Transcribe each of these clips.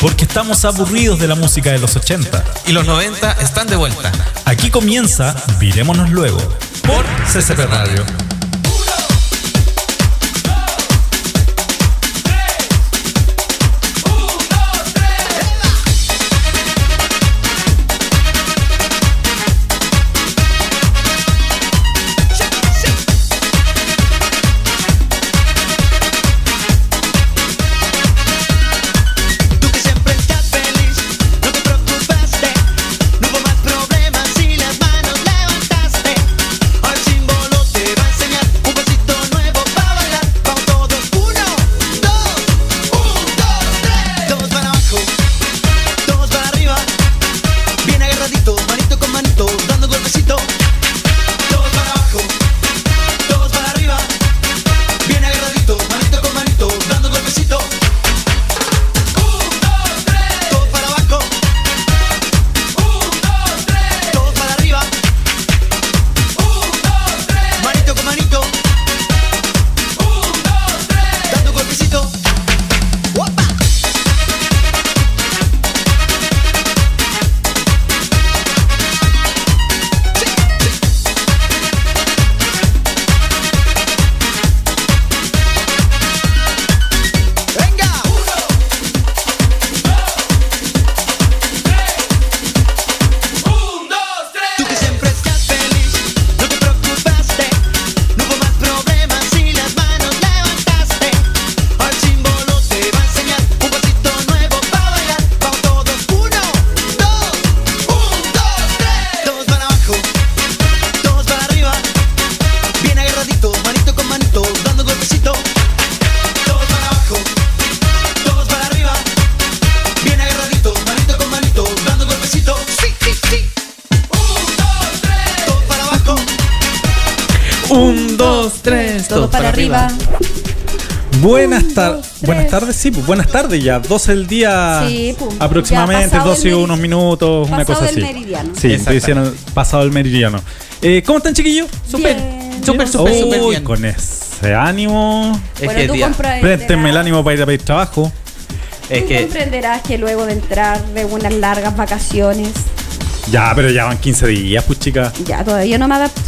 Porque estamos aburridos de la música de los 80. Y los 90 están de vuelta. Aquí comienza Virémonos Luego por CCP Radio. Sí, pues buenas tardes ya. 12 del día Sí, pum. aproximadamente, Ya pasado 12 y unos minutos, una pasado cosa el así. meridiano. Sí, estoy diciendo pasado el meridiano. Eh, ¿Cómo están, chiquillos? Súper, súper, súper, bien. Con ese ánimo. Es Bueno, que, tú compra- Préstenme el ánimo para ir a pedir trabajo. es Tú que comprenderás que luego de entrar de unas largas vacaciones, Ya, pero ya van 15 días, pues chica. ya todavía no me adapto.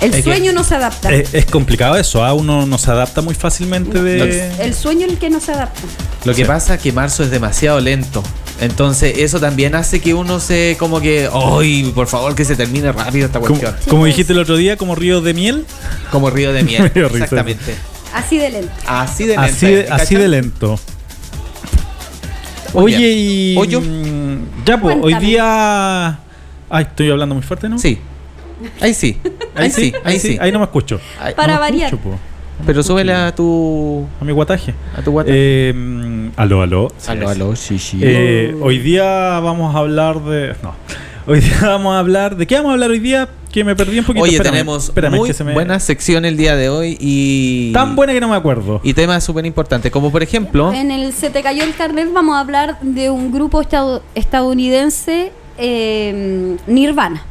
El Es que- sueño no se adapta. Es, es complicado eso, ¿ah? uno no se adapta muy fácilmente de... El sueño es el que no se adapta. lo que Sí. pasa es que marzo es demasiado lento. Entonces eso también hace que uno se como que, ¡ay, por favor que se termine rápido esta Como, cuestión! como pues. dijiste el otro día, como río de miel. Como río de miel. Exactamente. Así de lento. Así de lento. Así de, ¿cachai? así de lento. Muy Oye, bien. y. Ya, pues, hoy día. Ay, estoy hablando muy fuerte, ¿no? Sí. Ahí sí. Ahí sí, ahí sí. Ahí no me escucho. Para No me variar. escucho. Pero súbele a tu A mi guataje. a tu guata. Eh, aló, aló. Sí, aló, sí. aló, sí, sí. Eh, hoy día vamos a hablar de. No. Hoy día vamos a hablar. ¿De qué vamos a hablar hoy día? Que me perdí un poquito. Oye, Espérame, tenemos espérame, muy que se me- buena sección el día de hoy y Tan buena que no me acuerdo. y temas súper importantes, como por ejemplo, En el Se te cayó el carnet vamos a hablar de un grupo estadounidense, eh, Nirvana,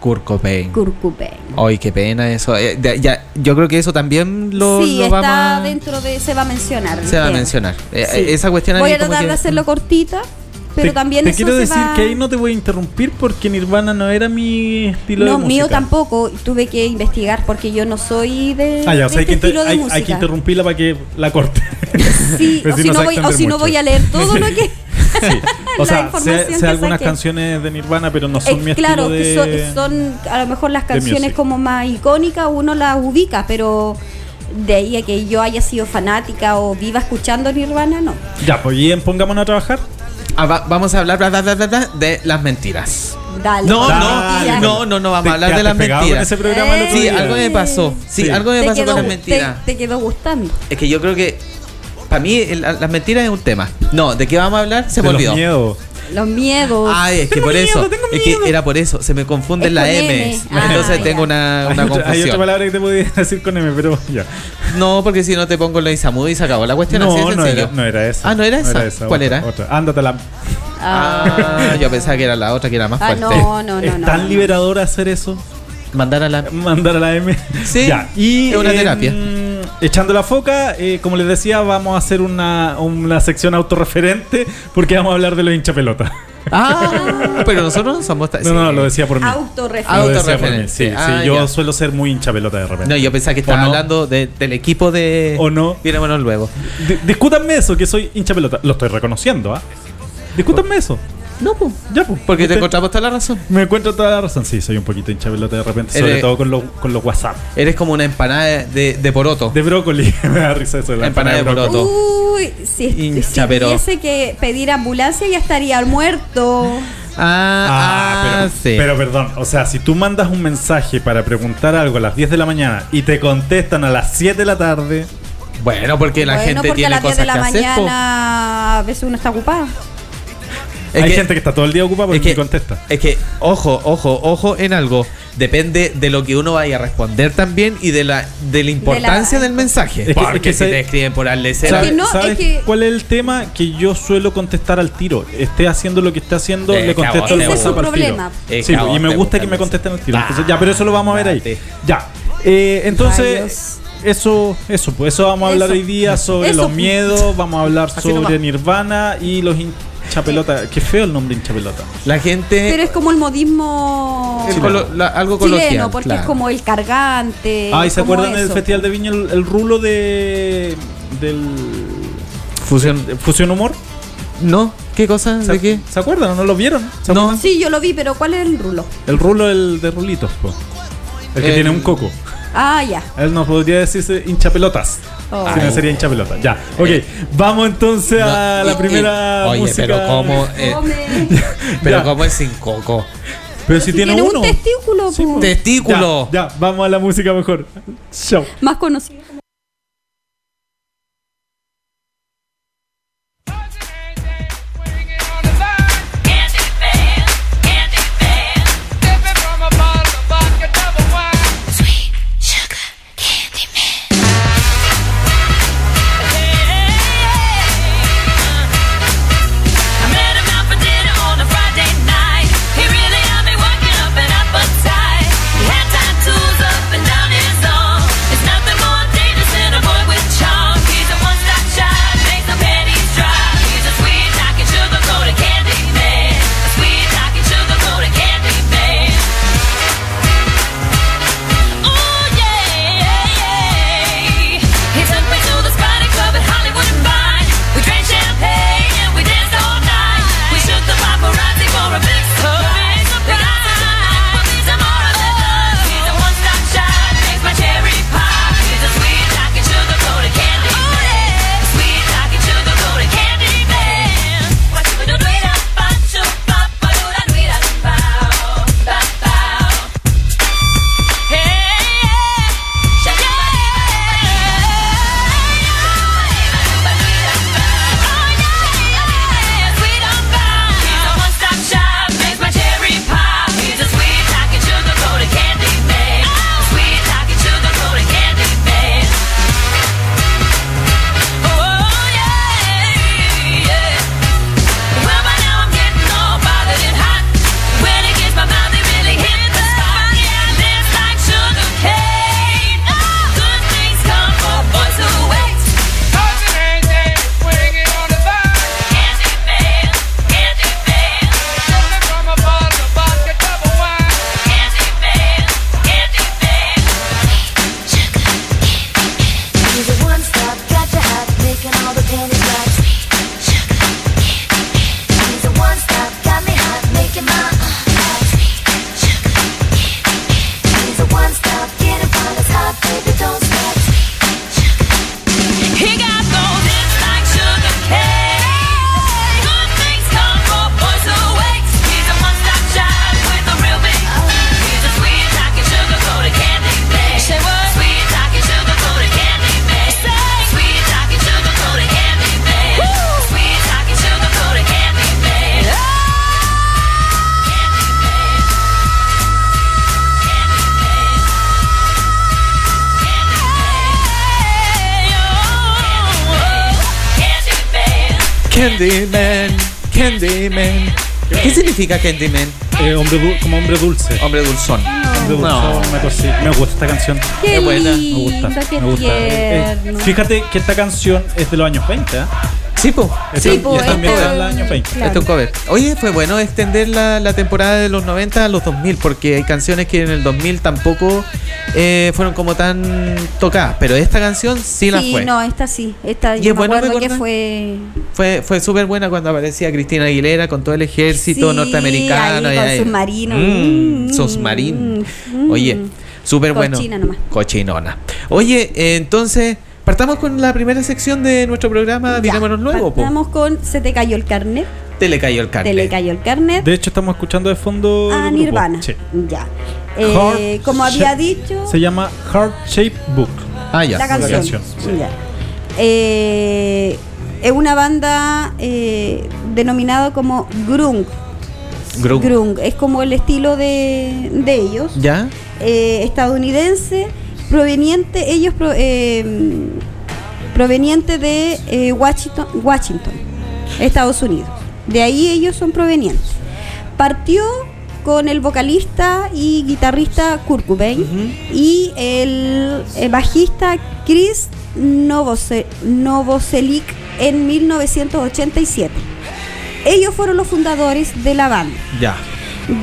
Kurt Cobain. Kurt Cobain. Ay, qué pena eso. Eh, de- ya, yo creo que eso también lo, sí, lo está vamos a, dentro de... Se va a mencionar. se va a mencionar. Eh, Sí. Esa cuestión Voy a como tratar que- de hacerlo cortita, pero te, también te eso quiero se decir va- que ahí no te voy a interrumpir porque Nirvana no era mi estilo de No, música. mío tampoco. Tuve que investigar porque yo no soy de, Ah, ya, o de sea, hay, que este estilo de hay- música. hay que interrumpirla para que la corte. Sí, Pero o si no no, o si no voy a leer todo lo que... Sí. O sea, sé, algunas saqué. canciones de Nirvana, pero no son Eh, mi claro, estilo de... son, son a lo mejor las canciones como más icónicas, uno las ubica, pero de ahí a que yo haya sido fanática o viva escuchando Nirvana, no. Ya, pues bien, pongámonos a trabajar. Ah, va- vamos a hablar bla, bla, bla, bla, bla, de las mentiras. Dale. No, Dale. no, no, no, no vamos Te a hablar de las mentiras. ese programa el otro Sí, algo me pasó. Sí, Sí. algo me te, pasó quedó, con las te, mentiras. te quedó gustando. Es que yo creo que para mí el- las mentiras es un tema. No, ¿de qué vamos a hablar? Se me los olvidó. miedos. Los miedos. Ay, es que Tengo por eso, tengo es que miedo. era por eso, se me confunde Es la con M. M. Ah, Entonces ya. tengo una, Hay una otra, hay otra confusión. palabra que te podía decir con M, pero ya. No, porque si no te pongo la Isamu y se acabó la cuestión así de No, no sencillo. era, no era esa. Ah, ¿no era esa? ¿Cuál otra, era? Otra. Ándatela. Ah, yo pensaba que era la otra que era más Ah, fuerte. no, no, no. es no, tan no. liberador hacer eso. Mandar a la. Mandar a la M. Sí, Ya, y, es una terapia. Echando la foca, eh, como les decía, vamos a hacer una, una sección autorreferente porque vamos a hablar de los hinchapelota. Ah, pero nosotros no somos. No, no, lo decía por mí. Autorreferente. Lo decía por mí. Sí, sí, Ah, yo ya. suelo ser muy hinchapelota de repente. No, yo pensaba que estaba hablando de- del equipo de. ¿O no? Mirémonos luego. D- discútanme eso, que soy hinchapelota. Lo estoy reconociendo, ¿ah? Discútanme eso. No, pues. Ya, pues. Porque te Usted- encontramos toda la razón. Me encuentro toda la razón. Sí, soy un poquito hinchapelota de repente, sobre todo con los, con los WhatsApp. Eres como una empanada de, de poroto. De brócoli, me da risa eso. La Empanada de brócoli. poroto. Uy, si, si Hincha, pero- tuviese que pedir ambulancia ya estaría muerto. Ah, Ah, pero, sí. pero perdón, o sea, si tú mandas un mensaje para preguntar algo a las 10 de la mañana y te contestan a las 7 de la tarde, bueno, porque la bueno, gente porque a tiene las 10 cosas de la que hacer. po. mañana a veces uno está ocupado. Es hay que- gente que está todo el día ocupada porque es que, ni contesta. es que, ojo, ojo, ojo en algo. Depende de lo que uno vaya a responder también y de la, de la importancia la- del mensaje. Es que- Porque es que si se- te escriben por al ¿Sabes, no, sabes es que- cuál es el tema? Que yo suelo contestar al tiro. Esté haciendo lo que esté haciendo, Eh, le contesto es WhatsApp al tiro. problema. Eh, Sí, y me gusta que me contesten al tiro. Entonces, ya, pero eso lo vamos a ver ahí. Ya. Eh, entonces, eso, eso, pues eso vamos a hablar Eso. hoy día sobre Eso. los miedos, vamos a hablar Así sobre nomás. Nirvana y los hinchapelota. Qué feo el nombre hinchapelota. La gente. Pero es como el modismo el Chileno. colo- la- algo chileno, coloquial. porque claro. es como el cargante. Ah, ¿y se acuerdan del. Festival de Viña el, el rulo de del Fusión. Fusión Humor? ¿No? ¿Qué cosa? ¿Se, ¿De qué? ¿Se acuerdan o no lo vieron? ¿Se No. Sí, yo lo vi, pero ¿cuál es el rulo? El rulo el de rulitos, po. El que El- tiene un coco. Ah, ya. Él nos podría decirse hinchapelotas. Oh. Si no sería hinchapelota. Ya. Ok. Vamos entonces a No, la primera y- oye, música. pero cómo. eh, pero cómo es sin coco. Pero si Si tiene, tiene uno. un testículo, Sí. Testículo. Ya, ya, vamos a la música mejor. Chao. más conocido. Significa Candyman? Eh, hombre como hombre dulce. Hombre dulzón. Hombre dulce, No. una cosita. Me gusta esta canción. Qué buena. Me gusta. qué me gusta. Eh, fíjate que esta canción es de los años 20, ¿eh? Sí, po. Sí, y pues, esta también esta- es de los años 20. Claro. Este es un cover. Oye, fue bueno extender la, la temporada de los 90 a los 2000, porque hay canciones que en el 2000 tampoco eh, fueron como tan tocadas, pero esta canción sí la Sí, fue. no, esta sí. Esta Y yo es me bueno acuerdo que fue. Fue, fue súper buena cuando aparecía Cristina Aguilera con todo el ejército Sí, norteamericano. ahí y con ahí- submarino. Mm, Mm, submarino. mm. Oye, súper bueno. Cochina nomás. Cochinona. Oye, eh, entonces, partamos con la primera sección de nuestro programa Ya, Digámonos Luego. po. Partamos con Se te cayó el carnet. Te le cayó el carnet. Te le cayó el carnet. De hecho, estamos escuchando de fondo. a grupo. Nirvana. Sí. Ya. Eh, como había dicho, Se llama Heart Shape Book. Ah, ya. la canción. canción, sí. Ya. Eh, es una banda eh, denominada como Grung. Grung. Grung. Es como el estilo de, de ellos. ¿Ya? eh, estadounidense proveniente ellos pro- eh, proveniente de eh, Washington, Washington, Estados Unidos. De ahí ellos son provenientes. Partió con el vocalista y guitarrista Kurt Cobain y el, bajista Chris Novose- Novoselic en 1987. Ellos fueron los fundadores de la banda. Ya.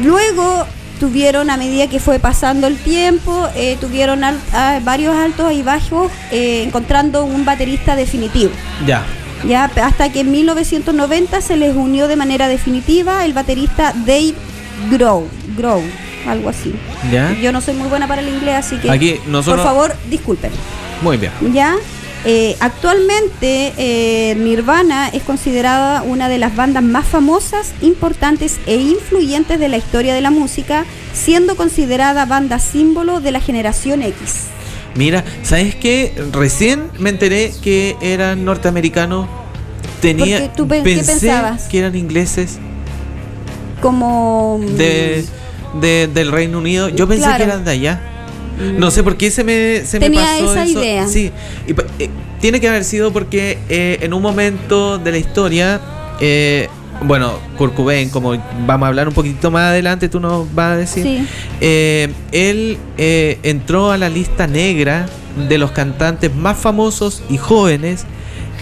Luego tuvieron, a medida que fue pasando el tiempo, eh, tuvieron al- a- varios altos y bajos, eh, encontrando un baterista definitivo. Ya. Ya hasta que en 1990 se les unió de manera definitiva el baterista Dave Grohl, Grohl, algo así. Ya. Yo no soy muy buena para el inglés, así que Aquí nosotros- por favor disculpen. Muy bien. ¿Ya? Eh, actualmente eh, Nirvana es considerada una de las bandas más famosas, importantes e influyentes de la historia de la música, siendo considerada banda símbolo de la generación X. Mira, ¿sabes qué? Recién me enteré que eran norteamericanos. Tenía, tú pe- ¿qué pensé pensabas? que eran ingleses Como... de, de- del Reino Unido. Yo pensé Claro. que eran de allá. No sé por qué se me, se me pasó esa eso. idea. Sí, y eh, tiene que haber sido porque eh, en un momento de la historia, eh, bueno, Kurt Cobain, como vamos a hablar un poquitito más adelante, tú nos vas a decir, Sí. eh, él eh, entró a la lista negra de los cantantes más famosos y jóvenes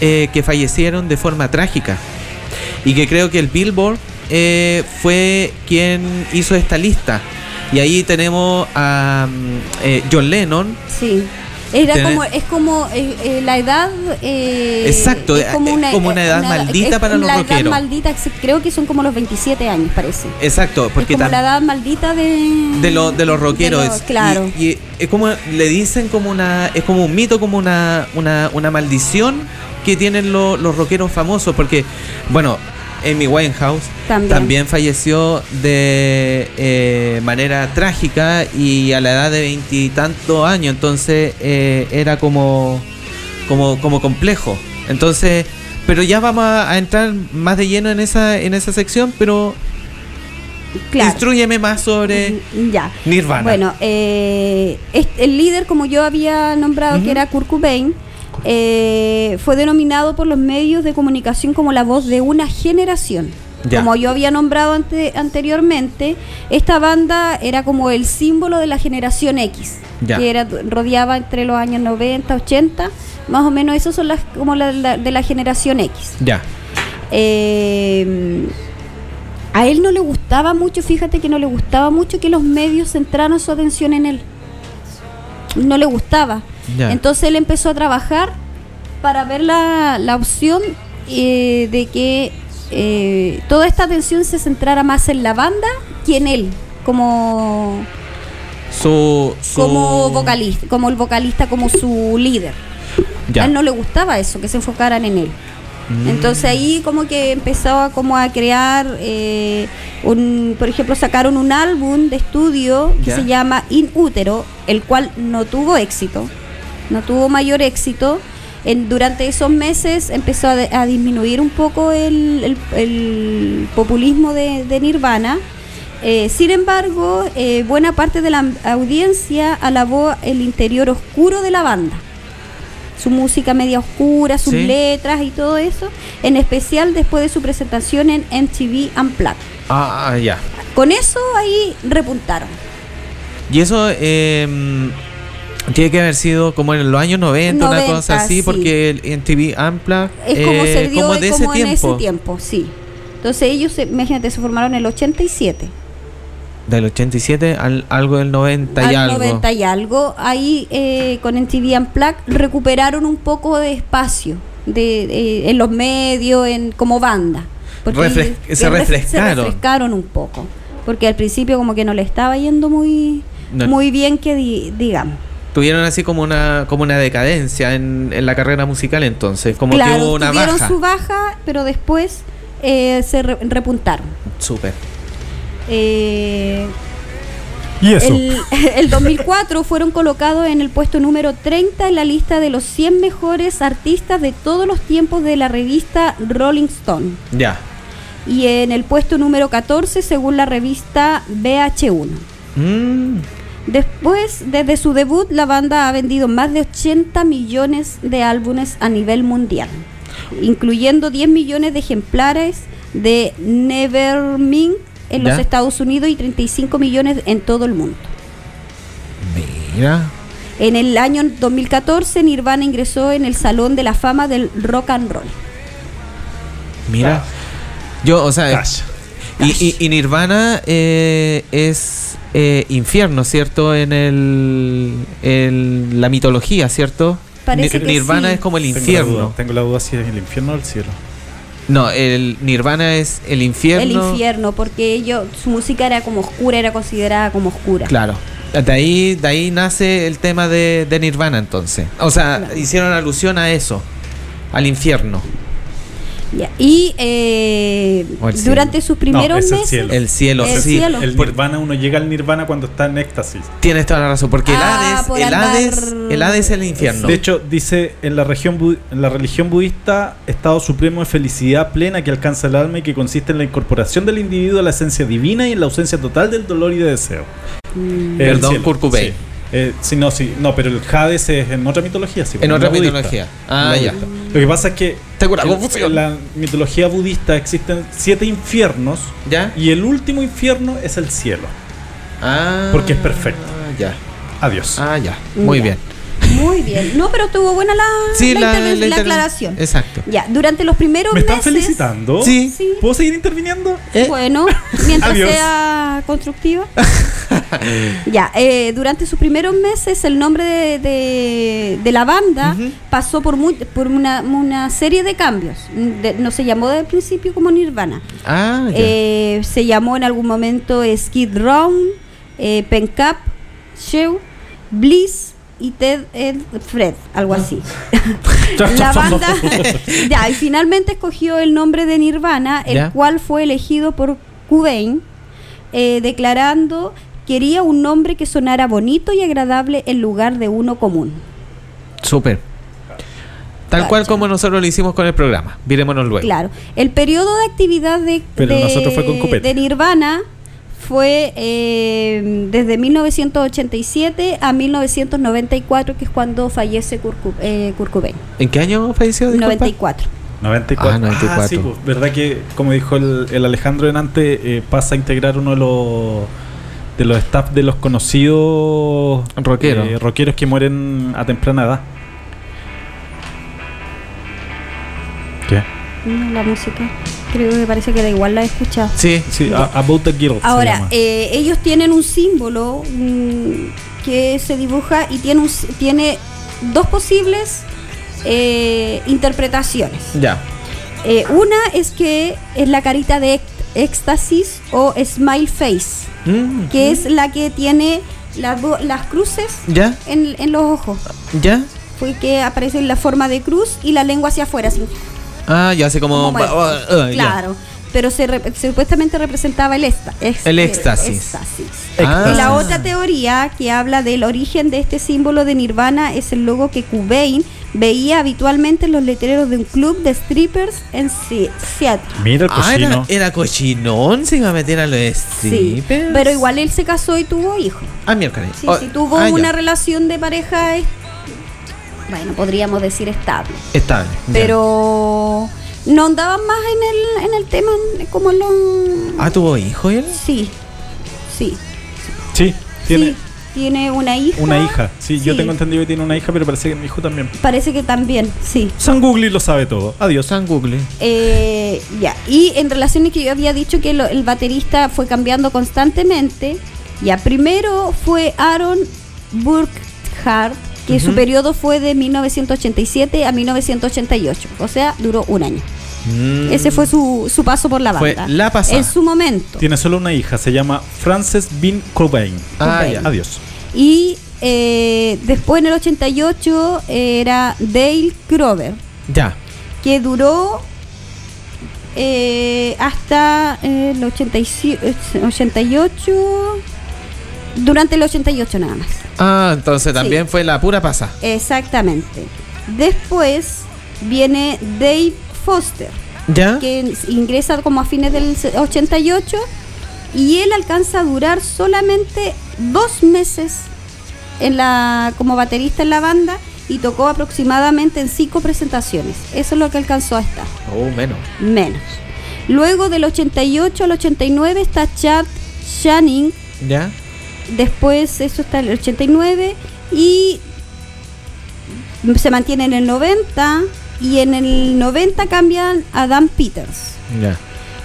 eh, que fallecieron de forma trágica. Y que creo que el Billboard eh, fue quien hizo esta lista. Y ahí tenemos a mm, eh, John Lennon. Sí. Era Tener- como, es como eh, eh, la edad. eh, Exacto, es como es una, como una edad maldita es para los la rockeros. edad maldita, creo que son como los 27 años, parece. Exacto, porque es como la edad maldita de. de, lo- de los rockeros. de los- claro. Y, y es como, le dicen como una, es como un mito, como una, una, una maldición que tienen lo- los rockeros famosos. Porque, bueno, Amy Winehouse También. también, falleció de eh, manera trágica y a la edad de veintitantos años. Entonces eh, era como, como, como complejo. Entonces, pero ya vamos a, entrar más de lleno en esa, en esa sección, pero claro. instruyeme más sobre... Mm, Ya. Nirvana. Bueno, eh, el líder, como yo había nombrado, que era Kurt Cobain, eh, fue denominado por los medios de comunicación como la voz de una generación. Ya. Como yo había nombrado ante- anteriormente, esta banda era como el símbolo de la generación X, Ya. que era, rodeaba entre los años 90, 80, más o menos esos son las como la, la- de la generación X. Ya. Eh, a él no le gustaba mucho, fíjate que no le gustaba mucho que los medios centraran su atención en él. No le gustaba. Entonces él empezó a trabajar para ver la, la opción eh, de que eh, toda esta atención se centrara más en la banda que en él, como, su- como vocalista, como el vocalista, como su líder. Ya. A él no le gustaba eso, que se enfocaran en él. Mm. Entonces ahí como que empezaba como a crear, eh, un, por ejemplo, sacaron un álbum de estudio que se llama In Útero, el cual no tuvo éxito, no tuvo mayor éxito. En, durante esos meses empezó a, de- a disminuir un poco el, el- el populismo de, de Nirvana. Eh, sin embargo, eh, buena parte de la audiencia alabó el interior oscuro de la banda su música media oscura, sus Sí. letras y todo eso, en especial después de su presentación en MTV Unplugged. Ah, ya. Con eso ahí repuntaron. Y eso eh, tiene que haber sido como en los años 90, una 90, cosa así, sí. porque el- en TV Ampla Es como se dio como de ese tiempo. en ese tiempo, sí. Entonces ellos, imagínate, se formaron en el 87. Del 87 al algo del 90 y al algo. 90 y algo. Ahí eh, con MTV Unplugged recuperaron un poco de espacio de, en los medios, en como banda. Refres- que se ref- refrescaron. Se refrescaron un poco. Porque al principio como que no le estaba yendo muy, No. muy bien que di- digamos. Tuvieron así como una como una decadencia en, en la carrera musical entonces, como claro, que hubo una tuvieron baja. su baja, pero después eh, se re- repuntaron. Súper. Eh, Y eso. El, el 2004 fueron colocados en el puesto número 30 en la lista de los 100 mejores artistas de todos los tiempos de la revista Rolling Stone. Ya. Y en el puesto número 14 según la revista VH1. Mm, Después, desde su debut, la banda ha vendido más de 80 millones de álbumes a nivel mundial, incluyendo 10 millones de ejemplares de Nevermind en los Ya. Estados Unidos y 35 millones en todo el mundo. mira. En el año 2014, Nirvana ingresó en el Salón de la Fama del Rock and Roll. Mira. Yo, o sea, Cash. y, y- y Nirvana eh, es eh, infierno, ¿cierto? En el, en la mitología, ¿cierto? Parece Ni- que Nirvana sí. es como el Tengo la infierno. duda, Tengo la duda si es el infierno o el cielo. No, el Nirvana es el infierno. El infierno, porque ellos, su música era como oscura, era considerada como oscura. Claro. De ahí, de ahí nace el tema de, de Nirvana entonces. O sea, Claro. hicieron alusión a eso, al infierno. Ya. Y eh, durante sus primeros es el meses, cielo. El cielo, El sí. cielo. El Por- nirvana, uno llega al nirvana cuando está en éxtasis. Tienes toda la razón, porque el Ah, Hades, por el andar- Hades, el Hades es el infierno. De hecho, dice en la, región bu- en la religión budista, estado supremo de felicidad plena que alcanza el alma y que consiste en la incorporación del individuo a la esencia divina y en la ausencia total del dolor y de deseo. Mm. El Perdón, Cobain. sí. Eh, sí, no, sí, no, pero el Hades es en otra mitología, sí. En la otra budista. mitología. Ah, ya. budista. Lo que pasa es que Tengo una en- confusión. en la mitología budista existen siete infiernos ¿Ya? y el último infierno es el cielo. Ah, Porque es perfecto. Ya. Adiós. Ah, ya. Muy Ya. bien. Muy bien. No, pero estuvo buena la, Sí, la, la, aclaración. Exacto. Ya, durante los primeros ¿Me están meses. felicitando? Sí. Sí. ¿Puedo seguir interviniendo? Eh. Bueno, mientras sea constructiva. ya, eh, durante sus primeros meses el nombre de, de- de la banda pasó por, muy- por una, una serie de cambios. De- no se llamó de principio como Nirvana. Ah, ya. Eh, se llamó en algún momento Skid Row, eh, Pencap, Show, Bliss y Ted Ed Fred, algo así. la banda ya y finalmente escogió el nombre de Nirvana, el Ya. cual fue elegido por Cobain, eh, declarando quería un nombre que sonara bonito y agradable en lugar de uno común. Súper. Tal cual como nosotros lo hicimos con el programa. Virémonos luego. Claro. El periodo de actividad de, Pero de- nosotros fue con copete. de Nirvana fue eh, desde 1987 a 1994, que es cuando fallece Cob- eh. ¿En qué año falleció? disculpa? 94. 94. Ah, 94. sí, pues, verdad que, como dijo el, el Alejandro delante, eh, pasa a integrar uno de los de los staff de los conocidos Rockeros. eh, rockeros que mueren a temprana edad. ¿Qué? No, la música. Creo que parece que da igual la he escuchado. Sí, Sí, a- About the Girl. Ahora, eh, ellos tienen un símbolo que se dibuja y tiene, un tiene dos posibles eh, interpretaciones. Ya. Eh, una es que es la carita de éxtasis o smile face, Mm, que es la que tiene las, las cruces ¿Ya? en, en los ojos. ¿Ya? Fue que aparece en la forma de cruz y la lengua hacia afuera. Así, Ah, ya sé como... como ah, ya. claro. Pero se rep- supuestamente representaba el, ex- El éxtasis. éxtasis. Ah. Y la otra teoría que habla del origen de este símbolo de Nirvana es el logo que Cobain veía habitualmente en los letreros de un club de strippers en Se- Seattle. Mira el Ah, era, cochino. era cochinón, se iba a meter a los Sí, strippers. pero igual él se casó y tuvo hijos. Ah, miércoles. Sí, Oh, sí, tuvo ah, ya. una relación de pareja bueno, podríamos decir estable. Estable. ya. Pero no andaban más en el, en el tema como en los... Ah, ¿tuvo hijo él? Sí, sí. Sí, tiene sí, tiene una hija. una hija. Sí, yo tengo entendido que tiene una hija, pero parece que mi hijo también. Parece que también, sí. San Google lo sabe todo. Adiós. San Google. Eh, ya, y en relación a que yo había dicho que lo- el baterista fue cambiando constantemente, ya, primero fue Aaron Burkhardt, que su periodo fue de 1987 a 1988, o sea, duró un año. Mm. Ese fue su, su paso por la Fue banda. la pasada. En su momento. Tiene solo una hija, se llama Frances Bean Cobain. Ah, Cobain. ya. Adiós. Y eh, después en el 88 era Dale Grover, Ya. que duró eh, hasta eh, el 87, eh, 88, durante el 88 nada más. Ah, entonces también fue la pura pasa. Exactamente. Después viene Dave Foster, ¿Ya? que ingresa como a fines del 88 y él alcanza a durar solamente dos meses en la, como baterista en la banda y tocó aproximadamente en cinco presentaciones. Eso es lo que alcanzó a estar. Oh, menos. Menos. Luego del 88 al 89 está Chad Channing. ¿Ya? Después eso está en el 89 y se mantiene en el 90 y en el 90 cambian a Dan Peters.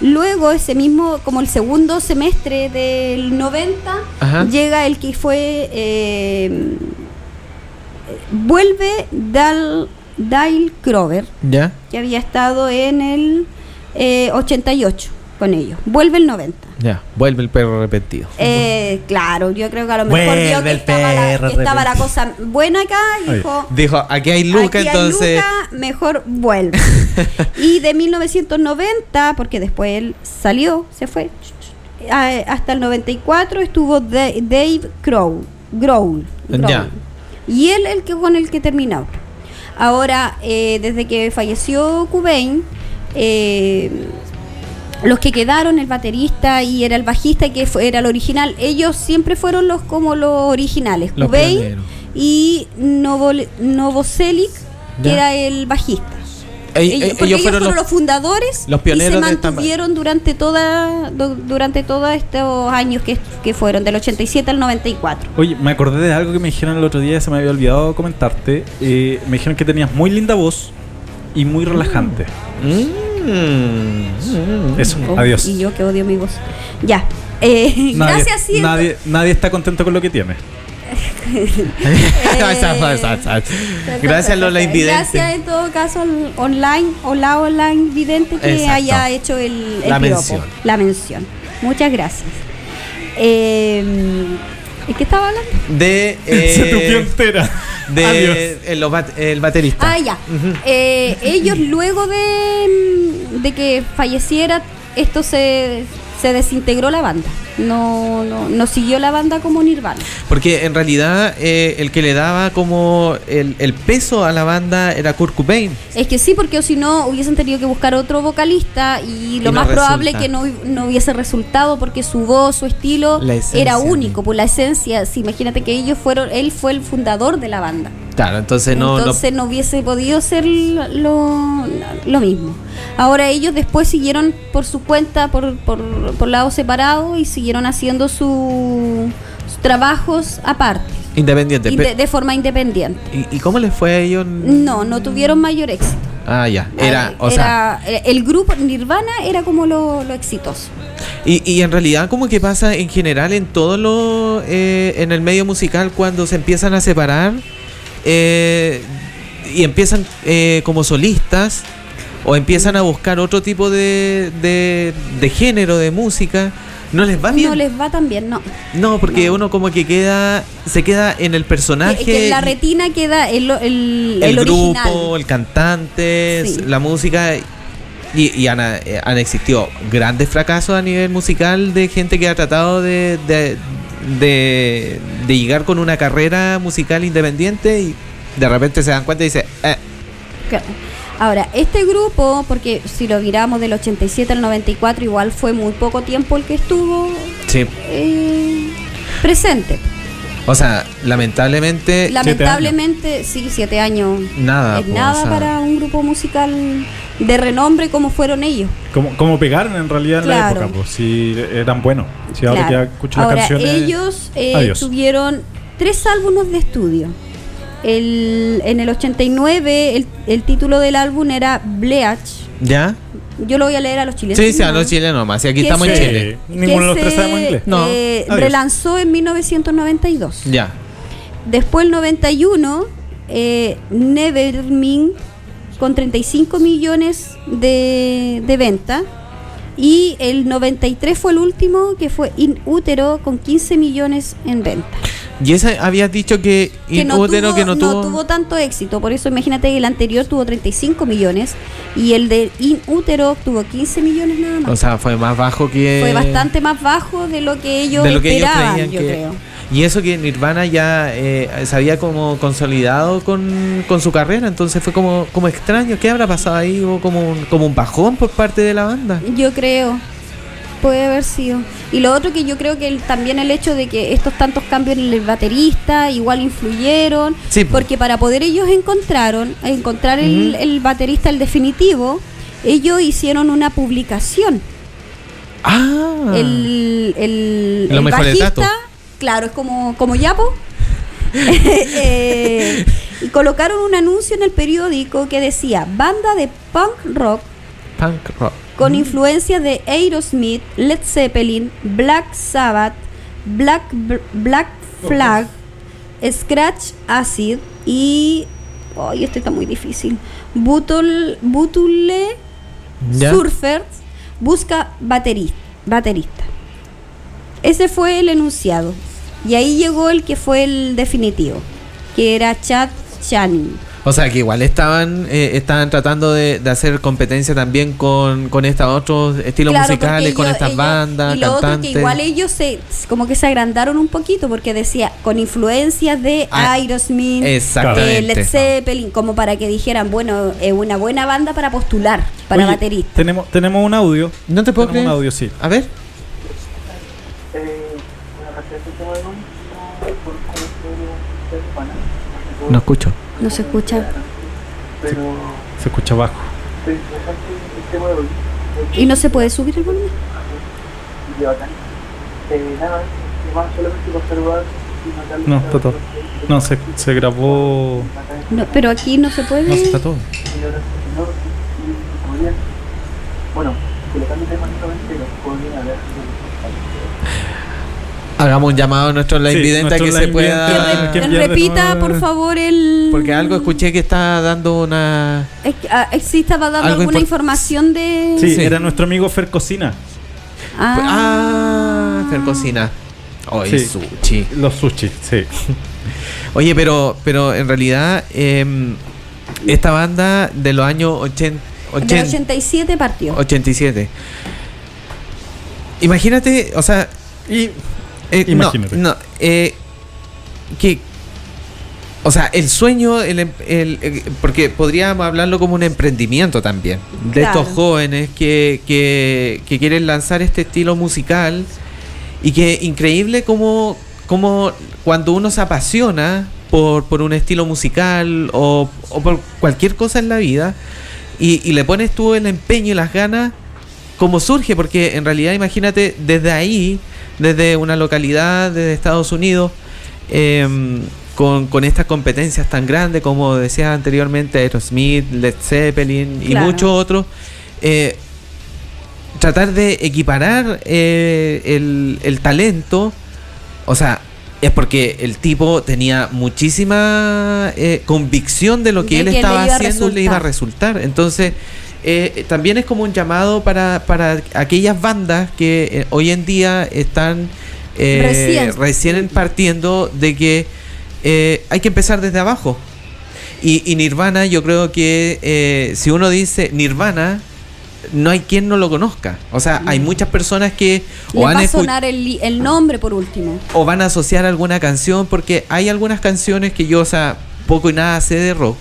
Luego ese mismo, como el segundo semestre del 90, Ajá. llega el que fue... eh, vuelve Dal, Dale Crover, que había estado en el eh, 88 con ellos. Vuelve el 90. Ya. Vuelve el perro arrepentido. Eh, claro, yo creo que a lo mejor Vuelve vio que el estaba, la, perro que estaba la arrepentido. cosa buena acá y dijo, Dijo, aquí hay Luca, "Aquí hay entonces. Luca, mejor vuelve. y de 1990, porque después él salió, se fue, hasta el 94 estuvo Da- Dave Crow, Grohl, Grohl. Ya. Y él el que con el que terminó. Ahora, eh, desde que falleció Cobain, eh, los que quedaron, el baterista y era el bajista que fue, era el original, ellos siempre fueron los como los originales, Los y Novoselic, que Ya. era el bajista. Ey- Ellos, ey- porque ellos fueron, los, fundadores los pioneros y se mantuvieron durante toda du- durante todos estos años que, que fueron del 87 al 94. Oye, me acordé de algo que me dijeron el otro día, se me había olvidado comentarte. Eh, me dijeron que tenías muy linda voz y muy relajante. Mm. Eso, Oh, adiós. Y yo que odio mi voz. Ya. Eh, Nadie, gracias, Cielo. nadie, nadie está contento con lo que tiene. Gracias, Lola Invidente. Gracias en todo caso al online, hola online vidente que Exacto. haya hecho el, el La piropo, mención. La mención. Muchas gracias. Eh, ¿De qué estaba hablando? De. Se tupió Eh, entera. de Adiós. el, el baterista. Ah, ya. Eh, ellos luego de, de que falleciera, esto se, se desintegró la banda. No, no, no siguió la banda como Nirvana. Porque en realidad eh, el que le daba como el, el peso a la banda era Kurt Cobain. Es que sí, porque o si no hubiesen tenido que buscar otro vocalista y lo Y no más probable resulta. que no, no hubiese resultado porque su voz, su estilo era único, pues la esencia, sí, imagínate que ellos fueron, él fue el fundador de la banda. Claro, entonces no. Entonces no, hubiese podido ser lo, lo mismo. Ahora ellos después siguieron por su cuenta, por, por, por lado separado y siguieron haciendo su- sus trabajos aparte, independiente. inde- pe- de forma independiente. ¿Y, y cómo les fue a ellos? No, no tuvieron mayor éxito. Ah, ya. Era, o sea. Era- el grupo Nirvana era como lo, lo exitoso. Y, y en realidad, como que pasa en general en todo lo. eh, en el medio musical, cuando se empiezan a separar eh, y empiezan eh, como solistas o empiezan a buscar otro tipo de, de, de género de música, no les va bien. No les va tan bien, no. No, porque No. uno como que queda, se queda en el personaje. Que en la retina queda el, el, el, el grupo, original. el cantante, Sí. la música. Y, y han, eh, han existido grandes fracasos a nivel musical de gente que ha tratado de, de, de, de llegar con una carrera musical independiente y de repente se dan cuenta y dice, eh. Ahora, este grupo, porque si lo miramos del 87 al 94, igual fue muy poco tiempo el que estuvo sí. eh, presente. O sea, lamentablemente Lamentablemente, sí, siete años. Nada, Es po, nada o sea. para un grupo musical de renombre como fueron ellos. Como, como pegaron en realidad en la época, pues si eran buenos. Si ahora Claro. que escucho las Ahora, canciones. ellos eh, tuvieron tres álbumes de estudio. El, en el 89 el, el título del álbum era Bleach. ¿Ya? Yo lo voy a leer a los chilenos. Sí, sí, a los chilenos más. Y aquí Que estamos en se- Chile. Ninguno de los que tres se, sabemos inglés. No. eh, relanzó en 1992. Ya. Después el 91, eh, Nevermind con 35 millones de, de venta. Y el 93 fue el último, que fue In Utero con 15 millones en venta. Y esa habías dicho que Que no, Inútero tuvo, que no tuvo. tuvo tanto éxito. Por eso imagínate que el anterior tuvo 35 millones y el de In Utero tuvo 15 millones nada más. O sea, fue más bajo que. fue bastante más bajo de lo que ellos de lo que ellos esperaban, creían yo que- creo. Y eso que Nirvana ya eh, se había como consolidado con, con su carrera, entonces fue como, como extraño. ¿Qué habrá pasado ahí? ¿Hubo como un, como un bajón por parte de la banda? Yo creo. Puede haber sido. Y lo otro que yo creo que el- también el hecho de que estos tantos cambios en el baterista igual influyeron. Sí, porque para poder ellos encontraron, encontrar el, baterista, el definitivo, ellos hicieron una publicación. Ah, El, el, bajista, claro, es como, como Yapo. Eh, y colocaron un anuncio en el periódico que decía banda de punk rock punk rock. Con influencias de Aerosmith, Led Zeppelin, Black Sabbath, Black, Black Flag, Scratch Acid y. Ay, este está muy difícil. Butul, Butule ¿Ya? Surfers busca bateri- baterista. Ese fue el enunciado. Y ahí llegó el que fue el definitivo, que era Chad Channing. O sea que igual estaban eh, estaban tratando de, de hacer competencia también con, con estos otros estilos Claro, musicales, con estas ellos- bandas, y lo otro cantantes. que igual ellos se como que se agrandaron un poquito porque decía con influencias de Ah, Aerosmith, Exactamente. de Led Zeppelin, como para que dijeran, bueno, es una buena banda para postular para Oye, baterista. Tenemos, tenemos un audio. No te puedo Tenemos creer. un audio, sí. A ver. No escucho. No se escucha Se escucha bajo. y no se puede subir el volumen. No, está todo. No, se, se grabó. No, pero aquí no se puede. No, se está todo. Bueno, colocando el tema entero, podrían haber Hagamos un llamado a nuestro live Sí, vidente a que se Que pueda. vidente. re- ¿quién pierde? repita, No, por favor, el. Porque algo escuché que está dando una. Es que, ah, sí estaba dando Algo alguna import- información de. Sí, Sí. era nuestro amigo Fer Cocina. Ah, Fer Cocina. Oye, Sí. sushi. Los sushi, sí. Oye, pero, pero en realidad, em, esta banda de los años 80, De 87 partió. 87. Imagínate, o sea. Y eh, no, Imagínate. No, eh, que. O sea, el sueño, el, em- el- eh, porque podríamos hablarlo como un emprendimiento también, de Claro. estos jóvenes que, que, que quieren lanzar este estilo musical y que increíble como, como cuando uno se apasiona por, por un estilo musical o, o por cualquier cosa en la vida y, y le pones tú el empeño y las ganas, como surge, porque en realidad imagínate desde ahí, desde una localidad, desde Estados Unidos, em, con, con estas competencias tan grandes como decía anteriormente Aerosmith, Led Zeppelin y muchos otros, eh, tratar de equiparar eh, el, el talento, o sea, es porque el tipo tenía muchísima eh, convicción de lo que De él que estaba haciendo le iba a resultar. resultar. Entonces, eh, también es como un llamado para, para aquellas bandas que eh, hoy en día están eh, Recién. recién partiendo de que eh, hay que empezar desde abajo. Y, y Nirvana, yo creo que si uno dice Nirvana, no hay quien no lo conozca. O sea, hay muchas personas que o va han a sonar el, el nombre por último. o van a asociar alguna canción, porque hay algunas canciones que yo, o sea, poco y nada sé de rock,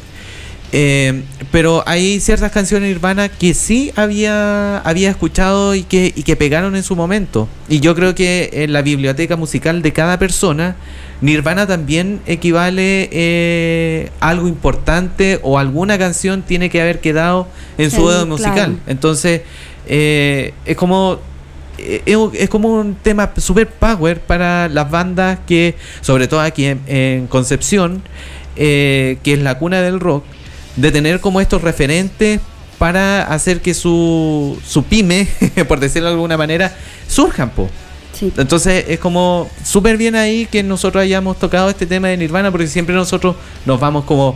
Eh, pero hay ciertas canciones Nirvana que sí había, había escuchado y que, y que pegaron en su momento. Y yo creo que en la biblioteca musical de cada persona, Nirvana también equivale eh, a algo importante o alguna canción tiene que haber quedado en su dedo musical. claro. Entonces, eh, es como es, como un tema super power para las bandas que, sobre todo aquí en, en Concepción, eh, que es la cuna del rock, de tener como estos referentes para hacer que su, su pyme, por decirlo de alguna manera, surjan, po. Sí. Entonces es como súper bien ahí que nosotros hayamos tocado este tema de Nirvana porque siempre nosotros nos vamos como,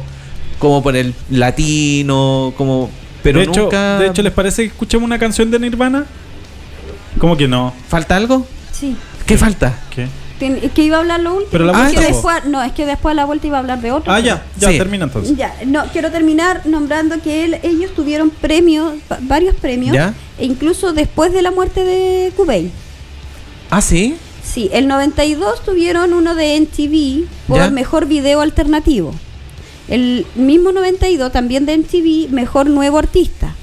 como por el latino, como... Pero de, hecho, nunca... de hecho, ¿les parece que escuchemos una canción de Nirvana? ¿Cómo que no? ¿Falta algo? Sí. ¿Qué falta? ¿Qué? Es que iba a hablar lo último. Pero la Es vuelta, que po. después, no, es que después a la vuelta iba a hablar de otro. Ah, ya, ya, Sí. termina entonces. Ya, no, quiero terminar nombrando que él- ellos tuvieron premios, va- varios premios, ¿Ya? e incluso después de la muerte de Cobain. Ah, sí. Sí, el 92 tuvieron uno de MTV por ¿Ya? mejor video alternativo. El mismo 92 también de MTV, mejor nuevo artista.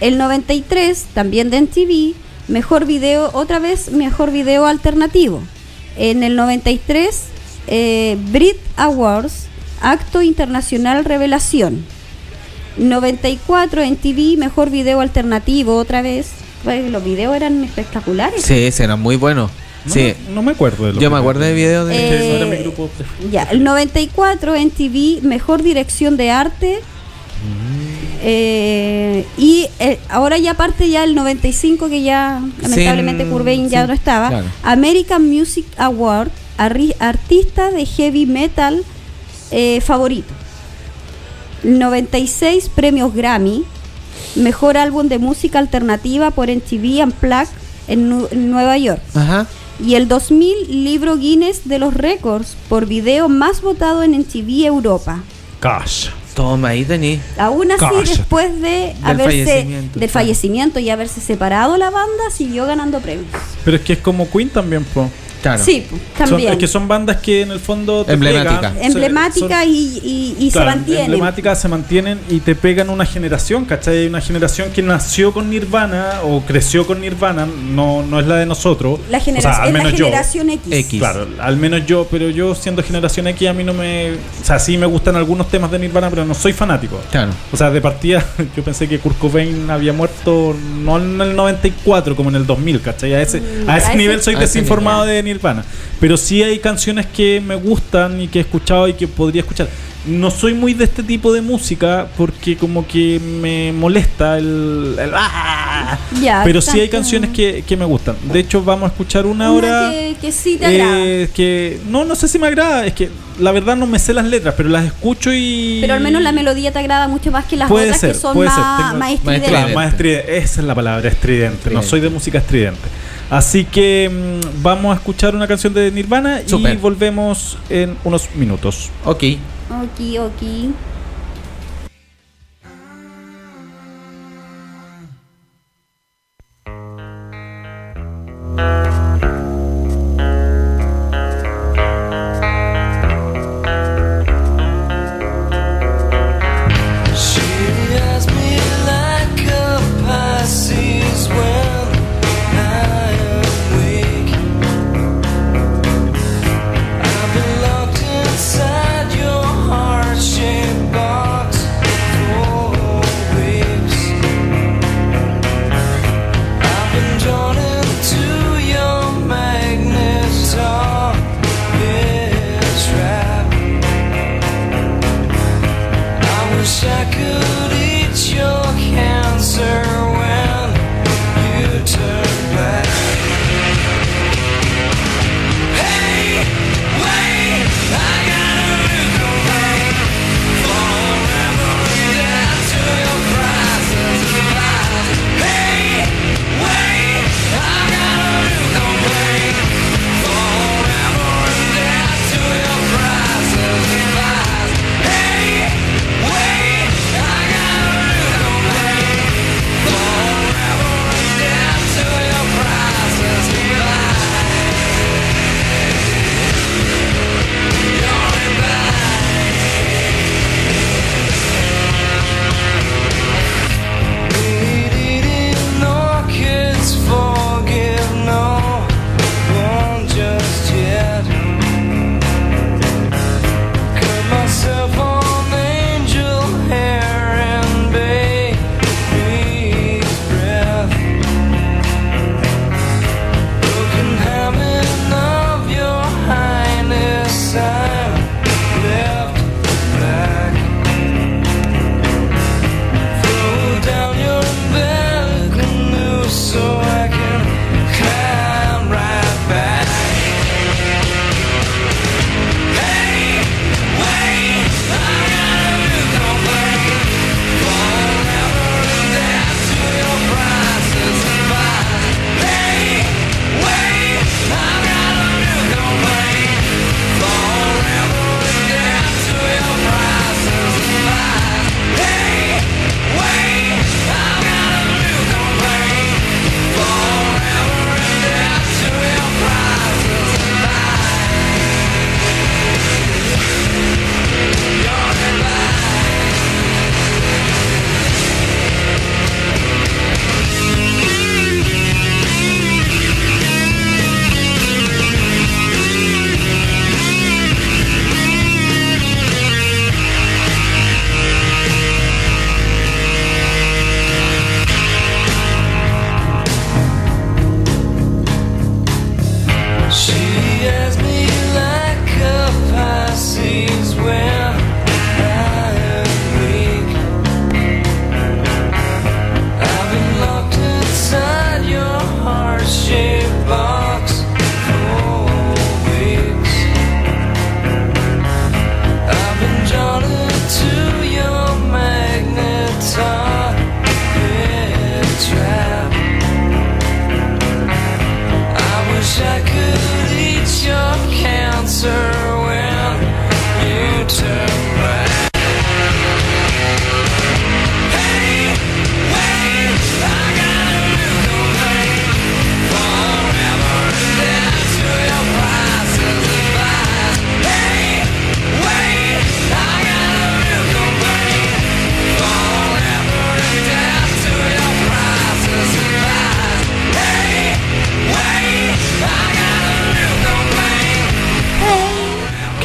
El 93 también de MTV, mejor video, otra vez mejor video alternativo. En el 93, eh, Brit Awards, Acto Internacional Revelación. 94 en TV, mejor video alternativo otra vez. Pues, los videos eran espectaculares. Sí, serán muy buenos. No, sí. me- no me acuerdo de lo Yo que- me acuerdo de videos de... No Eh, mi grupo preferido. Ya, el 94 en TV, mejor dirección de arte. Eh, y eh, ahora ya parte ya el 95 que ya lamentablemente Sin- Cobain ya sí, no estaba. claro. American Music Award, arri- artista de heavy metal eh, favorito. 96 premios Grammy, mejor álbum de música alternativa por MTV Unplugged en, Nu- en Nueva York. Ajá. Y el 2000 libro Guinness de los récords por video más votado en MTV Europa. Gosh. Toma, ahí tení. Aún así, Cállate. después de haberse fallecimiento, del claro. fallecimiento y haberse separado la banda, siguió ganando premios. Pero es que es como Queen también, po. Claro. Sí, pues, Son, también. es que son bandas que en el fondo te Emblemática. pegan, Emblemáticas y, y- y claro, se mantienen. emblemáticas se mantienen y te pegan una generación, ¿cachai? Hay una generación que nació con Nirvana o creció con Nirvana, no, no es la de nosotros. La O sea, generación, al es la menos yo. generación X. X. Claro, al menos yo, pero yo siendo generación X a mí no me... O sea, sí me gustan algunos temas de Nirvana, pero no soy fanático. Claro. O sea, de partida yo pensé que Kurt Cobain había muerto no en el 94 como en el 2000, ¿cachai? A ese, Mm, a ese a ese- nivel soy a ese desinformado nivel. de Nirvana. Pero sí hay canciones que me gustan y que he escuchado y que podría escuchar. No soy muy de este tipo de música porque como que me molesta el... el ¡ah! Ya, Pero sí hay canciones que, que me gustan. De hecho, vamos a escuchar una Una hora... que, que sí te agrada. eh, que no, no sé si me agrada, es que la verdad no me sé las letras, pero las escucho y... Pero al menos la melodía te agrada mucho más que las Puede otras ser, que son puede ser. más, Tengo- más estridentes. Claro, más estridente. Esa es la palabra, estridente. No Estridente. soy de música estridente. Así que mm, vamos a escuchar una canción de Nirvana y volvemos en unos minutos. Ok. Ok, ok.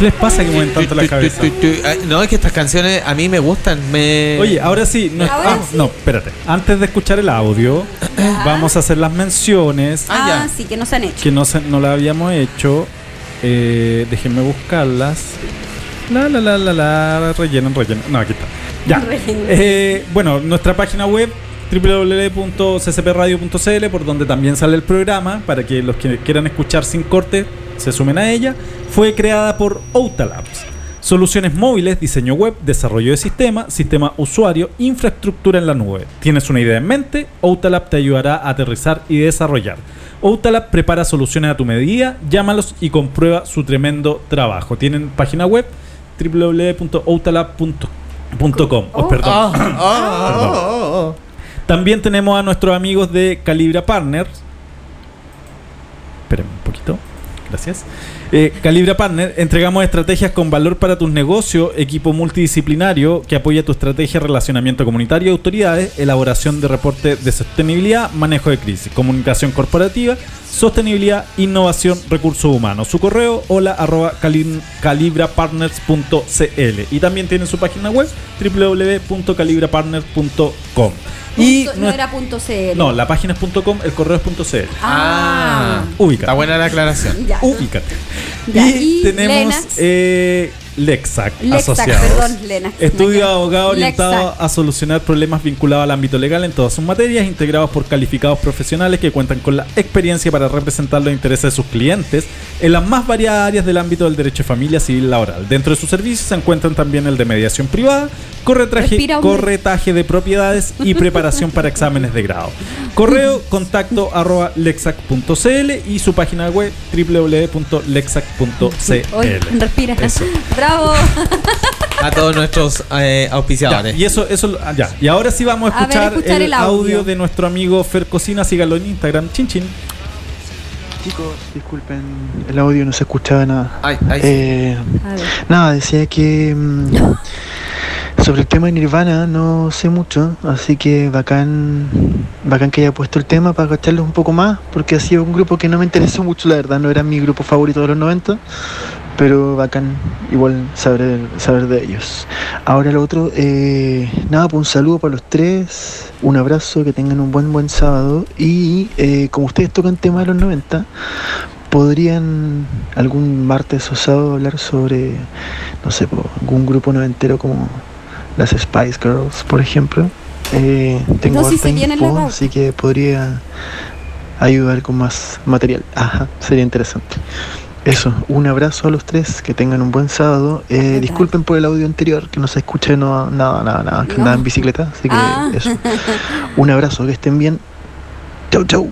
Les pasa que mueven tanto la cabeza? No, es que estas canciones a mí me gustan. Me... Oye, ahora sí. No, Ahora ah, sí. no, espérate. Antes de escuchar el audio, vamos a hacer las menciones Ah, Ah, ya. sí, que no se han hecho. que no, se, no las habíamos hecho. Eh, déjenme buscarlas. La, la, la, la, la. Rellenen, rellenen. No, aquí está. Ya. Eh, bueno, nuestra página web www.ccpradio.cl por donde también sale el programa para que los que quieran escuchar sin corte se sumen a ella fue creada por Outalabs Soluciones móviles, diseño web, desarrollo de sistema, sistema usuario, infraestructura en la nube. ¿Tienes una idea en mente? Outalab te ayudará a aterrizar y desarrollar. Outalab prepara soluciones a tu medida, llámalos y comprueba su tremendo trabajo. Tienen página web www.outalab.com. Oh, perdón. Ah, ah, ah. También tenemos a nuestros amigos de Calibra Partners. Esperen un poquito. Gracias. Eh, Calibra Partner, entregamos estrategias con valor para tus negocios, equipo multidisciplinario que apoya tu estrategia, relacionamiento comunitario autoridades, elaboración de reporte de sostenibilidad, manejo de crisis, comunicación corporativa, sostenibilidad, innovación, recursos humanos. Su correo hola arroba cali- calibrapartners.cl y también tienen su página web www.calibrapartners.com. Y Punto- no era punto CL. no, la página es .com, el correo es .cl. Ah. Ubícate. Está buena la aclaración. Ya. Ubícate. Ya, Y, y tenemos eh, Lexac, Lexac, asociados. perdón, Lenax. Estudio de abogado orientado Lexac. a solucionar problemas vinculados al ámbito legal en todas sus materias, integrados por calificados profesionales que cuentan con la experiencia para representar los intereses de sus clientes en las más variadas áreas del ámbito del derecho de familia civil laboral. Dentro de sus servicios se encuentran también el de mediación privada, corretaje, corretaje de propiedades y preparación para exámenes de grado. Correo contacto arroba lexac.cl y su página web www.lexac.cl. Respira. Eso. Bravo. A todos nuestros eh, Ya, auspiciadores. y eso, eso, ah, ya. Y ahora sí vamos a A ver, escuchar, el, el audio. audio. de nuestro amigo Fer Cocina. Sígalo en Instagram. Chin chin. Chicos, disculpen, el audio no se escuchaba nada. Ay, ay. Eh, nada, decía que mm, sobre el tema de Nirvana no sé mucho, así que bacán, bacán que haya puesto el tema para cacharlos un poco más, porque ha sido un grupo que no me interesó mucho, la verdad, no era mi grupo favorito de los 90, pero bacán igual saber, saber de ellos. Ahora lo otro, eh, nada, pues un saludo para los tres, un abrazo, que tengan un buen buen sábado y eh, como ustedes tocan tema de los 90, podrían algún martes o sábado hablar sobre, no sé, algún grupo noventero como las Spice Girls, por ejemplo. Eh, tengo No, si harta se viene info, la pauta. así que podría ayudar con más material. Ajá, sería interesante. Eso, un abrazo a los tres, que tengan un buen sábado. Eh, disculpen por el audio anterior, que no se escuche no, nada, nada, nada, que No. andaba en bicicleta, así que Ah. eso. Un abrazo, que estén bien. Chau, chau.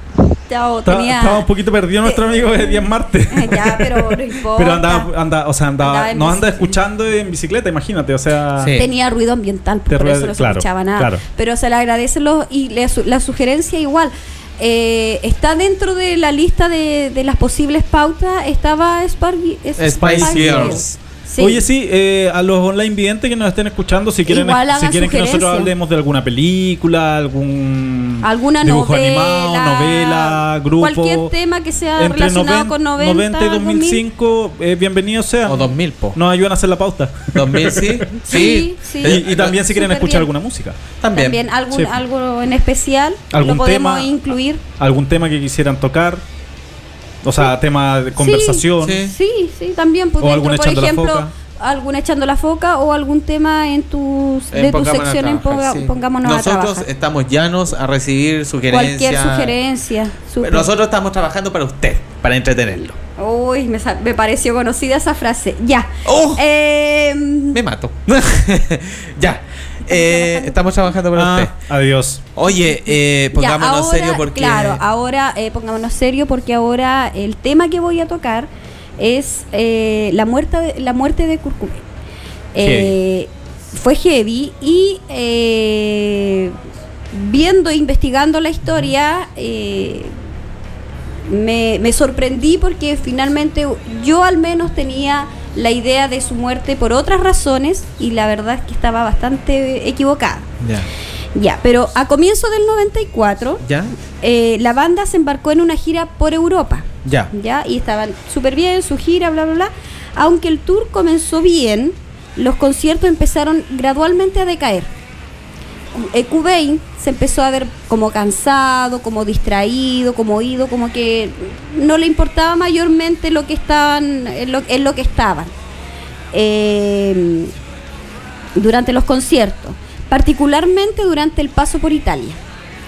Chao, tenía. Estaba un poquito perdido nuestro amigo de Díaz Marte. Ya, pero no importa. Pero andaba, anda, o sea, andaba, Andaba nos anda escuchando en bicicleta, imagínate, o sea. Sí. Tenía ruido ambiental, por rueda- eso no se claro, escuchaba nada. claro. Pero se le agradece los, y le su- la sugerencia igual. Eh, está dentro de la lista de, de las posibles pautas. Estaba Spice Girls. Sí. Oye, sí, eh, a los online videntes que nos estén escuchando, si quieren, Igual si quieren que nosotros hablemos de alguna película, algún alguna dibujo novela, animado, novela, grupo, cualquier tema que sea entre relacionado noven- con 90, 90 y 2005, eh, bienvenidos sean. O 2000, po. Nos ayudan a hacer la pauta. 2000, sí. Sí, sí. Y, y también si quieren escuchar bien. alguna música. También. También algún, Sí. algo en especial ¿Algún lo podemos tema? incluir. algún tema que quisieran tocar. O sea, tema de conversación. Sí. Sí, sí, también. Pues, O dentro, por echando la ejemplo, foca. algún echando la foca o algún tema en tus, En de tu Pongámonos a sección en ponga- sí. Pongámonos a Nosotros trabajar. estamos llanos a recibir sugerencias. Cualquier sugerencia. Nosotros estamos trabajando para usted, para entretenerlo. Uy, me, pareció conocida esa frase. Ya. ¡Oh! Eh, Me mato. ya. Eh, estamos trabajando para Ah, usted. adiós. Oye, eh, ya, pongámonos ahora, serio porque. Claro, ahora eh, pongámonos serio porque ahora el tema que voy a tocar es eh, la, muerte de, la muerte de. Eh, fue heavy y eh, viendo, investigando la historia, eh, me, me sorprendí porque finalmente yo al menos tenía la idea de su muerte por otras razones y la verdad es que estaba bastante equivocada. Ya. Ya, pero a comienzo del 94, ¿Ya? eh, la banda se embarcó en una gira por Europa. Ya. ¿ya? Y estaban súper bien, su gira, bla, bla, bla. Aunque el tour comenzó bien, los conciertos empezaron gradualmente a decaer. Cobain se empezó a ver como cansado, como distraído, como oído, como que no le importaba mayormente lo que estaban, en lo, en lo que estaban eh, durante los conciertos, particularmente durante el paso por Italia.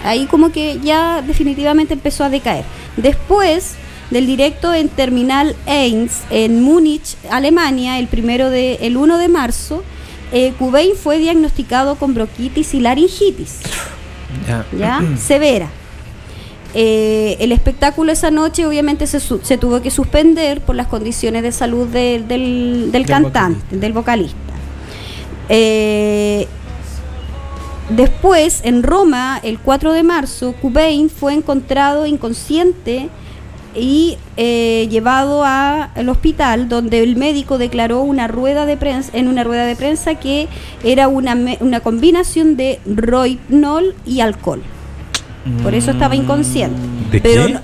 Ahí como que ya definitivamente empezó a decaer. Después del directo en Terminal 1 en Múnich, Alemania, el primero de el 1 de marzo, eh, fue diagnosticado con bronquitis y laringitis, Ya. ya severa. Eh, el espectáculo esa noche obviamente se, tuvo que suspender por las condiciones de salud de- del, del cantante, del vocalista. Eh, después, en Roma, el 4 de marzo, Cobain fue encontrado inconsciente y eh, llevado al hospital donde el médico declaró una rueda de prensa en una rueda de prensa que era una, una combinación de rohypnol y alcohol. Por eso estaba inconsciente. ¿De Pero qué? no-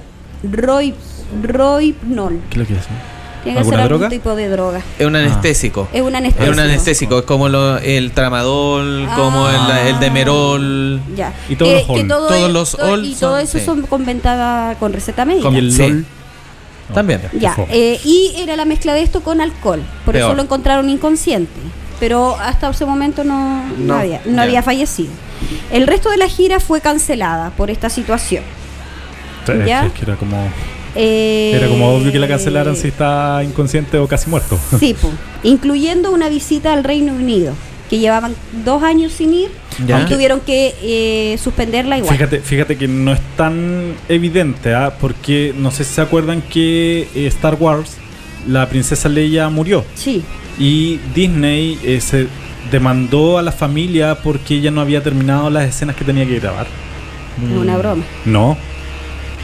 rohy- rohypnol. ¿Qué es lo que es? Tiene que ser ¿Alguna algún droga? tipo de droga. Es un anestésico. Es un Es anestésico. un anestésico, es como lo- el tramadol, como el, Ah. el demerol. Ya. Y todos los Ol. todo Todos los to- Ol Y todo son- eso sí. son con venta con receta médica. Como- ¿Y el Sí. LOL? También. Ya, eh, y era la mezcla de esto con alcohol. Por Peor. eso lo encontraron inconsciente. Pero hasta ese momento no, no No, había, no ya. había fallecido. El resto de la gira fue cancelada por esta situación. ¿ya? que- es que era como, Eh, era como obvio que la cancelaran si está inconsciente o casi muerto. Sí, po. incluyendo una visita al Reino Unido, que llevaban dos años sin ir Ya. y tuvieron que eh, suspenderla igual. Fíjate, fíjate que no es tan evidente, ¿ah? porque no sé si se acuerdan que eh, Star Wars, la princesa Leia murió Sí, y Disney eh, se demandó a la familia porque ella no había terminado las escenas que tenía que grabar. una broma. No,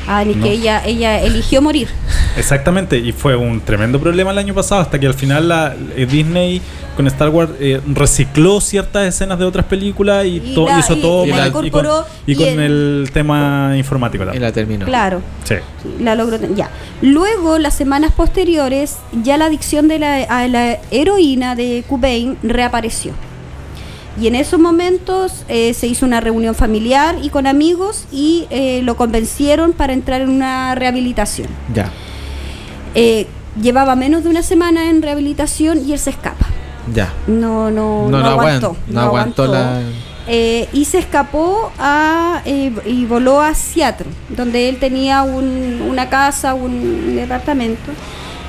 Ah, ni No. que ella, ella eligió morir. exactamente, y fue un tremendo problema el año pasado hasta que al final la, eh, Disney con Star Wars eh, recicló ciertas escenas de otras películas y, Y to- la- hizo y- todo y la con- y con, incorporó y y con el- el tema informático Y la terminó. Claro. Sí. La logró. Ya. Luego, las semanas posteriores, ya la adicción de la, a la heroína de Cobain reapareció. Y en esos momentos eh, se hizo una reunión familiar y con amigos y eh, lo convencieron para entrar en una rehabilitación. Ya, Eh, llevaba menos de una semana en rehabilitación y él se escapa. ya. No, no, No, no, no aguantó. no aguantó la- y se escapó a, y voló a Seattle, donde él tenía un- una casa, un departamento.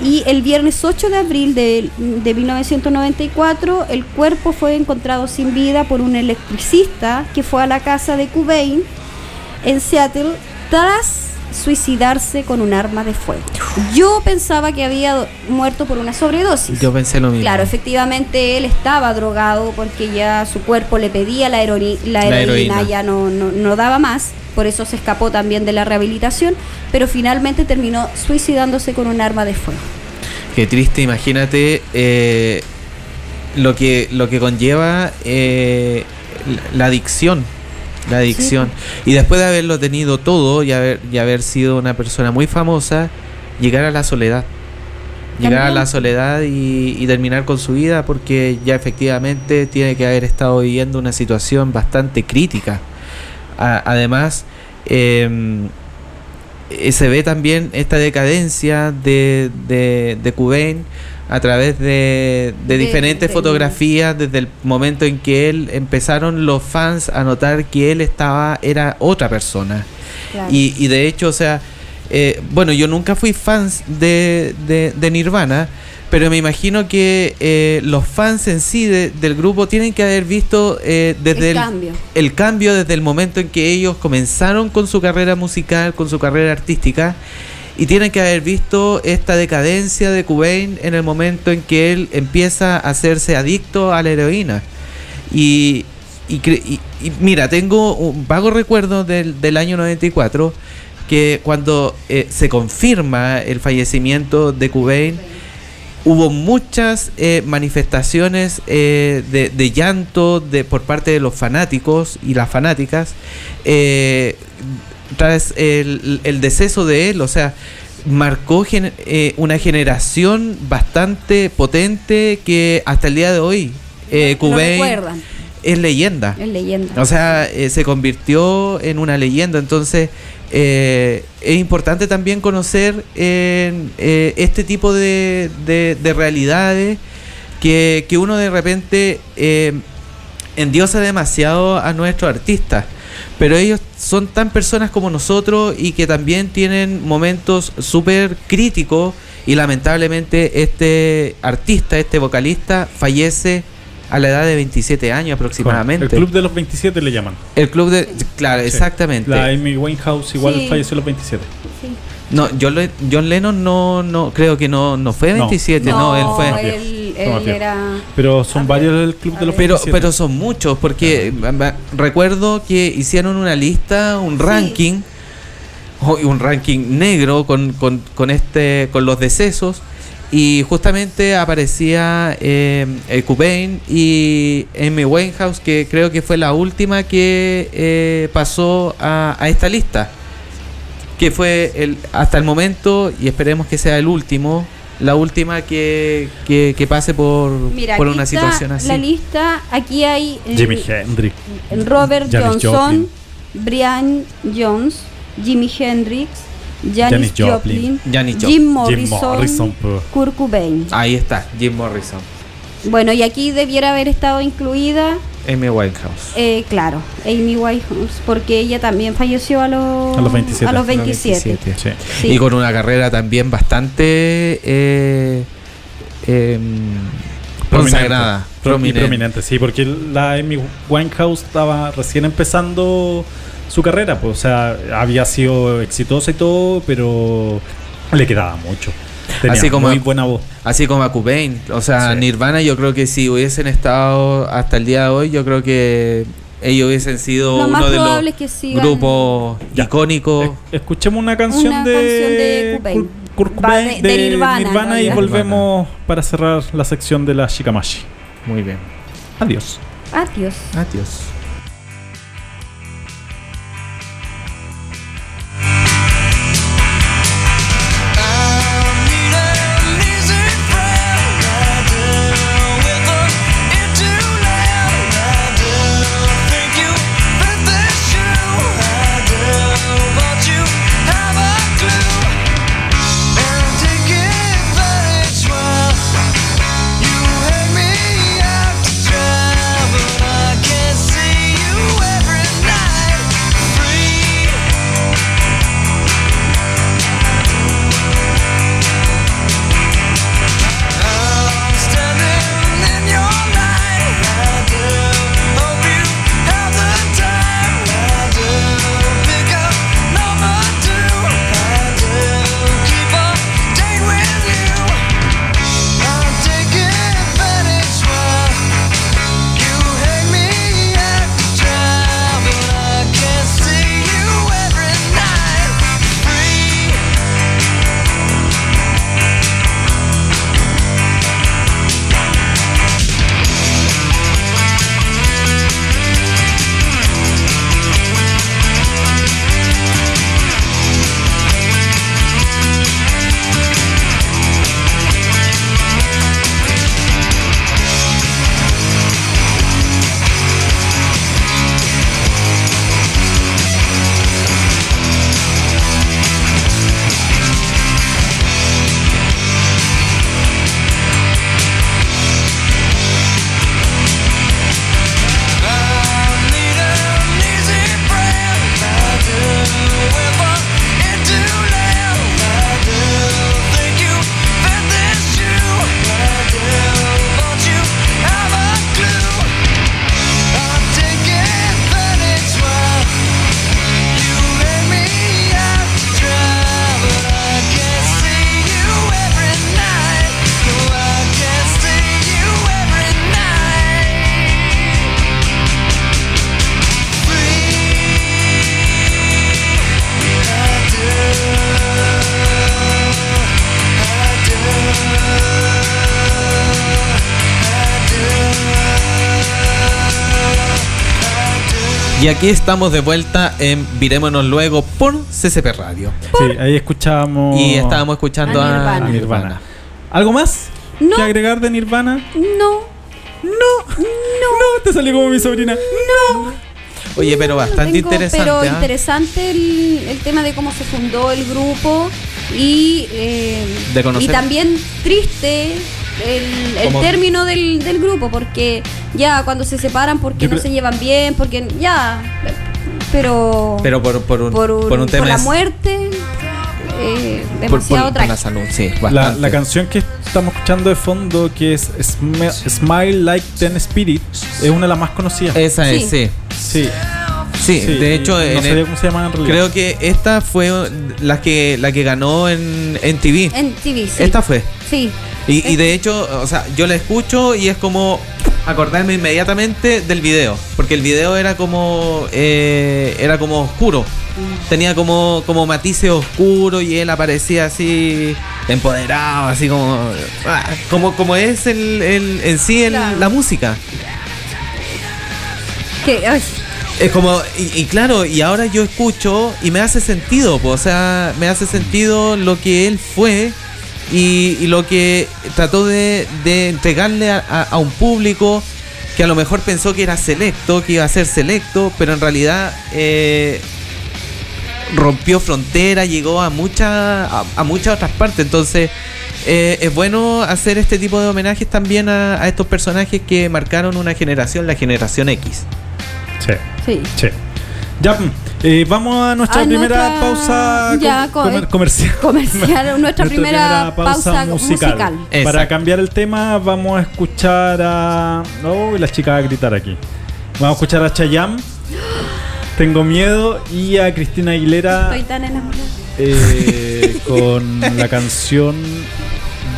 Y el viernes 8 de abril de, de 1994, el cuerpo fue encontrado sin vida por un electricista que fue a la casa de Cobain en Seattle tras suicidarse con un arma de fuego. Yo pensaba que había muerto por una sobredosis. Yo pensé lo mismo. Claro, efectivamente él estaba drogado porque ya su cuerpo le pedía la, heroí- la La heroína, heroína. ya no, no, no daba más, por eso se escapó también de la rehabilitación, pero finalmente terminó suicidándose con un arma de fuego. Qué triste, imagínate eh, lo que lo que conlleva eh, la adicción. La adicción. Y después de haberlo tenido todo y haber, y haber sido una persona muy famosa, llegar a la soledad. Llegar a la soledad y, y terminar con su vida porque ya efectivamente tiene que haber estado viviendo una situación bastante crítica. A- además, em, eh, se ve también esta decadencia de, de, de Cobain a través de, de De- diferentes de- fotografías desde el momento en que él empezaron los fans a notar que él estaba era otra persona Claro. y, y de hecho o sea eh, bueno yo nunca fui fans de, de, de Nirvana pero me imagino que eh, los fans en sí de- del grupo tienen que haber visto eh, desde El el, cambio. el cambio desde el momento en que ellos comenzaron con su carrera musical, con su carrera artística, y tienen que haber visto esta decadencia de Cobain en el momento en que él empieza a hacerse adicto a la heroína. Y, y, y- y mira, tengo un vago recuerdo del, del año 94 que cuando eh, se confirma el fallecimiento de Cobain, hubo muchas eh, manifestaciones eh, de, de llanto de, por parte de los fanáticos y las fanáticas eh, tras el, el deceso de él. O sea, marcó eh, una generación bastante potente que hasta el día de hoy eh, es leyenda. es leyenda. O sea, eh, se convirtió en una leyenda. Entonces, eh, es importante también conocer eh, este tipo de, de- de realidades que, que uno de repente eh, endiosa demasiado a nuestros artistas. Pero ellos son tan personas como nosotros y que también tienen momentos súper críticos y lamentablemente este artista, este vocalista, fallece a la edad de 27 años aproximadamente. El club de los 27 le llaman. El club de. Claro, Sí. exactamente. La Amy Winehouse igual Sí. falleció a los 27. Sí. No, John, Le- John Lennon no, no, creo que no, no fue No. 27, no, él fue. él, él era. Pero son varios del club de los. Pero, 27. pero son muchos, porque recuerdo que hicieron una lista, un Sí. ranking, un ranking negro con, con, con este, con los decesos, y justamente aparecía eh, eh, Cobain y Amy Winehouse, que creo que fue la última que eh, pasó a, a esta lista, que fue el, hasta el momento, y esperemos que sea el último, la última que, que, que pase por, Mira, por aquí una está situación así. La lista, aquí hay eh, Jimi Hendrix. Robert Janis Johnson, Joplin. Brian Jones, Jimi Hendrix, Janis Janis Joplin. Joplin, Janis Joplin. Jim Jim Morrison, Morrison. po. Kurt Cobain. Ahí está, Jim Morrison, Bueno, y aquí debiera haber estado incluida, Amy Winehouse. eh, claro, Amy Winehouse, porque ella también falleció a los, A los 27. a los A los 27. 27. Sí. Sí. Y con una carrera también bastante eh, em, consagrada, prominente. prominente, sí, porque la Amy Winehouse estaba recién empezando su carrera, pues, o sea, había sido exitosa y todo, pero le quedaba mucho. Tenía Así como- muy buena voz. Así como a Cobain. O sea, Sí. Nirvana yo creo que si hubiesen estado hasta el día de hoy, yo creo que ellos hubiesen sido Lo más uno de los probable es que sigan grupos Ya. icónicos. Escuchemos una canción Una de, canción de Cobain. Kurt- Kurt Va Cobain, de- de Nirvana, y volvemos para cerrar la sección de la Shikamashi. Muy bien. Adiós. Adiós. Adiós. Aquí estamos de vuelta en Virémonos Luego por CCP Radio. Sí, ahí escuchábamos. Y estábamos escuchando A Nirvana. a. ¿Algo más No. que agregar de Nirvana? No, No. No. te salió como mi sobrina. No. Oye, pero bastante tengo- interesante. Pero ¿ah? interesante el, el tema de cómo se fundó el grupo y, eh, De conocer- y también triste el, término del, del grupo, porque ya cuando se separan, porque Yo no se llevan bien, porque ya, pero, Pero por, por un, por, un- por un tema por la muerte, eh, demasiado por- por la trágico. salud, sí, La, bastante. la canción que estamos escuchando de fondo, que es Smile Like Ten Spirit, es una de las más conocidas. Esa es, sí. sí, Sí, sí, de hecho, no el- cómo se llama en realidad. creo que esta fue la que, la que ganó en, en TV. En TV, sí. Esta fue. Sí. Y, y de hecho, o sea, yo la escucho y es como acordarme inmediatamente del video. Porque el video era como. eh, era como oscuro. Tenía como, como matices oscuros y él aparecía así empoderado, así como. ah, como, como es el, el- en sí el- Claro. la música. Que, ay, Es como, y, y claro, y ahora yo escucho y me hace sentido, po, o sea, me hace sentido lo que él fue y, y lo que trató de, de entregarle a, a- a un público que a lo mejor pensó que era selecto, que iba a ser selecto, pero en realidad eh, rompió frontera, llegó a, mucha, a, a muchas otras partes, entonces... eh, es bueno hacer este tipo de homenajes también a, a estos personajes que marcaron una generación, la generación X. Sí, sí. sí. Ya, mm, eh, vamos a nuestra A primera nuestra- pausa ya, com- co- comer- comercial. Comercial, nuestra primera pausa musical. Exacto. Para cambiar el tema, vamos a escuchar a. Oh, la chica va a gritar aquí. Vamos a escuchar a Chayam. Tengo miedo. Y a Cristina Aguilera Estoy tan enamorada. eh, con la canción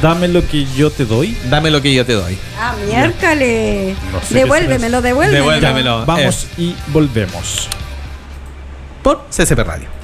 Dame lo que yo te doy. Dame lo que yo te doy. Ah, miércoles. No sé devuélvemelo, devuélvemelo. Devuélvemelo. Vamos y volvemos. Por CCP Radio.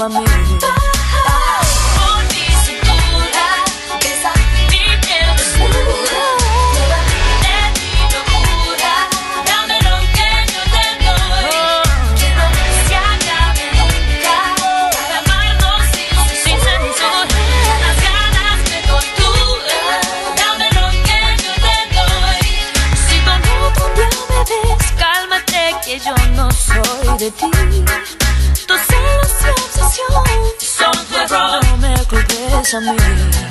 A mí. A mí.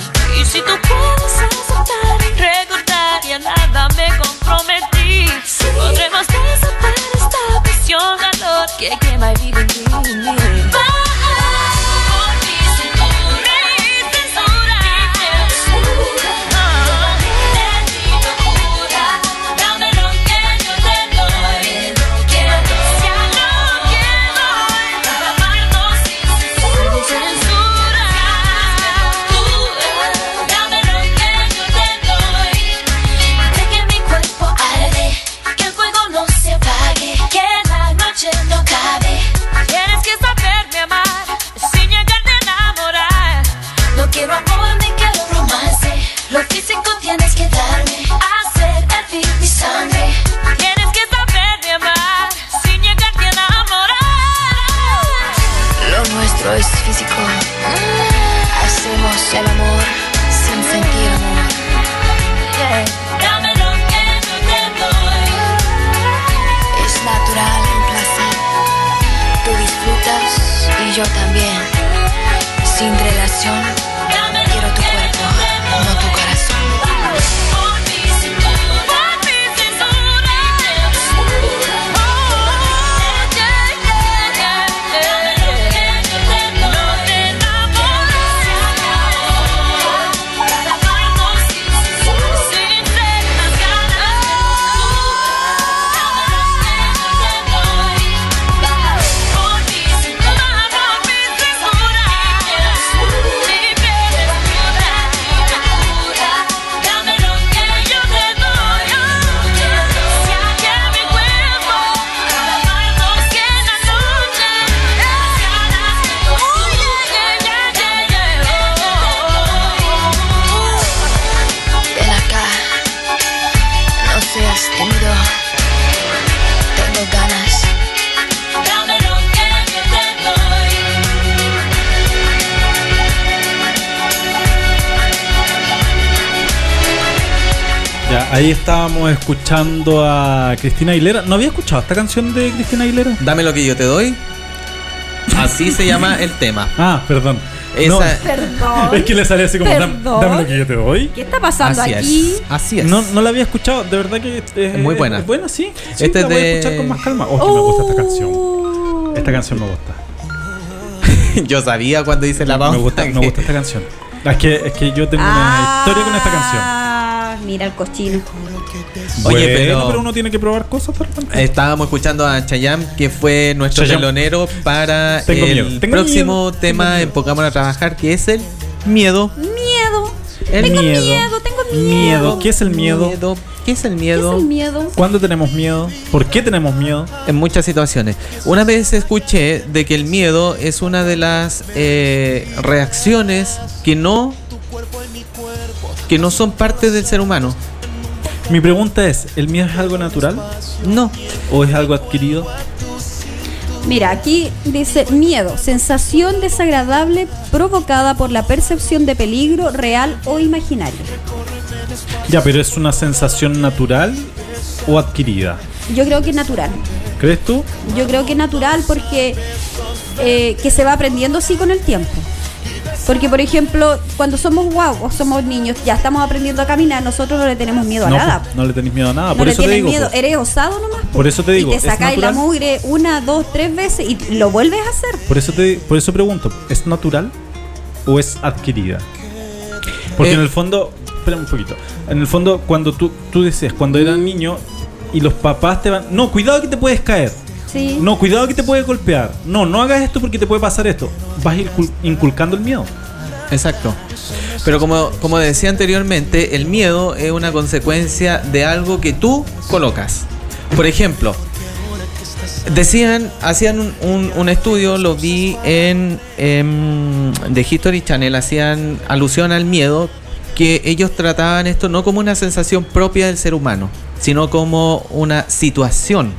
Estábamos escuchando a Cristina Aguilera. ¿No había escuchado esta canción de Cristina Aguilera? Dame lo que yo te doy. Así se llama el tema. Ah, perdón. No. Esa- Perdón. Es que le sale así como, "Dam- Perdón. dame lo que yo te doy. ¿Qué está pasando así aquí? es. Así es. No, no la había escuchado, de verdad que es, muy buena. Es buena, sí. sí Este la voy a de- escuchar con más calma. Oh, que me gusta esta canción. Oh. Esta canción me gusta. Yo sabía cuando hice la pausa. Me gusta, me gusta esta canción. Es que, es que yo tengo una historia con esta canción. Mira el cochino. Oye, Bueno, pero- uno tiene que probar cosas. Estábamos escuchando a Chayam, que fue nuestro telonero para Tengo el próximo miedo, tema en Pokémon a trabajar, que es el miedo. Miedo. El tengo miedo. miedo. tengo miedo. Miedo. ¿Qué es el miedo? ¿Qué es el ¿Qué miedo? es el miedo? ¿Cuándo tenemos miedo? ¿Por qué tenemos miedo? En muchas situaciones. Una vez escuché de que el miedo es una de las eh, reacciones que no que no son parte del ser humano. Mi pregunta es, ¿el miedo es algo natural No. o es algo adquirido? Mira, aquí dice miedo, sensación desagradable provocada por la percepción de peligro real o imaginario. Ya, pero ¿es una sensación natural o adquirida? Yo creo que es natural. ¿Crees tú? Yo creo que es natural porque eh, que se va aprendiendo sí con el tiempo. Porque, por ejemplo, cuando somos guau, somos niños, ya estamos aprendiendo a caminar, nosotros no le tenemos miedo a no, nada. pues, no le tenés miedo a nada. no por le eso te digo. miedo, pues. eres osado nomás. pues. Por eso te digo, Y ¿es te sacáis la mugre una, dos, tres veces y lo vuelves a hacer. Por eso te, por eso pregunto, ¿es natural o es adquirida? Porque Eh. en el fondo, espera un poquito. En el fondo, cuando tú, tú decías, cuando eras niño y los papás te van, no, cuidado que te puedes caer. Sí. No, cuidado que te puede golpear. No, no hagas esto porque te puede pasar esto. Vas incul- inculcando el miedo. Exacto. Pero como, como decía anteriormente, el miedo es una consecuencia de algo que tú colocas. Por ejemplo, decían, hacían un, un- un estudio, lo vi en, en The History Channel, hacían alusión al miedo, que ellos trataban esto no como una sensación propia del ser humano, sino como una situación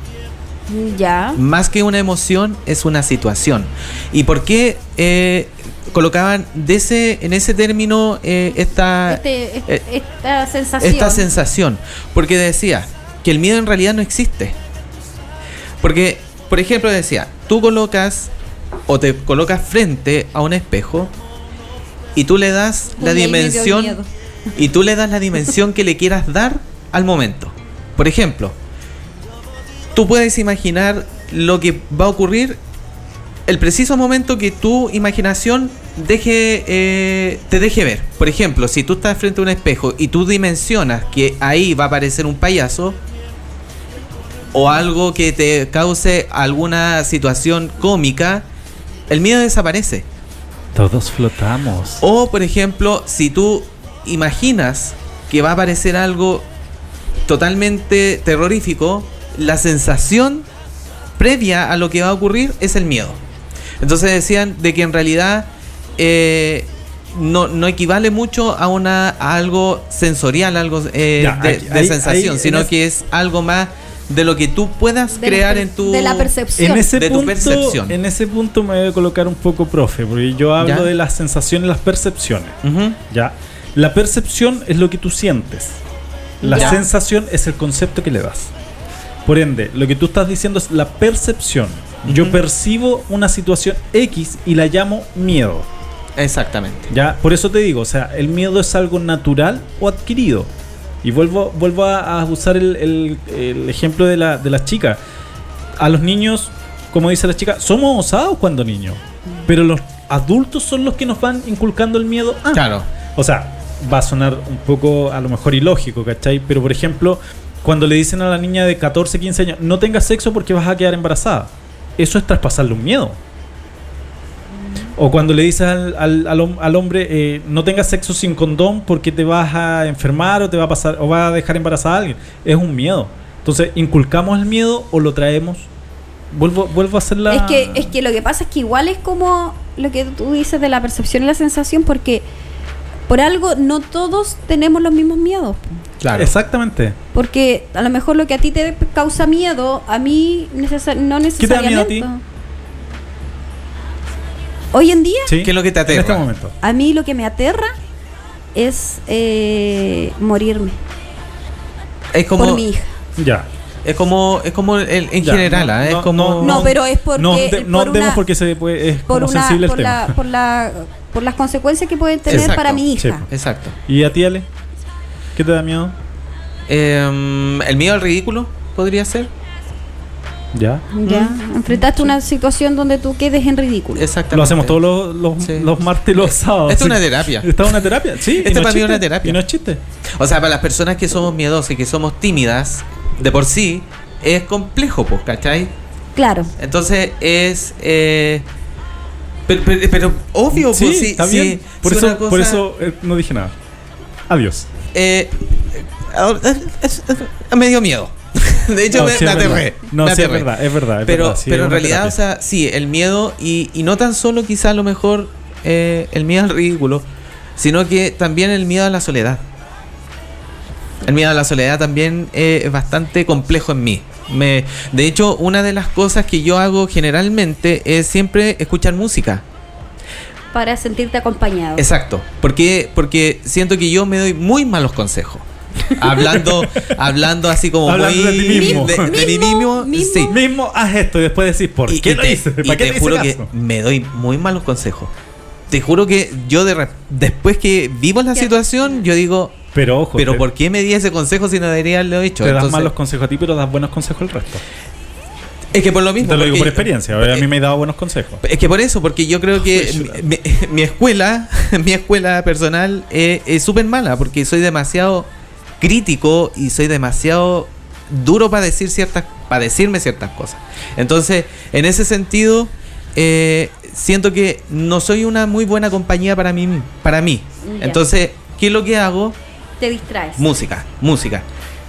Ya. más que una emoción, es una situación. ¿Y por qué eh, colocaban de ese, en ese término eh, esta, Este- es- eh, esta sensación. esta sensación? Porque decía que el miedo en realidad no existe. Porque, por ejemplo, decía, tú colocas o te colocas frente a un espejo y tú le das la Uy, dimensión y tú le das la dimensión que le quieras dar al momento. Por ejemplo, tú puedes imaginar lo que va a ocurrir el preciso momento que tu imaginación deje eh, te deje ver. Por ejemplo, si tú estás frente a un espejo y tú dimensionas que ahí va a aparecer un payaso o algo que te cause alguna situación cómica, el miedo desaparece. Todos flotamos. O, por ejemplo, si tú imaginas que va a aparecer algo totalmente terrorífico, la sensación previa a lo que va a ocurrir es el miedo. Entonces decían de que en realidad eh, no, no equivale mucho a una a algo sensorial, algo eh, Ya, de, sensación, ahí sino es- que es algo más de lo que tú puedas de crear en tu de la percepción. En ese, de tu punto, percepción. en ese punto me voy a colocar un poco profe, porque yo hablo Ya. de las sensaciones, las percepciones. ¿ya? La percepción es lo que tú sientes. La Ya. sensación es el concepto que le das. Por ende, lo que tú estás diciendo es la percepción. Yo percibo una situación X y la llamo miedo. Exactamente. ¿Ya? Por eso te digo, o sea, el miedo es algo natural o adquirido. Y vuelvo, vuelvo a, a usar el, el- el ejemplo de la, de las chicas. A los niños, como dice la chica, somos osados cuando niños. Pero los adultos son los que nos van inculcando el miedo. Ah, Claro. o sea, va a sonar un poco a lo mejor ilógico, ¿cachai? Pero por ejemplo, cuando le dicen a la niña de 14, 15 años, no tengas sexo porque vas a quedar embarazada. Eso es traspasarle un miedo. O cuando le dices al, al- al al hombre, eh, no tengas sexo sin condón porque te vas a enfermar o te va a pasar o va a dejar embarazada a alguien. Es un miedo. Entonces, ¿inculcamos el miedo o lo traemos? Vuelvo, vuelvo a hacer la... Es que, es que lo que pasa es que igual es como lo que tú dices de la percepción y la sensación, porque por algo no todos tenemos los mismos miedos. Claro. Exactamente. Porque a lo mejor lo que a ti te causa miedo, a mí no ¿Qué te da miedo a necesariamente. ti? Hoy en día, ¿Sí? ¿Qué es lo que te En este aterra? momento. a mí lo que me aterra es eh, morirme Es como por mi hija. Ya. Es como, es como el- en Ya, general, no, ¿ah? es no, como. No, pero es porque No, de- no por demos una- porque se puede, es por como una sensible el por tema. la, por la por las consecuencias que pueden tener Exacto, para mi sí. hija. Exacto. ¿Y a ti, Ale? ¿Qué te da miedo? Em, el miedo al ridículo podría ser. Ya. Ya, enfrentaste una situación donde tú quedes en ridículo. Exactamente. Lo hacemos todos los, los, Sí. los martes y los sábados. Esto es Sí. una terapia. ¿Esta es una terapia? Sí. Esto y no para mí es una terapia. Y no es chiste. O sea, para las personas que somos miedosas y que somos tímidas, de por sí, es complejo, pues, ¿cachai? Claro. Entonces es. eh, pero, pero- pero obvio, sí, pues sí. está sí, bien. Por sí, eso, cosa- por eso eh, no dije nada. Adiós. eh, es- me dio miedo. De hecho, No, me, sí me aterré. No, me sí es verdad, es verdad. es Pero, verdad, sí, pero es en realidad, o sea, sí, el miedo, y, y no tan solo quizá a lo mejor eh, el miedo al ridículo, sino que también el miedo a la soledad. El miedo a la soledad también eh, es bastante complejo en mí. Me, de hecho, una de las cosas que yo hago generalmente es siempre escuchar música. Para sentirte acompañado. Exacto. Porque, porque siento que yo me doy muy malos consejos. Hablando, hablando así como Hablando muy de ti mismo. de, de mí mismo, Mismo, sí. Mismo haz esto y después decís, ¿por Y- qué y lo te, hice? y ¿Para qué te hice juro caso? que me doy muy malos consejos. Te juro que yo de después que vivo la situación, yo digo, Pero ojo, pero te, ¿por qué me di ese consejo si no debería haberlo hecho? te das Entonces, malos consejos a ti, pero das buenos consejos al resto. es que por lo mismo. Te lo digo porque- por experiencia. A mí me he dado buenos consejos. Es que por eso, porque yo creo que Joder, mi, mi- mi escuela, mi escuela personal eh, es súper mala, porque soy demasiado crítico y soy demasiado duro para decir ciertas, para decirme ciertas cosas. Entonces, en ese sentido, eh, siento que no soy una muy buena compañía para mí, para mí. Entonces, ¿qué es lo que hago? Te distraes. Música, música.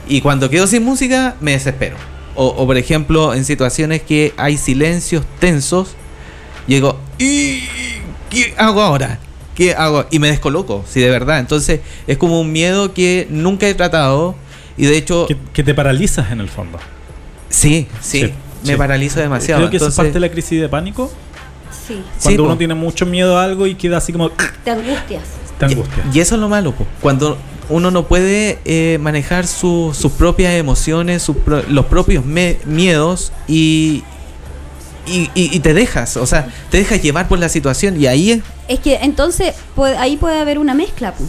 Y cuando quedo sin música, me desespero. O, o, por ejemplo, en situaciones que hay silencios tensos, llego, ¿y qué hago ahora? ¿Qué hago? Y me descoloco, sí, de verdad. Entonces, es como un miedo que nunca he tratado. Y de hecho, Que, que te paralizas en el fondo. sí, sí, Sí, me sí. paralizo demasiado. Creo que eso es Entonces, parte de la crisis de pánico. Sí. Cuando po. uno tiene mucho miedo a algo y queda así como Te angustias. te angustia. Y, y eso es lo malo, po. cuando uno no puede eh, manejar su- sus propias emociones, sus pro- los propios me- miedos y, y, y- y te dejas, o sea, te dejas llevar por la situación y ahí es... Es que entonces puede- ahí puede haber una mezcla pu,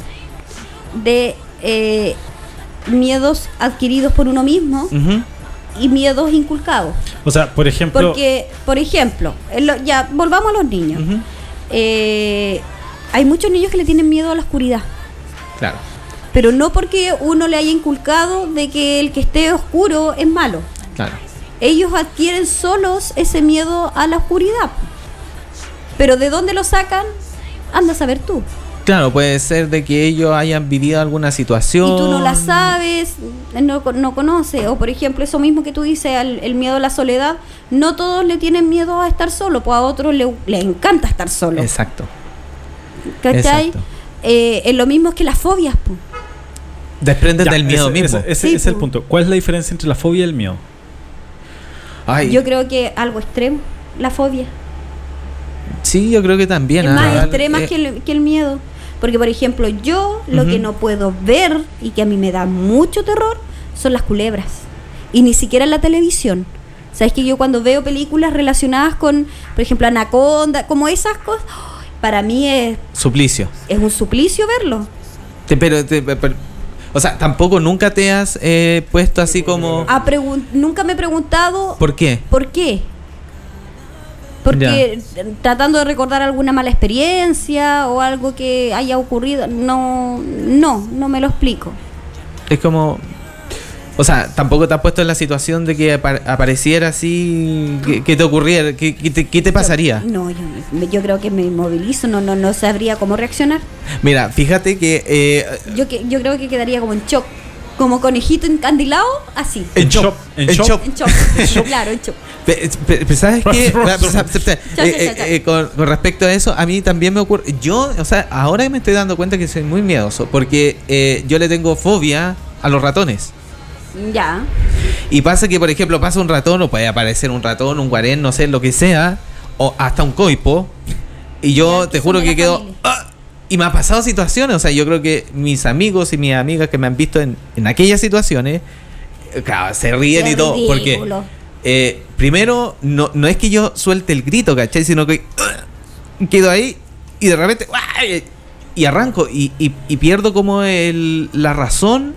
de eh, miedos adquiridos por uno mismo y miedos inculcados. O sea, por ejemplo, Porque, por ejemplo, lo- ya volvamos a los niños. Eh, hay muchos niños que le tienen miedo a la oscuridad. Claro, Pero no porque uno le haya inculcado de que el que esté oscuro es malo. claro. Ellos adquieren solos ese miedo a la oscuridad. Pero ¿de dónde lo sacan? Anda a saber tú. Claro, puede ser de que ellos hayan vivido alguna situación. Y tú no la sabes, no, no conoces. O por ejemplo, eso mismo que tú dices, el miedo a la soledad. No todos le tienen miedo a estar solo, pues a otros le, le encanta estar solo. Exacto. ¿Cachai? exacto. Eh, es lo mismo que las fobias. pues. Desprenden ya, del miedo ese, mismo. ese- ese Sí, es el po. punto. ¿Cuál es la diferencia entre la fobia y el miedo? Ay, Yo creo que algo extremo, la fobia. sí, yo creo que también. es ah, más extrema eh, que, el, que el miedo. Porque, por ejemplo, yo lo que no puedo ver y que a mí me da mucho terror son las culebras. Y ni siquiera en la televisión. ¿Sabes que yo cuando veo películas relacionadas con, por ejemplo, Anaconda, como esas cosas, para mí es, Suplicio. es un suplicio verlo. Te- pero, te- pero- o sea, tampoco nunca te has eh, puesto así como... A pregun- nunca me he preguntado ¿Por qué? por qué. Porque tratando de recordar alguna mala experiencia o algo que haya ocurrido, no, no, no me lo explico. Es como... O sea, tampoco te has puesto en la situación de que apa- apareciera así, que, que te ocurriera, que, que te, ¿qué te pasaría? No, yo, creo que me inmovilizo, no, no, no sabría cómo reaccionar. Mira, fíjate que... eh, Yo, que, yo creo que quedaría como en shock, como conejito encandilado, así. en En shock, shock, en en shock. shock. En shock, claro, en shock. ¿Sabes qué? Con respecto a eso, a mí también me ocurre. Yo, o sea, ahora me estoy dando cuenta que soy muy miedoso porque eh, yo le tengo fobia a los ratones. Ya. Y pasa que, por ejemplo, pasa un ratón, o puede aparecer un ratón, un guarén, no sé, lo que sea, o hasta un coipo, y yo Ya, te juro que quedo. ¡ah! Y me ha pasado situaciones, o sea, yo creo que mis amigos y mis amigas que me han visto en, en aquellas situaciones claro, se ríen Qué y todo. Porque eh, primero, no, no es que yo suelte el grito, ¿cachai? Sino que quedo ahí y de repente y arranco y, y- y pierdo como el, la razón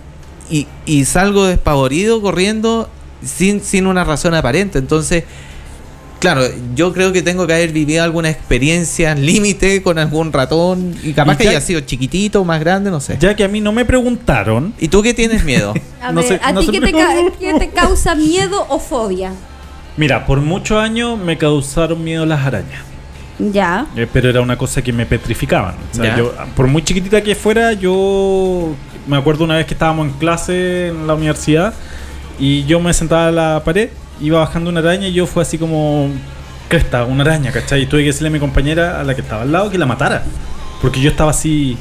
y, y salgo despavorido corriendo sin, sin una razón aparente. Entonces, claro, yo creo que tengo que haber vivido alguna experiencia límite con algún ratón y capaz Y que ya- haya sido chiquitito, más grande, no sé. Ya que a mí no me preguntaron, ¿Y tú qué tienes miedo? A No ver, sé- ¿a no ti qué te, ca- qué te causa miedo o fobia? mira, por muchos años me causaron miedo las arañas. Ya. Eh, pero era una cosa que me petrificaban. O sea, Ya. yo, por muy chiquitita que fuera, yo me acuerdo una vez que estábamos en clase en la universidad y yo me sentaba a la pared, iba bajando una araña y yo fue así como cresta, una araña, ¿cachai? Y tuve que decirle a mi compañera a la que estaba al lado que la matara. Porque yo estaba así,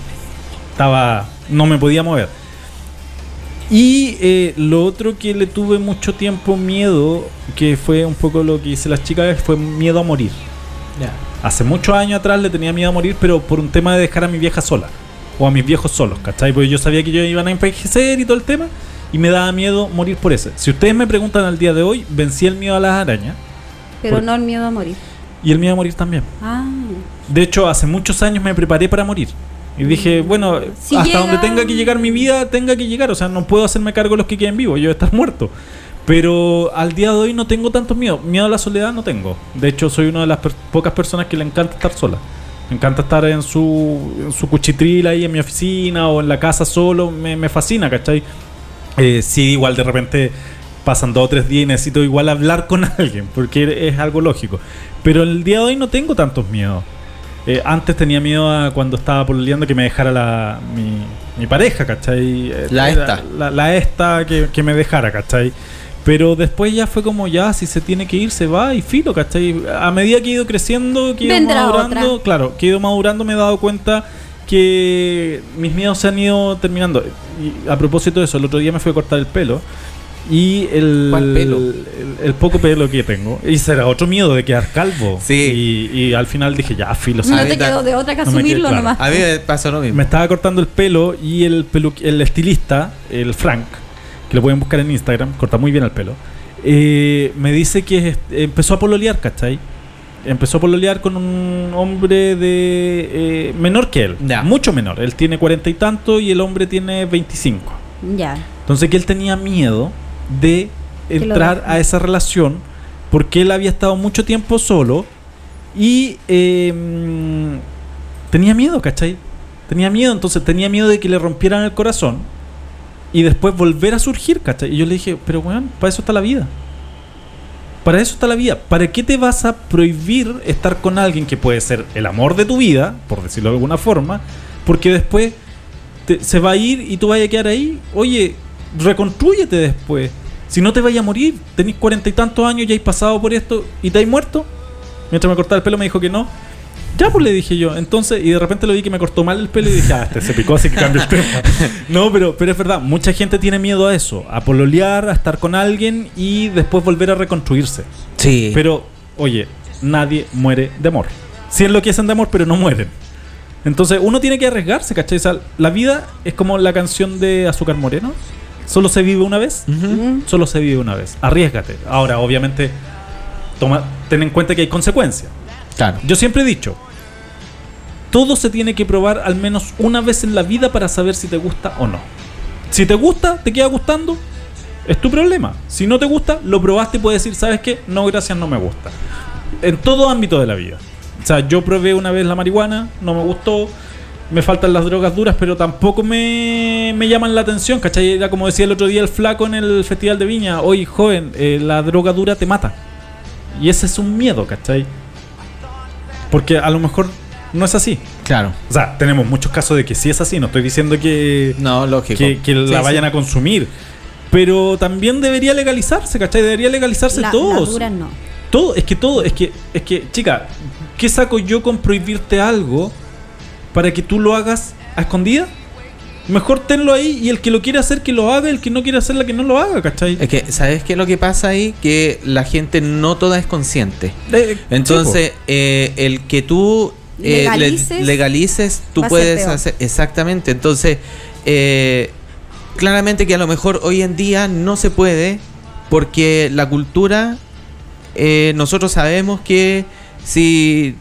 estaba, no me podía mover. Y eh, lo otro que le tuve mucho tiempo miedo, que fue un poco lo que hice las chicas, fue miedo a morir. Hace muchos años atrás le tenía miedo a morir, pero por un tema de dejar a mi vieja sola. O a mis viejos solos, ¿cachai? Porque yo sabía que ellos iban a envejecer y todo el tema. Y me daba miedo morir por eso. Si ustedes me preguntan al día de hoy, vencí el miedo a las arañas. Pero Por- no el miedo a morir. Y el miedo a morir también. Ah. De hecho, hace muchos años me preparé para morir. Y dije, bueno, Si hasta llega- donde tenga que llegar mi vida, tenga que llegar. O sea, no puedo hacerme cargo de los que queden vivos. Yo voy a estar muerto. Pero al día de hoy no tengo tanto miedo. Miedo a la soledad no tengo. De hecho, soy una de las per- pocas personas que le encanta estar sola. Me encanta estar en su, en su cuchitril ahí en mi oficina o en la casa solo. Me, me fascina, ¿cachai? Eh, sí, igual de repente pasan dos o tres días y necesito igual hablar con alguien, porque es algo lógico. Pero el día de hoy no tengo tantos miedos. Eh, antes tenía miedo a cuando estaba pololeando que me dejara la, mi, mi pareja, ¿cachai? Eh, La esta. La, la esta que, que me dejara, ¿cachai? Pero después ya fue como ya, si se tiene que ir, se va y filo, ¿cachai? A medida que he ido creciendo, que he ido madurando, otra. claro, que he ido madurando me he dado cuenta que mis miedos se han ido terminando. Y a propósito de eso, el otro día me fui a cortar el pelo. Y el, ¿Cuál pelo? el, el poco pelo que tengo. Y será otro miedo de quedar calvo. Sí. Y, y al final dije, ya, filo. No te quedó de otra que No me quedé asumirlo claro. nomás. A mí me pasó lo mismo. Me estaba cortando el pelo y el, pelu el estilista, el Frank, que lo pueden buscar en Instagram, corta muy bien el pelo, eh, me dice que empezó a pololear, ¿cachai? Empezó a pololear con un hombre de eh, menor que él, mucho menor. Él tiene cuarenta y tanto y el hombre tiene 25. Ya. Entonces que él tenía miedo de entrar a esa relación porque él había estado mucho tiempo solo y eh, mm, tenía miedo, ¿cachai? Tenía miedo, entonces tenía miedo de que le rompieran el corazón y después volver a surgir, ¿cachai? Y yo le dije, pero bueno, para eso está la vida. Para eso está la vida. ¿Para qué te vas a prohibir estar con alguien que puede ser el amor de tu vida, por decirlo de alguna forma, porque después te- se va a ir y tú vas a quedar ahí? Oye, reconstrúyete después. Si no te vayas a morir, tenés cuarenta y tantos años, ya has pasado por esto y te has muerto. Mientras me cortaba el pelo me dijo que no. Ya pues le dije yo. Entonces, y de repente lo vi que me cortó mal el pelo y dije, ah, este se picó, así que cambio el tema. No, pero, pero es verdad, mucha gente tiene miedo a eso, a pololear, a estar con alguien y después volver a reconstruirse. Sí. Pero, oye, nadie muere de amor. Sí enloquecen de amor, pero no mueren. Entonces, uno tiene que arriesgarse, ¿cachai? O sea, la vida es como la canción de Azúcar Moreno. Solo se vive una vez. Solo se vive una vez. Arriesgate. Ahora, obviamente, toma, ten en cuenta que hay consecuencias. Claro. Yo siempre he dicho, todo se tiene que probar al menos una vez en la vida para saber si te gusta o no. Si te gusta, te queda gustando, es tu problema. Si no te gusta, lo probaste y puedes decir, ¿sabes qué? No, gracias, no me gusta. En todo ámbito de la vida. O sea, yo probé una vez la marihuana, no me gustó. Me faltan las drogas duras, pero tampoco me, me llaman la atención, ¿cachai? Era como decía el otro día el flaco en el Festival de Viña. Oye, joven, eh, la droga dura te mata. Y ese es un miedo, ¿cachai? Porque a lo mejor no es así. Claro. O sea, tenemos muchos casos de que sí es así. No estoy diciendo que, No, lógico. que, que la Sí, vayan sí. a consumir. Pero también debería legalizarse, ¿cachai? Debería legalizarse La, todo. la dura no. Todo, es que todo, es que, es que, chica, ¿qué saco yo con prohibirte algo para que tú lo hagas a escondida? Mejor tenlo ahí y el que lo quiere hacer que lo haga, el que no quiere hacerla que no lo haga, ¿cachai? Es que, ¿sabes qué es lo que pasa ahí? Que la gente no toda es consciente. Eh, Entonces, eh, el que tú eh, le- Legalices, legalices, tú puedes hacer. Exactamente. Entonces, eh, claramente que a lo mejor hoy en día no se puede porque la cultura, eh, nosotros sabemos que si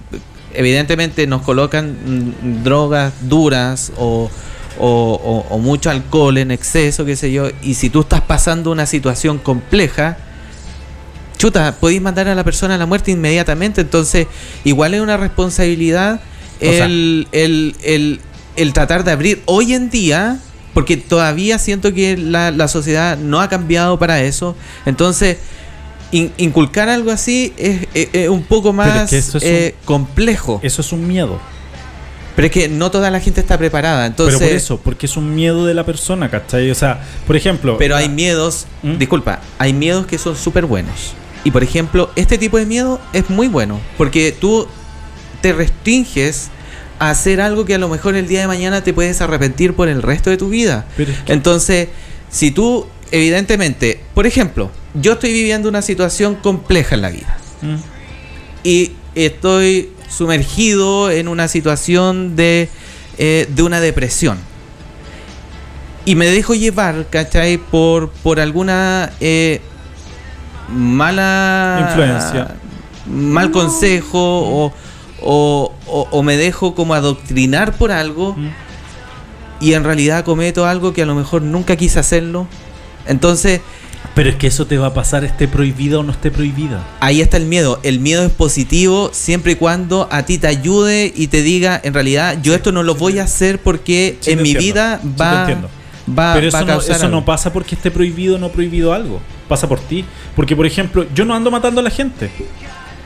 evidentemente nos colocan mm, drogas duras o, o- o- o mucho alcohol en exceso, qué sé yo, y si tú estás pasando una situación compleja, chuta, podéis mandar a la persona a la muerte inmediatamente. Entonces, igual es una responsabilidad sea- el, el- el- tratar de abrir hoy en día, porque todavía siento que la, la sociedad no ha cambiado para eso. Entonces, in- inculcar algo así es, es- es un poco es más que eso es eh, complejo. Eso es un miedo. Pero es que no toda la gente está preparada. Entonces, pero por eso, porque es un miedo de la persona, ¿cachai? O sea, por ejemplo. Pero hay miedos, ¿Mm? disculpa, hay miedos que son súper buenos. Y por ejemplo, este tipo de miedo es muy bueno, porque tú te restringes a hacer algo que a lo mejor el día de mañana te puedes arrepentir por el resto de tu vida. Pero es que- Entonces, si tú, evidentemente, por ejemplo, yo estoy viviendo una situación compleja en la vida Mm. y estoy sumergido en una situación de, eh, de una depresión. Y me dejo llevar, ¿cachai? Por, por alguna eh, mala Influencia. mal consejo o, o- o- o me dejo como adoctrinar por algo Mm. y en realidad cometo algo que a lo mejor nunca quise hacerlo. Entonces, Pero es que eso te va a pasar, esté prohibida o no esté prohibida. Ahí está el miedo. El miedo es positivo siempre y cuando a ti te ayude y te diga, en realidad, yo esto no lo voy a hacer porque Sí, en mi entiendo. vida va, va, Pero va eso, no, eso algo. no pasa porque esté prohibido o no prohibido algo. Pasa por ti. Porque, por ejemplo, yo no ando matando a la gente.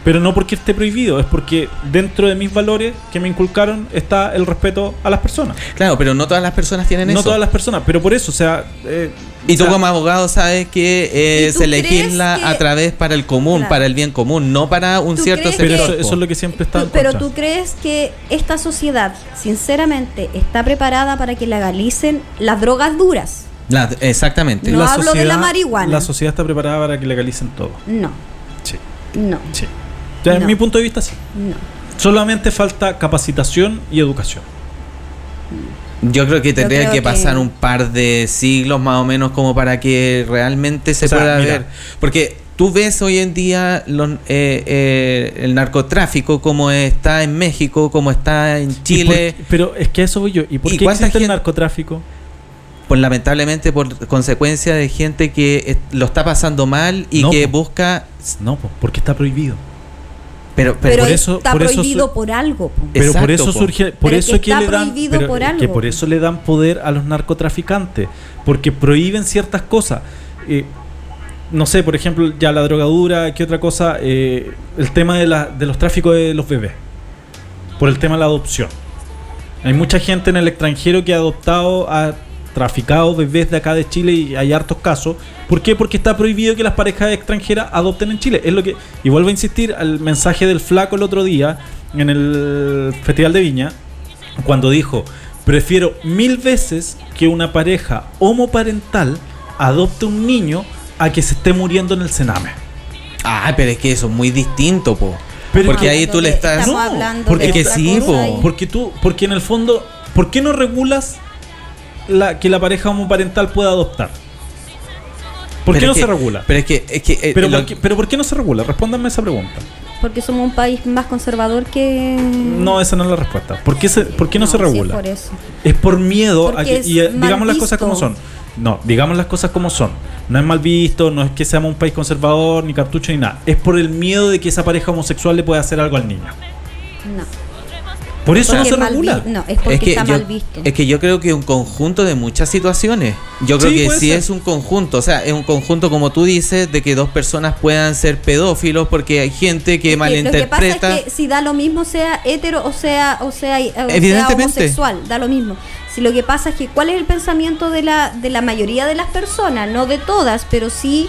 Pero no porque esté prohibido, es porque dentro de mis valores que me inculcaron está el respeto a las personas. Claro, pero no todas las personas tienen No eso. todas las personas, pero por eso, o sea... eh, Y o tú sea, como abogado sabes que eh, ¿Y tú se crees legisla que- a través para el común, Claro. para el bien común, no para un ¿Tú cierto crees Pero sector. eso, es lo que siempre está en pero contra. tú crees que esta sociedad, sinceramente, está preparada para que legalicen las drogas duras. La- exactamente. No hablo de la marihuana. La sociedad está preparada para que legalicen todo. No, Sí, no, sí. No. mi punto de vista, sí. no. Solamente falta capacitación y educación. Yo creo que tendría creo que que- pasar un par de siglos más o menos como para que realmente se O sea, pueda mira. ver. Porque tú ves hoy en día los- eh, eh, el narcotráfico como está en México, como está en ¿Y Chile, por- pero es que a eso voy yo. ¿Y por ¿Y qué existe el narcotráfico? pues lamentablemente por consecuencia de gente que lo está pasando mal y No, que po. busca... No, po, porque está prohibido. Pero, Pero, pero, por eso- está por eso prohibido por algo. po. Pero por eso surge, por Pero eso que que está le dan, pero por que algo. por eso le dan poder a los narcotraficantes, porque prohíben ciertas cosas. Eh, no sé, por ejemplo, ya la drogadura, ¿qué otra cosa? Eh, el tema de, la, de los tráficos de los bebés, por el tema de la adopción. Hay mucha gente en el extranjero que ha adoptado, ha traficado bebés de acá de Chile y hay hartos casos. ¿Por qué? Porque está prohibido que las parejas extranjeras adopten en Chile. Es lo que y vuelvo a insistir al mensaje del flaco el otro día en el Festival de Viña cuando dijo, "Prefiero mil veces que una pareja homoparental adopte un niño a que se esté muriendo en el cename." Ah, pero es que eso es muy distinto, po. Pero porque ahí tú le estás... Estamos No, hablando porque de que otra sí, po. Porque tú, porque en el fondo, ¿por qué no regulas la, que la pareja homoparental pueda adoptar? ¿Por Pero qué no se regula? Pero es que... Es que eh, Pero, lo- ¿por qué, pero ¿por qué no se regula? Respóndanme esa pregunta. Porque somos un país más conservador que. No, esa no es la respuesta. ¿Por qué, se, por qué no, se sí, es regula? por eso. Es por miedo a que, y eh, digamos las cosas como son. No, digamos las cosas como son. No es mal visto, no es que seamos un país conservador, ni cartucho, ni nada. Es por el miedo de que esa pareja homosexual le pueda hacer algo al niño. No. Por eso no se es regula. No, es porque es que está yo, mal visto. Es que yo creo que un conjunto de muchas situaciones. Yo creo Sí, que sí ser. es un conjunto. O sea, es un conjunto, como tú dices, de que dos personas puedan ser pedófilos porque hay gente que Es que malinterpreta. Lo que pasa es que si da lo mismo sea hetero o sea o sea, o sea Evidentemente. homosexual, da lo mismo. Si lo que pasa es que cuál es el pensamiento de la de la mayoría de las personas, no de todas, pero sí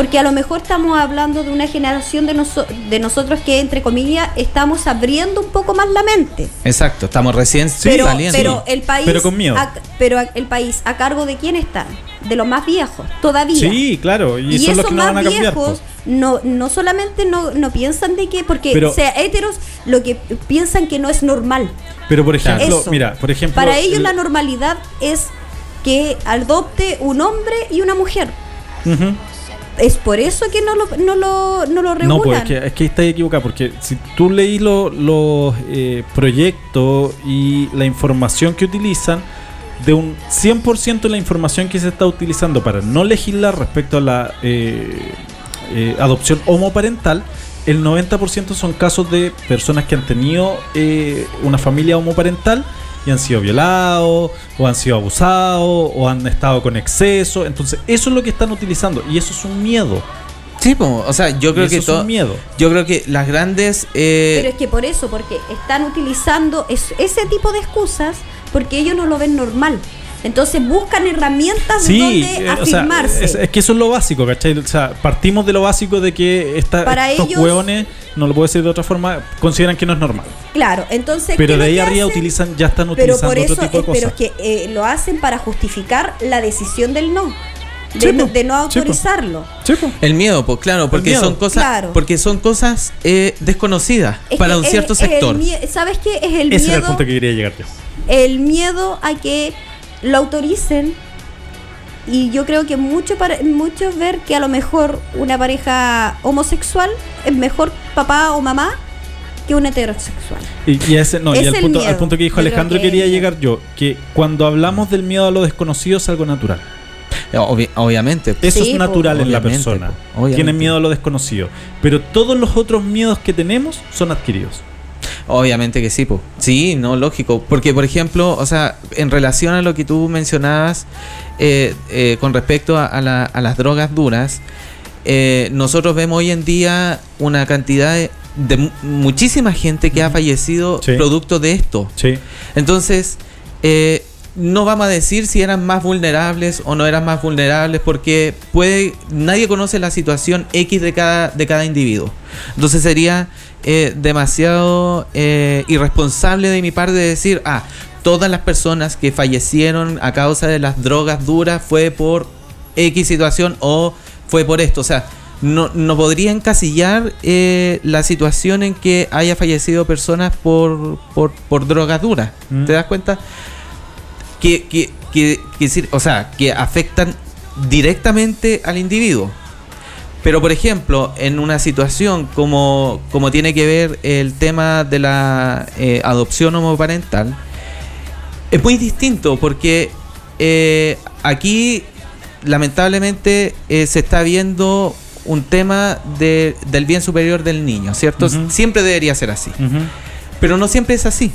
porque a lo mejor estamos hablando de una generación de, noso- de nosotros que entre comillas estamos abriendo un poco más la mente. Exacto, estamos recién pero, saliendo. pero el país Pero con miedo. a- pero el país a cargo de quién está? De los más viejos, todavía. Sí, claro. Y, Y, son los esos que no más van a cambiar. viejos pues. no, no solamente no, no piensan de que, porque Pero- sea heteros, lo que piensan que no es normal. Pero por ejemplo, Eso. mira, por ejemplo. Para ellos el- la normalidad es que adopte un hombre y una mujer. Ujú. Es por eso que no lo, no lo, no lo regulan. No, pues es que, es que ahí estás equivocado, porque si tú leí lo- los eh, proyectos y la información que utilizan, de un 100% de la información que se está utilizando para no legislar respecto a la eh, eh, adopción homoparental, el 90% son casos de personas que han tenido eh, una familia homoparental y han sido violados, o han sido abusados, o han estado con exceso. Entonces, eso es lo que están utilizando, y eso es un miedo. Sí, po, o sea, yo creo eso que es todo. un miedo. Yo creo que las grandes. eh, Pero es que por eso, porque están utilizando es- ese tipo de excusas porque ellos no lo ven normal. Entonces buscan herramientas Sí, donde eh, o sea, afirmarse. es, es que eso es lo básico, ¿cachai? O sea, partimos de lo básico de que esta, Para estos ellos- hueones, no lo puedo decir de otra forma, consideran que no es normal. Claro, entonces. Pero ¿qué de ahí arriba hacen? utilizan, ya están Pero utilizando por otro tipo de es- pero cosas. es que eh, lo hacen para justificar la decisión del no. De, no, de autorizarlo. Po. El miedo, pues claro, porque miedo. son cosas, Claro. porque son cosas eh, desconocidas Es para que un es- cierto es el sector. ¿Sabes qué? Es el Ese era el miedo. punto que quería llegar yo. el miedo a que lo autoricen y yo creo que mucho para muchos ver que a lo mejor una pareja homosexual es mejor papá o mamá que un heterosexual. Y, y ese, no, y al el punto, miedo. al punto que dijo Yo Alejandro que- quería llegar yo, que cuando hablamos del miedo a lo desconocido es algo natural. Obvi- obviamente. Eso Sí, es po. natural en la persona. Tienen miedo a lo desconocido. Pero todos los otros miedos que tenemos son adquiridos. Obviamente que sí, po. Sí, no, lógico. Porque, por ejemplo, o sea, en relación a lo que tú mencionabas eh, eh, con respecto a, a la- a las drogas duras, eh, nosotros vemos hoy en día una cantidad de, de mu- muchísima gente que ha fallecido Sí. producto de esto. Sí. Entonces, eh, no vamos a decir si eran más vulnerables o no eran más vulnerables, porque puede, nadie conoce la situación X de cada, de cada individuo. Entonces sería eh, demasiado eh, irresponsable de mi parte decir, ah, todas las personas que fallecieron a causa de las drogas duras fue por X situación o fue por esto. O sea, no, no podría encasillar eh, la situación en que haya fallecido personas por, por, por drogas duras. Mm. ¿Te das cuenta? Que, que, que, que o sea, que afectan directamente al individuo. Pero, por ejemplo, en una situación como, como tiene que ver el tema de la eh, adopción homoparental, es muy distinto porque eh, aquí lamentablemente eh, se está viendo un tema de- del bien superior del niño, ¿cierto? Siempre debería ser así. Pero no siempre es así.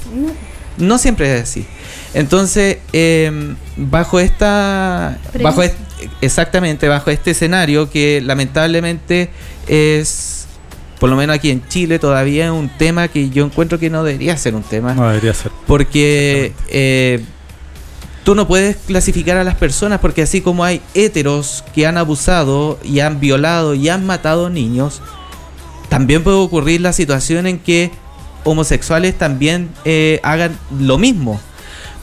No siempre es así. Entonces, eh, bajo esta. Premisa. Bajo est- exactamente, bajo este escenario que lamentablemente es, por lo menos aquí en Chile, todavía es un tema que yo encuentro que no debería ser un tema. No debería ser. Porque eh, tú no puedes clasificar a las personas porque así como hay héteros que han abusado y han violado y han matado niños, también puede ocurrir la situación en que homosexuales también eh, hagan lo mismo.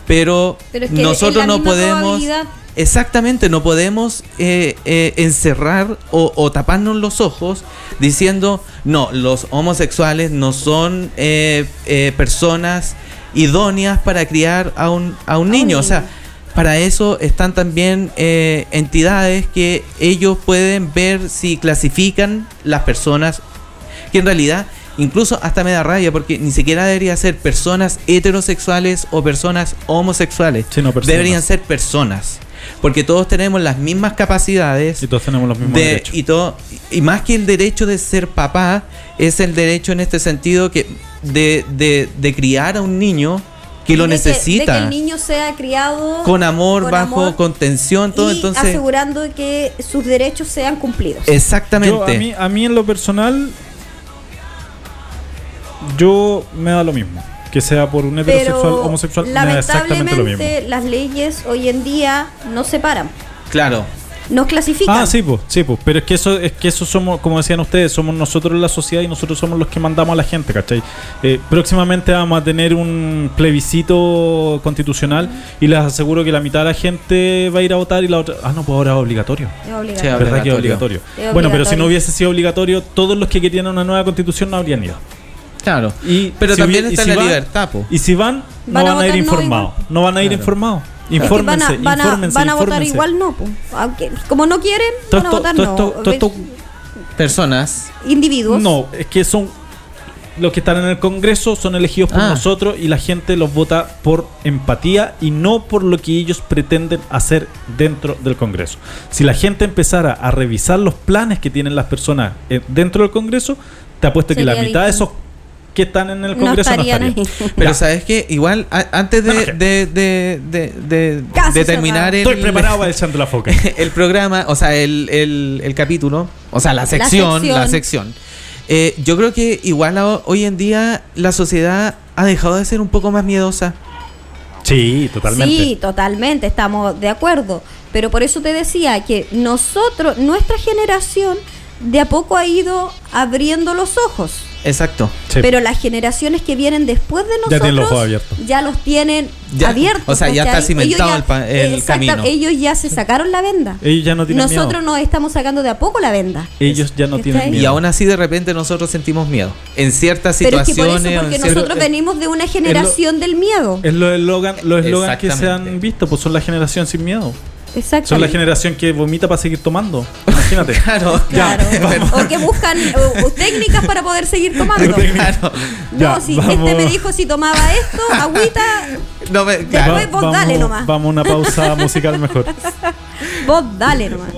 Pero, Pero es que es nosotros la no misma podemos... probabilidad. Exactamente, no podemos eh, eh, encerrar o, o taparnos los ojos diciendo, no, los homosexuales no son eh, eh, personas idóneas para criar a un, a un niño. O sea, para eso están también eh, entidades que ellos pueden ver si clasifican las personas que en realidad incluso hasta me da rabia porque ni siquiera debería ser personas heterosexuales o personas homosexuales. Sí, no, personas. Deberían ser personas. Porque todos tenemos las mismas capacidades Y todos tenemos los mismos de- derechos. y todo y más que el derecho de ser papá es el derecho en este sentido que de, de, de criar a un niño que lo De que- necesita de que el niño sea criado con amor con bajo amor contención todo y entonces asegurando que sus derechos sean cumplidos. exactamente Yo, a, mí, a mí en lo personal, yo me da lo mismo. Que sea por un heterosexual Pero homosexual, me da exactamente lo mismo. lamentablemente las leyes hoy en día no separan, claro nos clasifican. Ah, sí, pues, sí, pues. Pero es que eso, es que eso somos, como decían ustedes, somos nosotros la sociedad y nosotros somos los que mandamos a la gente, ¿cachai? Eh, próximamente vamos a tener un plebiscito constitucional y les aseguro que la mitad de la gente va a ir a votar y la otra. Ah, no, pues ahora es obligatorio. Es obligatorio. Sí, ¿Verdad que es obligatorio. Bueno, pero si no hubiese sido obligatorio, todos los que querían una nueva constitución no habrían ido. Claro Y pero si también hubiera- y está si la van- libertad po. Y si van, no Van a van a ir no informados. No van a ir Claro. informados. Infórmense, van a, van a, infórmense, van a votar infórmense. igual no. po. Aunque, como no quieren, van a votar no. Personas. Individuos. No, es que son los que están en el Congreso son elegidos por Ah. nosotros y la gente los vota por empatía y no por lo que ellos pretenden hacer dentro del Congreso. Si la gente empezara a revisar los planes que tienen las personas eh, dentro del Congreso, te apuesto que la mitad de esos que están en el Congreso no estarían estarían. ahí. Pero Ya. sabes que igual a- antes de, de, de, de, de- Caso de terminar el, Estoy preparado para echando la foca. el programa, o sea, el, el, el capítulo, o sea, la sección, la sección. sección. eh, yo creo que igual a- hoy en día la sociedad ha dejado de ser un poco más miedosa. Sí, totalmente. Sí, totalmente, estamos de acuerdo. Pero por eso te decía que nosotros, nuestra generación, de a poco ha ido abriendo los ojos. Exacto. Sí. Pero las generaciones que vienen después de Ya tienen los nosotros ojos abiertos. ya los tienen Ya, abiertos. o sea, ya está cimentado Ellos el pa- el exacta- camino. Ellos ya se sacaron la venda. Ellos ya no tienen Nosotros miedo. nos estamos sacando de a poco la venda. Ellos ya no tienen Y miedo. aún así de repente nosotros sentimos miedo. En ciertas Pero es que situaciones. por eso, porque nosotros venimos de una generación del miedo. Es los eslogan, los que se han visto, pues son la generación sin miedo. Exacto. Son la generación que vomita para seguir tomando. Imagínate. Claro, Claro. Ya, o que buscan o- o técnicas para poder seguir tomando. claro. No, Ya, si vamos. este me dijo si tomaba esto, agüita, No me- Después claro. vos dale nomás. Vamos a una pausa musical mejor. vos dale nomás.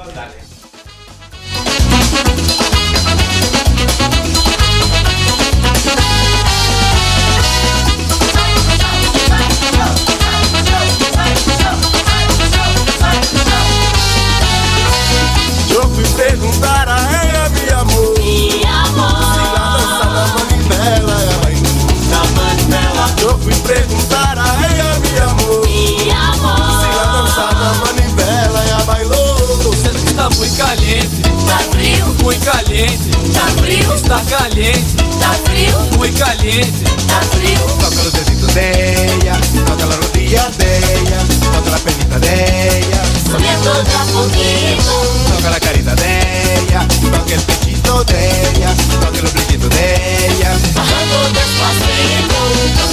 Muy caliente, tá frio, está caliente, tá frio, muy caliente. tá frio. Toca los deditos de ella, toca la rodilla de ella, toca la pelita de ella, Subiendo de a poquito. toca la carita de ella, toca el pechito de ella, toca los brillitos de ella. Bajando despacito. Yo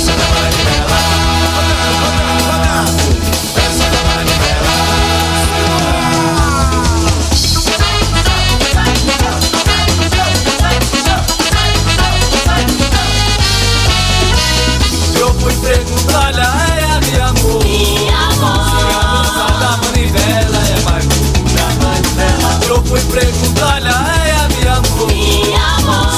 Eu fui preguntarle a ella, mi amor. Mi Se a amor.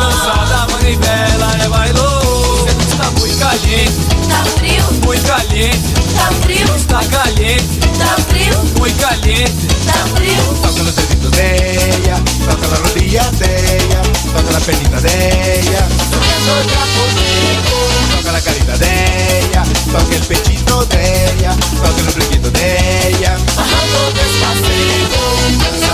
dança da manivela é bailou. Está muy caliente, Tá frio, muy caliente, tá frio, está caliente, tá frio, muy caliente. tá frio. Toca los deditos de ella, toca la rodilla de ella, toca la pelita de ella, toca la carita de ella, toca el pechito de ella, toca los brillitos de ella. Bajando despacito.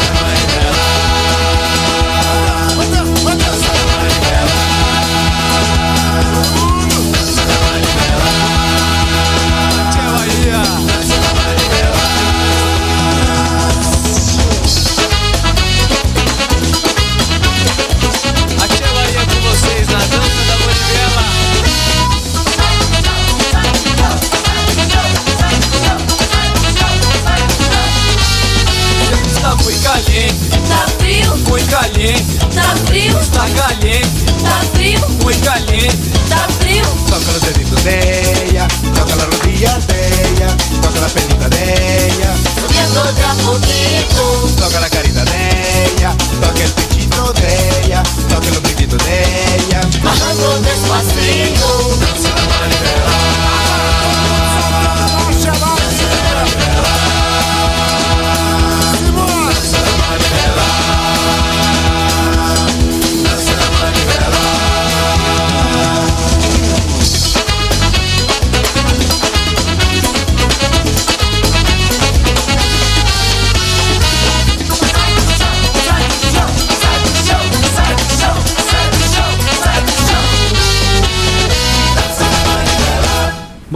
Muy caliente. tá frio. Toca los deditos de ella, toca la rodilla de ella, toca la pelita de ella, Subiendo de a poquito. toca la carita de ella, toca el pechito de ella, toca los brillitos de ella. Bajando despacito.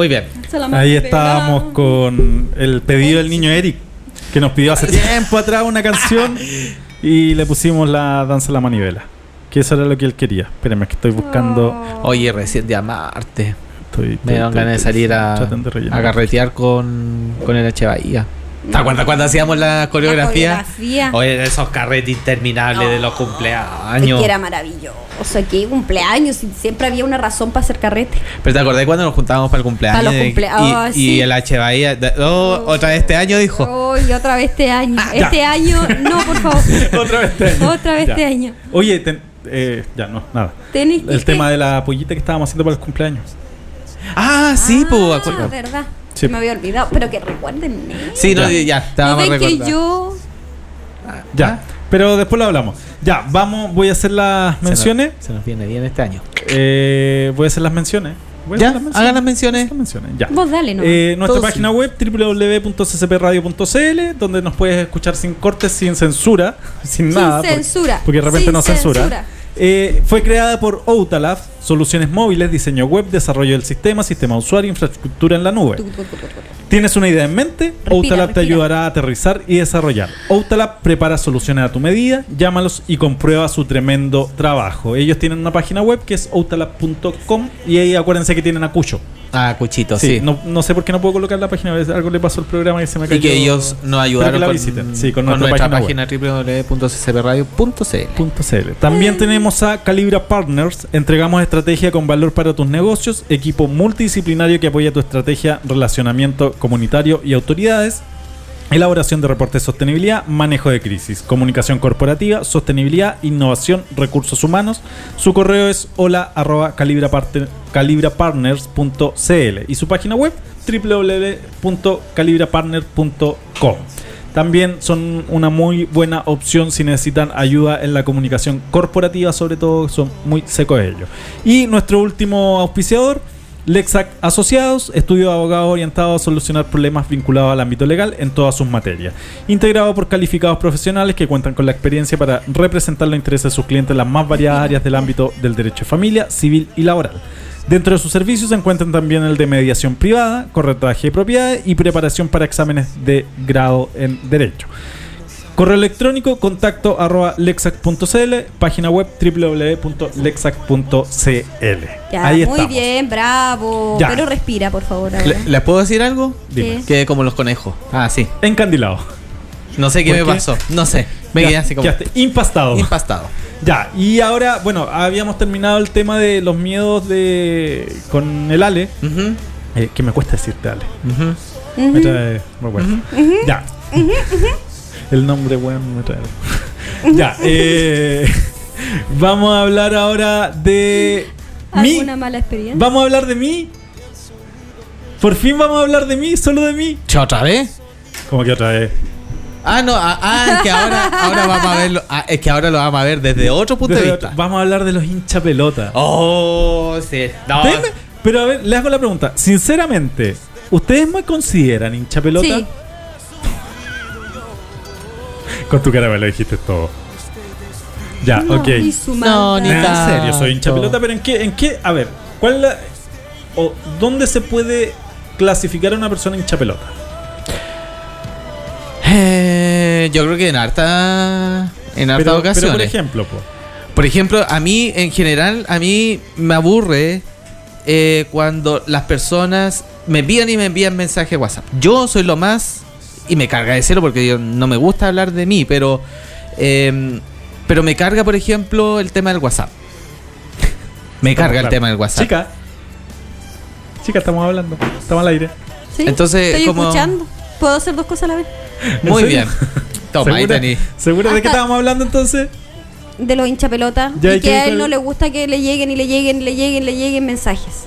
Muy bien. Ahí estábamos con el pedido del niño Eric, que nos pidió hace tiempo atrás una canción y le pusimos la danza de la manivela. Que eso era lo que él quería. Espérenme, que estoy buscando. Oye, recién de amarte. Estoy- Me estoy- dan ganas de salir a, a carretear con, con el H. Bahía. ¿Te acuerdas cuando hacíamos la coreografía? coreografía. Oye, esos carretes interminables de los Es cumpleaños. que era maravilloso. Qué cumpleaños. y Siempre había una razón para hacer carrete. Pero te acordás cuando nos juntábamos para el cumpleaños. Para los Y- cumplea- y, ah, y sí. el H. Bahía. oh, otra vez este año dijo. Hoy otra vez este año. Ah, ya. este año, no, por favor. Otra vez este año. Otra vez Ya. este año. Oye, ten- eh, ya no, nada. El que- tema de la pollita que estábamos haciendo para el cumpleaños. Ah, sí, pues, Ah, acuerdo. verdad. Sí. Me había olvidado. Pero que recuérdenme. Sí, no, Ya. ya, ¿No estábamos ven que yo. Ya. Pero después lo hablamos. Ya, vamos, voy a hacer las Se nos- menciones. Se nos viene bien este año. Eh, voy a hacer las menciones. Voy a Ya, hacer las hagan las menciones. Las menciones, ya. Vos dale, ¿no? Eh, nuestra Todos página web www.ccpradio.cl donde nos puedes escuchar sin cortes, sin censura, sin, Sin nada. porque- censura. Porque, de repente Sin nos censura. censura. Eh, fue creada por Outalab, soluciones móviles, diseño web, desarrollo del sistema, sistema usuario, infraestructura en la nube. ¿Tienes una idea en mente? Respira, Outalab te ayudará a aterrizar y desarrollar. Outalab prepara soluciones a tu medida, llámalos y comprueba su tremendo trabajo. Ellos tienen una página web que es outalab.com y ahí acuérdense que tienen a Cucho. Ah, Cuchito, Sí, sí. No, no sé por qué no puedo colocar la página algo le pasó al programa y se me cayó. Y que ellos nos ayudaron Pero que la con, visiten. Sí, con, con nuestra, nuestra página, página, www.ccpradio.cl. .cl. También tenemos a Calibra Partners. Entregamos estrategia con valor para tus negocios, equipo multidisciplinario que apoya tu estrategia, relacionamiento comunitario y autoridades. Elaboración de reportes de sostenibilidad, manejo de crisis, comunicación corporativa, sostenibilidad, innovación, recursos humanos. Su correo es hola calibrapartners.cl y su página web www.calibrapartner.com. También son una muy buena opción si necesitan ayuda en la comunicación corporativa, sobre todo son muy secos ellos. Y nuestro último auspiciador, Lexac Asociados, estudio de abogados orientado a solucionar problemas vinculados al ámbito legal en todas sus materias. Integrado por calificados profesionales que cuentan con la experiencia para representar los intereses de sus clientes en las más variadas áreas del ámbito del derecho de familia, civil y laboral. Dentro de sus servicios se encuentran también el de mediación privada, corretaje de propiedades y preparación para exámenes de grado en Derecho. Correo electrónico contacto arroba lexac.cl, página web www.lexac.cl. Ya, Ahí muy estamos. bien, bravo. Ya. Pero respira, por favor. ahora. ¿Le- ¿Les puedo decir algo? Dime. Que como los conejos. Ah, sí. Encandilado. No sé qué ¿Por me qué? pasó. No sé. Me quedé así como Quedaste impastado. impastado. Ya, y ahora, bueno, habíamos terminado el tema de los miedos de con el Ale. Ujú, eh, que me cuesta decirte Ale. ujú. Me trae. Ya. El nombre, weón, me trae. ya, eh, vamos a hablar ahora de mí. ¿Alguna mala experiencia? Vamos a hablar de mí. Por fin vamos a hablar de mí, solo de mí. ¿Che, otra vez? Como que otra vez. Ah, no, ah, ah, es que ahora, ahora vamos a verlo. ah, es que ahora lo vamos a ver desde otro punto de vista. otro- Vamos a hablar de los hincha pelota. Oh, sí. No. Pero a ver, le hago la pregunta. Sinceramente, ¿ustedes me consideran hincha pelota? Sí. Con tu cara me lo dijiste todo. Ya, No, ok. No, ni Nah, en serio, soy hincha pelota, pero ¿en qué? ¿En qué? A ver, ¿cuál es la, o dónde se puede clasificar a una persona hincha pelota? Eh, yo creo que en harta. En harta Pero, ocasiones. pero por ejemplo, po, Por ejemplo, a mí, en general, a mí me aburre eh, cuando las personas me envían y me envían mensajes WhatsApp. Yo soy lo más, y me carga decirlo porque yo no me gusta hablar de mí, pero, eh, pero me carga, por ejemplo, el tema del WhatsApp. Me estamos carga el tema del WhatsApp. Chica, chica, estamos hablando, estamos al aire. Sí, Entonces, Estoy como- escuchando. ¿Puedo hacer dos cosas a la vez? Muy bien. Toma, ahí ¿Segura, tení. ¿Segura de qué estábamos hablando entonces? De los hincha pelota. Ya, y ¿y que a él no le gusta que le lleguen y le lleguen y le lleguen y le lleguen mensajes.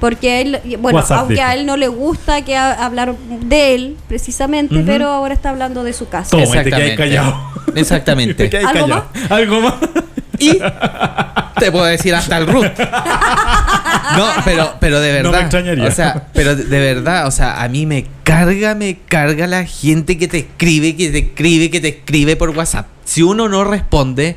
Porque él, bueno, WhatsApp, aunque dijo. a él no le gusta que a- hablar de él precisamente, pero ahora está hablando de su. Toma, y te Exactamente. callado. Exactamente. te ¿Algo callado. ¿Algo más? Y te puedo decir hasta el root. No, pero, pero de No verdad. me extrañaría. O sea, pero de, de verdad, o sea, a mí me carga, me carga la gente que te escribe, que te escribe, que te escribe por WhatsApp. Si uno no responde,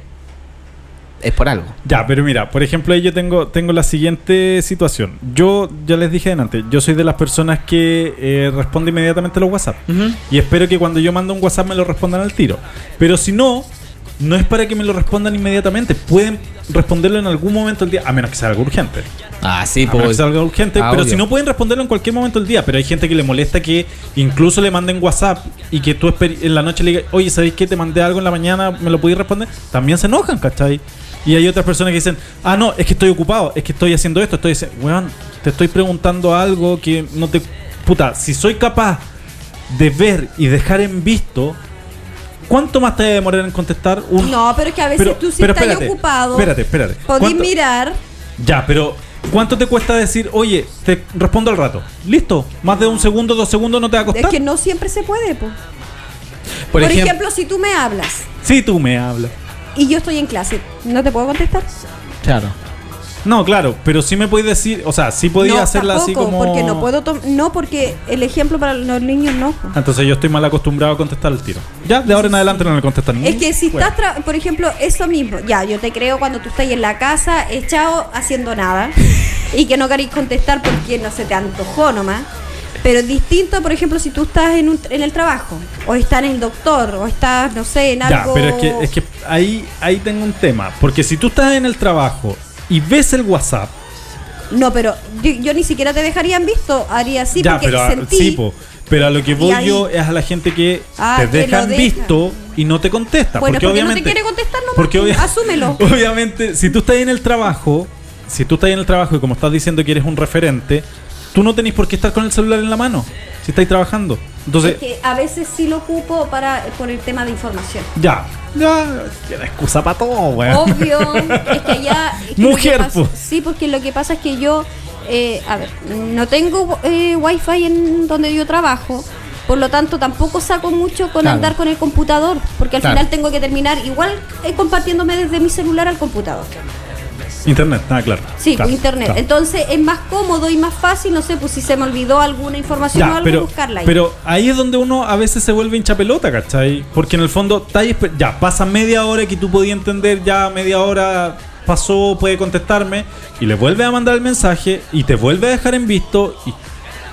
es por algo. Ya, pero mira, por ejemplo, ahí yo tengo, tengo la siguiente situación. Yo, ya les dije antes, yo soy de las personas que eh, responde inmediatamente a los WhatsApp. Y espero que cuando yo mando un WhatsApp me lo respondan al tiro. Pero si no, no es para que me lo respondan inmediatamente. Pueden responderlo en algún momento del día, a menos que sea algo urgente. Ah, sí, A menos que pues. sea algo urgente, Ah, pero obvio. si no pueden responderlo en cualquier momento del día. Pero hay gente que le molesta que incluso le manden WhatsApp y que tú en la noche le digas, oye, ¿sabéis que te mandé algo en la mañana? ¿Me lo podéis responder? También se enojan, ¿cachai? Y hay otras personas que dicen, ah, no, es que estoy ocupado, es que estoy haciendo esto, estoy diciendo, weón, te estoy preguntando algo que no te. Puta, si soy capaz de ver y dejar en visto, ¿cuánto más te a demorar en contestar? Un... No, pero es que a veces Pero- tú si pero estás espérate, ocupado, Espérate, espérate. podés ¿Cuánto- mirar. ya, pero ¿cuánto te cuesta decir, oye, te respondo al rato? Listo, más de un segundo, dos segundos no te va a Es costar. que no siempre se puede, po. Por, Por, ejemplo, ejemplo, si tú me hablas Sí, tú me hablas. Y yo estoy en clase, ¿no te puedo contestar? claro. No, claro, pero sí me podéis decir, o sea, sí podía no, hacerla así tampoco, como. porque no puedo tom- no porque el ejemplo para los niños no. Entonces yo estoy mal acostumbrado a contestar el tiro. Ya, de ahora en adelante no le contestan Es que si Bueno. estás, tra- por ejemplo, eso mismo, ya, yo te creo cuando tú estás en la casa echado haciendo nada y que no queréis contestar porque no se te antojó nomás. Pero es distinto, por ejemplo, si tú estás en, un- en el trabajo, o estás en el doctor, o estás, no sé, en Ya, algo... pero es que, es que ahí, ahí tengo un tema. Porque si tú estás en el trabajo y ves el WhatsApp, No, pero yo, yo ni siquiera te dejarían visto, haría así ya, porque pero, sentí... sí, po, pero a lo que voy ahí- yo es a la gente que Ah, te dejan deja. visto y no te contesta. Bueno, porque porque no te obviamente. quiere contestar nomás, porque obvia- asúmelo. Obviamente, si tú estás en el trabajo, si tú estás en el trabajo y como estás diciendo que eres un referente, tú no tenés por qué estar con el celular en la mano si estáis trabajando. Entonces, Es que a veces sí lo ocupo para por el tema de información. ya, ya, excusa para todo, weón. Obvio, es que allá. es que lo Mujer, que pasa- po. Sí, porque lo que pasa es que yo, eh, a ver, no tengo eh, wifi en donde yo trabajo. Por lo tanto, tampoco saco mucho con Claro. andar con el computador, porque al Claro. final tengo que terminar igual eh, compartiéndome desde mi celular al computador. Internet, nada claro. Sí, Claro, internet. claro. Entonces es más cómodo y más fácil, no sé, pues si se me olvidó alguna información o Ya, algo, pero, buscarla ahí. pero ahí es donde uno a veces se vuelve hincha pelota, ¿cachai? Porque en el fondo, esper- ya pasa media hora que tú podías entender, ya media hora pasó, puede contestarme, y le vuelve a mandar el mensaje y te vuelve a dejar en visto y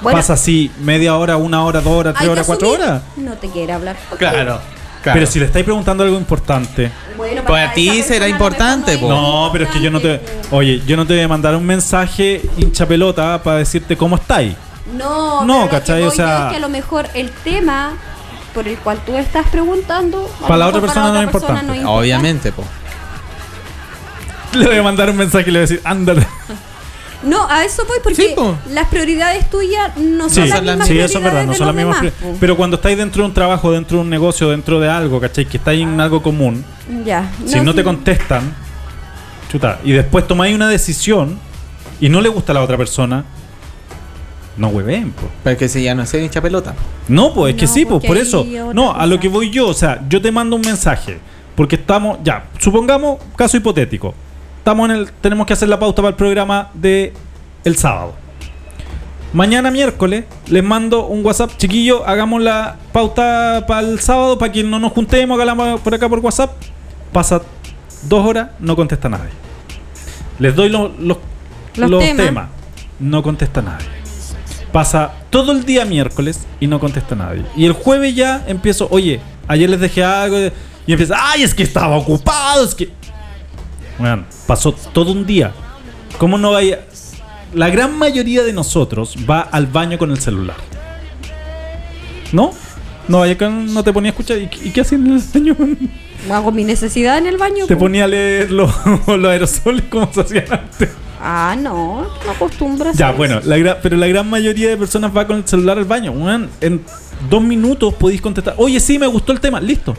Bueno. pasa así media hora, una hora, dos horas, tres horas, cuatro horas. No te quiere hablar. Claro. Pero si le estáis preguntando algo importante. Bueno, Pues para a ti será importante, po. No, pero es que yo no te. Oye, yo no te voy a mandar un mensaje hincha pelota para decirte cómo estáis. No, No, pero lo que ¿cachai? voy O sea- yo es que a lo mejor el tema por el cual tú estás preguntando Para la otra persona no persona importante. no es Obviamente, po. Le voy a mandar un mensaje y le voy a decir, ándate. No, a eso voy porque Sí, po. las prioridades tuyas no Sí, son las mismas sí, eso es verdad, no son las mismas. demás. Pero cuando estáis dentro de un trabajo, dentro de un negocio, dentro de algo, ¿cachai? Que estáis en algo común, Ya. si no te contestan, chuta, y después tomáis una decisión y no le gusta a la otra persona, no hueven, po. Pero que si ya no es hincha pelota. No, pues es que sí, pues por eso. No, a lo que voy yo, o sea, yo te mando un mensaje, porque estamos, ya, supongamos, caso hipotético, estamos en el, tenemos que hacer la pauta para el programa de el sábado. Mañana miércoles les mando un WhatsApp, chiquillo, hagamos la pauta para el sábado, para que no nos juntemos, hagamos por acá por WhatsApp. Pasa dos horas, no contesta nadie. Les doy los, los, Los los temas. temas, no contesta nadie. Pasa todo el día miércoles y no contesta nadie. Y el jueves ya empiezo, oye, ayer les dejé algo y empieza, ay, es que estaba ocupado, es que... Bueno, pasó todo un día. ¿Cómo no vaya? La gran mayoría de nosotros va al baño con el celular. ¿No? No vaya con- no te ponía a escuchar. ¿Y, qué- y qué hacías en el baño? Hago mi necesidad en el baño. Te po. ponía a leer los, los aerosoles como se hacían antes. Ah, no, no acostumbras. Ya, bueno, la pero la gran mayoría de personas va con el celular al baño. Weón, en dos minutos podéis contestar. Oye, sí, me gustó el tema. Listo.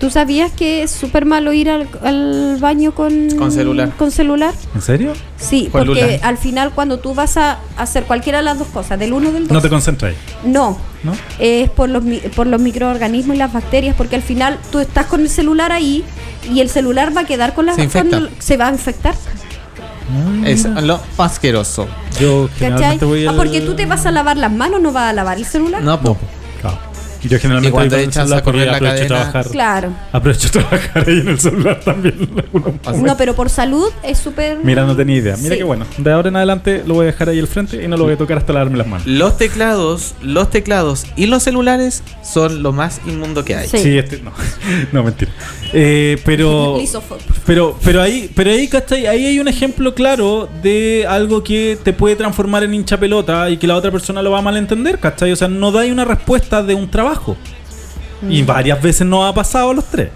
¿Tú sabías que es súper malo ir al, al baño con, Con celular. Con celular? ¿En serio? Sí, porque Lula. al final cuando tú vas a hacer cualquiera de las dos cosas, del uno o del dos, No te concentráis. no, ¿No? es por los, por los microorganismos y las bacterias, porque al final tú estás con el celular ahí y el celular va a quedar con las Se infecta. con- se va a infectar. Es lo asqueroso. Yo ¿Cachai? generalmente voy Ah, al- porque tú te vas a lavar las manos, no vas a lavar el celular. No, po. Yo Y generalmente cuando voy con el echas a correr la aprovecho de cadena- trabajar. Claro. Aprovecho de trabajar ahí en el celular también. No, pero por salud es súper. Mira, no tenía idea. Mira Sí. qué bueno. De ahora en adelante lo voy a dejar ahí al frente y no lo voy a tocar hasta lavarme las manos. Los teclados, los teclados y los celulares son lo más inmundo que hay. Sí. Sí, este, no, no mentira. Eh, pero, pero, pero ahí, pero ahí, ¿cachai? Ahí hay un ejemplo claro de algo que te puede transformar en hincha pelota y que la otra persona lo va a malentender, ¿cachai? O sea, no dais una respuesta de un trabajo. Y varias veces nos ha pasado a los tres.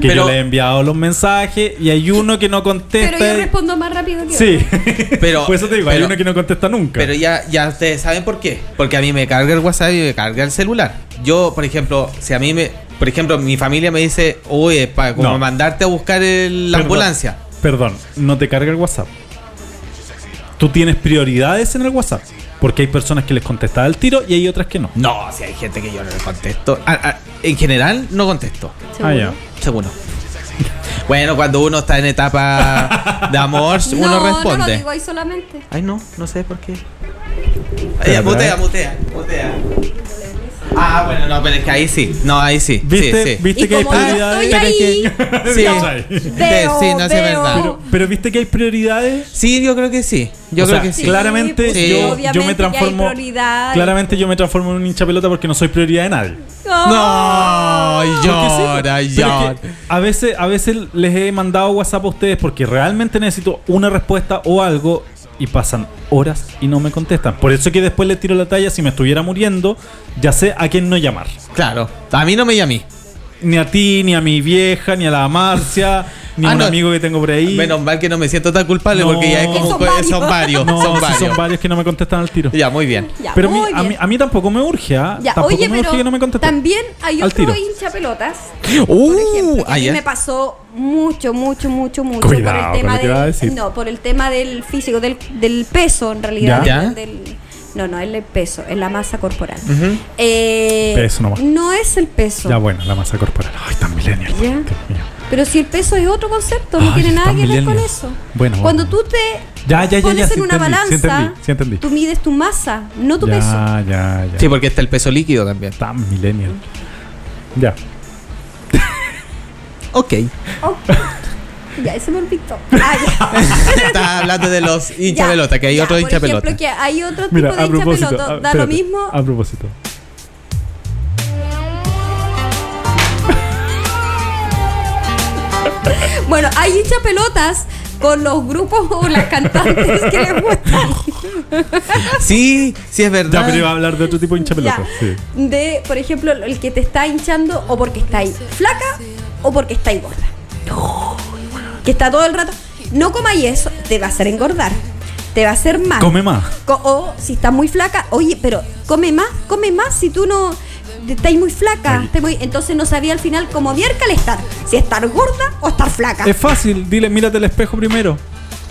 Que Pero- yo le he enviado los mensajes y hay uno que no contesta. Pero yo respondo más rápido que Sí, Pero, por eso te digo, hay uno que no contesta nunca. Pero ya, ya ustedes saben por qué. Porque a mí me carga el WhatsApp y me carga el celular. Yo, por ejemplo, si a mí me. Por ejemplo, mi familia me dice, oye, para como No. mandarte a buscar el- la Perdón, ambulancia. Perdón, no te carga el WhatsApp. Tú tienes prioridades en el WhatsApp. Porque hay personas que les contestas al tiro y hay otras que no. No, si hay gente que yo no le contesto. Ah, ah, en general, no contesto. Ah, ya. Seguro. Bueno, cuando uno está en etapa de amor, No, uno No lo responde. digo ahí solamente. Ay, no, no sé por qué. Ay, mutea, mutea, mutea. Ah, bueno, no, pero es que ahí sí. No, ahí sí. ¿Viste, Sí, sí. ¿viste que hay prioridades? ahí, Sí. ¿Cachai? veo, sí, no, es verdad. Pero, pero viste que hay prioridades. Sí, yo creo que sí. Yo O creo sea, que sí. Claramente pues, Sí. yo, me transformo. Claramente yo me transformo en un hincha pelota porque no soy prioridad de nadie. No, sí, llora, pero es llora. que a veces, a veces les he mandado WhatsApp a ustedes porque realmente necesito una respuesta o algo y pasan horas y no me contestan. Por eso que después les tiro la talla, si me estuviera muriendo, ya sé a quién no llamar. Claro, a mí no me llamé. Ni a ti, ni a mi vieja, ni a la Marcia, ni a Ah, un no. amigo que tengo por ahí. Menos mal que no me siento tan culpable No. porque ya es como Son varios. son varios. no, son sí varios. son varios que no me contestan al tiro. Ya, muy bien. Ya, Pero a mí, muy a, bien. mí, a mí tampoco me urge, ¿ah? Ya, Tampoco oye, me pero urge que no me contesten. también hay Al otro tiro. hincha pelotas. Uh, por ejemplo, que a mí me pasó mucho, mucho, mucho, mucho Cuidado por el tema del, decir. no, por el tema del físico, del, del peso en realidad. Ya. del- del- no, no, es el peso, es la masa corporal. Ujú. Eh, Peso nomás. No es el peso. Ya bueno, la masa corporal. Ay, tan millennial. Ya. Dios mío. Pero si el peso es otro concepto, no Ay, tiene nada que ver con eso. Bueno, Cuando tú te Ya, ya, pones ya, en una entendí, sí balanza, entendí, sí entendí. tú mides tu masa, no tu ya, peso. ya, ya. Sí, porque está el peso líquido también. Tan millennial. Ya. Ok. Oh. Ya, ese me olvidó. Ah, ya. Está hablando de los hincha Ya, pelota, que hay ya, otro por hincha ejemplo, que hay otro tipo Mira, de a hincha propósito. pelota. a- Da espérate, lo mismo. A propósito. Bueno, hay hincha pelotas con los grupos o las cantantes que les gustan. Sí, sí es verdad. Ya, pero iba a hablar de otro tipo de hincha pelota. Ya. Sí. De, por ejemplo, el que te está hinchando o porque está ahí flaca o porque está ahí gorda. Que está todo el rato. No comáis eso, te va a hacer engordar. Te va a hacer mal. Come más. Co- o si estás muy flaca, oye, pero come más, come más si tú no estás muy flaca. Muy- entonces no sabía al final cómo miércoles estar. Si estar gorda o estar flaca. Es fácil, dile, mírate el espejo primero.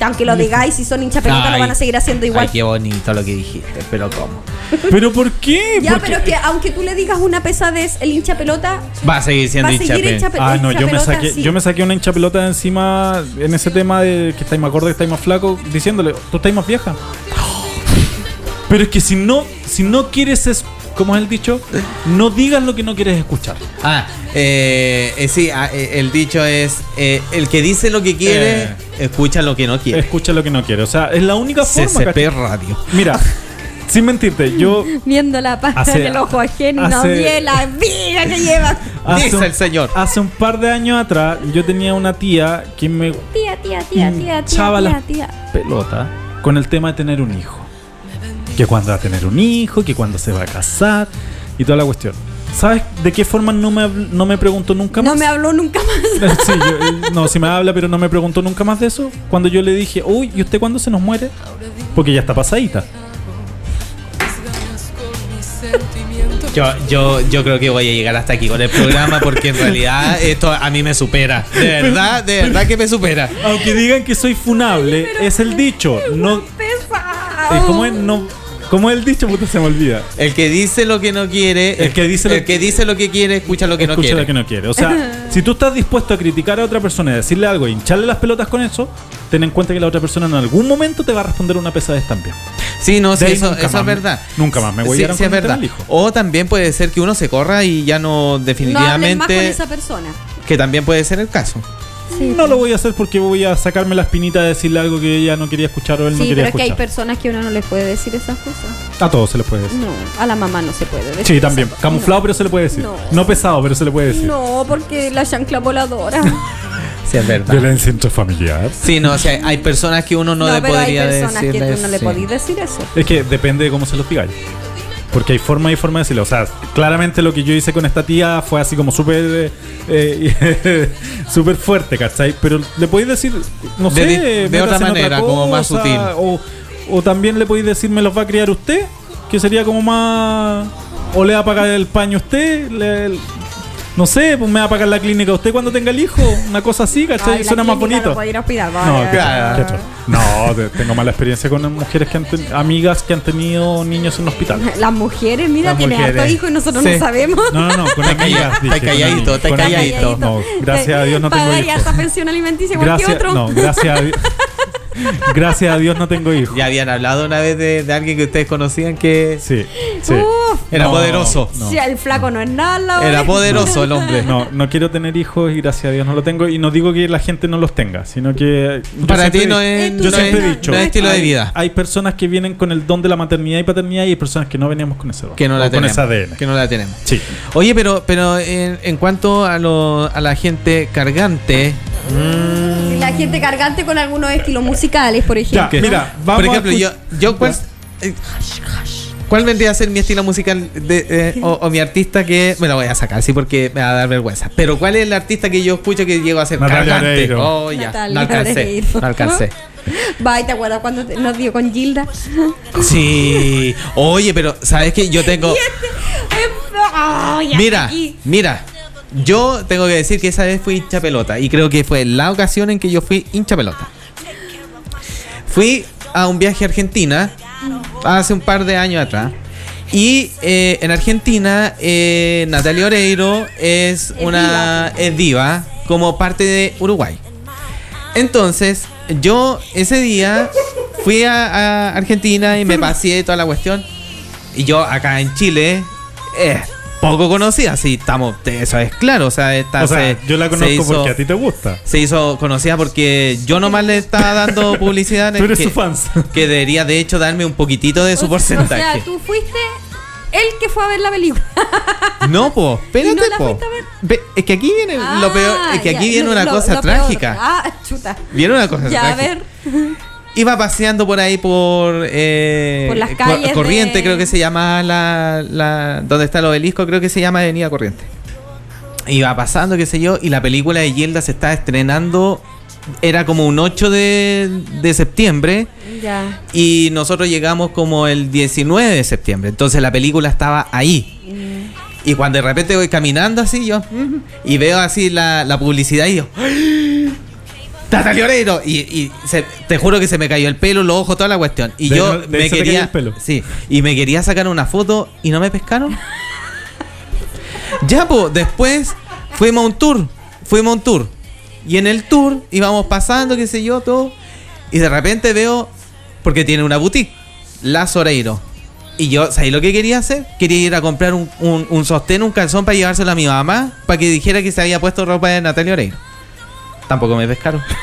Aunque lo digáis, si son hincha pelota, lo van a seguir haciendo igual. Ay, qué bonito lo que dijiste, pero ¿cómo? ¿Pero por qué? ya, pero que aunque tú le digas una pesadez, el hincha pelota Va a seguir siendo va a hincha seguir hincha, pelota. pe- Ah, no, yo me, saqué, sí. yo me saqué una hincha pelota de encima en ese tema de que estáis más gorda, que estáis más flaco, diciéndole, tú estáis más vieja. Pero es que si no, si no quieres, es, como es el dicho, no digas lo que no quieres escuchar. Ah, eh, eh, sí, ah, eh, el dicho es, eh, el que dice lo que quiere, Eh. escucha lo que no quiere. Escucha lo que no quieres. O sea, es la única forma. CCP. Radio. Mira, sin mentirte, yo Viendo la pata Hace- del ojo ajeno y no vi la vida que lleva. hace Dice un, el señor. hace un par de años atrás, yo tenía una tía que me Tía, tía, tía, tía, tía, tía, las tía. pelota con el tema de tener un hijo. Que cuando va a tener un hijo, que cuando se va a casar y toda la cuestión. ¿Sabes de qué forma no me, no me preguntó nunca más? No me habló nunca más. Sí, yo, eh, no, sí me habla, pero no me preguntó nunca más de eso. Cuando yo le dije, uy, ¿y usted cuándo se nos muere? Porque ya está pasadita. Yo, yo, yo creo que voy a llegar hasta aquí con el programa porque en realidad esto a mí me supera. De verdad, de verdad que me supera. Aunque digan que soy funable, es el dicho. No, Pesado. eh, ¿cómo, es? no, ¿Cómo es el dicho? Puta, se me olvida. El que dice lo que no quiere, El que dice lo- el que dice lo que quiere, escucha lo que no Escucha quiere. lo que no quiere. O sea, si tú estás dispuesto a criticar a otra persona y decirle algo y hincharle las pelotas con eso, ten en cuenta que la otra persona en algún momento te va a responder una pesadez también. Sí, no, sí, eso, nunca eso más es verdad. nunca más me Sí, huellaron sí, es verdad. hijo. O también puede ser que uno se corra y ya no No hables más con definitivamente, esa persona. que también puede ser el caso. Sí, No lo voy a hacer porque voy a sacarme la espinita de decirle algo que ella no quería escuchar o él no Sí, quería pero es que hay escuchar. personas que uno no les puede decir esas cosas. A todos se les puede decir. No, a la mamá no se puede decir. Sí, también. Camuflado, pero se le puede decir. No. No. pesado, pero se le puede decir. No, porque la chancla voladora. Sí, es verdad. Violencia intrafamiliar. Sí, no, o sea, hay personas que uno no, le pero hay podría personas que tú no le sí. podís decir eso. Es que depende de cómo se los digáis. Porque hay forma y forma de decirlo. O sea, claramente lo que yo hice con esta tía fue así como súper eh, eh, súper fuerte, ¿cachai? Pero le podéis decir, no sé, de otra manera, como más sutil. O, o también le podéis decir, me los va a criar usted, que sería como más... O le va a pagar el paño usted, le- no sé, pues me va a pagar la clínica usted cuando tenga el hijo, una cosa así, ¿cachai? Ay, Suena más bonito. No puede ir a hospital, No, claro. No, te- tengo mala experiencia con mujeres que han ten- amigas que han tenido niños en hospital. Las mujeres, mira, tienen harto hijo y nosotros Sí. no sabemos. No, no, no, con amigas. Está dije, con calladito, calladito. No, gracias a Dios no tengo hijos. esa pensión alimenticia Gracias, otro. no, gracias a Dios. Gracias a Dios no tengo hijos. Ya habían hablado una vez de, de alguien que ustedes conocían que Sí, sí. Uf, era No, poderoso. no. si el flaco no es nada, Era de- poderoso el hombre. No, no quiero tener hijos y gracias a Dios no lo tengo. Y no digo que la gente no los tenga, sino que. Para ti no es, Yo siempre he dicho, no es estilo de hay- vida. Hay personas que vienen con el don de la maternidad y paternidad y hay personas que no veníamos con ese don. Que no la con tenemos. ADN. Que no la tenemos. Sí. Oye, pero, pero en, en cuanto a, lo, a la gente cargante. La gente cargante con algunos estilos musicales, por ejemplo. Ya, mira, vamos por ejemplo, a yo, yo ¿cuál, eh, ¿cuál vendría a ser mi estilo musical de, eh, o, o mi artista que me la voy a sacar, sí, porque me va a dar vergüenza. Pero ¿cuál es el artista que yo escucho que llego a ser? Oreiro. Oh, ya, Natalia no alcancé, no alcancé. Va, ¿y te acuerdas cuando te- nos dio con Gilda? Sí. Oye, pero ¿sabes qué? Yo tengo Ay, Mira, aquí. mira. Yo tengo que decir que esa vez fui hincha pelota y creo que fue la ocasión en que yo fui hincha pelota. Fui a un viaje a Argentina hace un par de años atrás. Y eh, en Argentina, eh, Natalia Oreiro es una es diva como parte de Uruguay. Entonces, yo ese día fui a, a Argentina y me pasé toda la cuestión. Y yo acá en Chile, eh, poco conocida, sí, estamos, eso es claro. O sea, esta O sea, se- yo la conozco hizo- porque a ti te gusta. se hizo conocida porque yo nomás le estaba dando publicidad. Tú eres que, su fans. que debería de hecho darme un poquitito de su O- porcentaje. O sea, tú fuiste el que fue a ver la película. No, po, espérate, ¿Y no po. Ve, es que aquí viene lo peor, es que Ah, aquí ya, viene lo- una lo- cosa lo peor. trágica. Ah, chuta. Viene una cosa Ya, a trágica. ver. Iba paseando por ahí por, eh, Por las calles Corriente, de- creo que se llama la, la donde está el obelisco, creo que se llama Avenida Corriente. Iba pasando, qué sé yo, y la película de Yelda se estaba estrenando, era como un 8 de, de septiembre, Ya. y nosotros llegamos como el 19 de septiembre, entonces la película estaba ahí. Y cuando de repente voy caminando así, yo, mm, y veo así la, la publicidad y yo, ¡Ay! ¡Natalia Oreiro! Y, y se- te juro que se me cayó el pelo, los ojos, toda la cuestión. Y De- yo me quería. el pelo. Sí, y me quería sacar una foto y no me pescaron. ya, pues, después fuimos a un tour. Fuimos a un tour. Y en el tour íbamos pasando, qué sé yo, todo. Y de repente veo, porque tiene una boutique, La Soreiro. Y yo, ¿sabes lo que quería hacer? Quería ir a comprar un, un, un sostén, un calzón para llevárselo a mi mamá, para que dijera que se había puesto ropa de Natalia Oreiro. Tampoco me pescaron.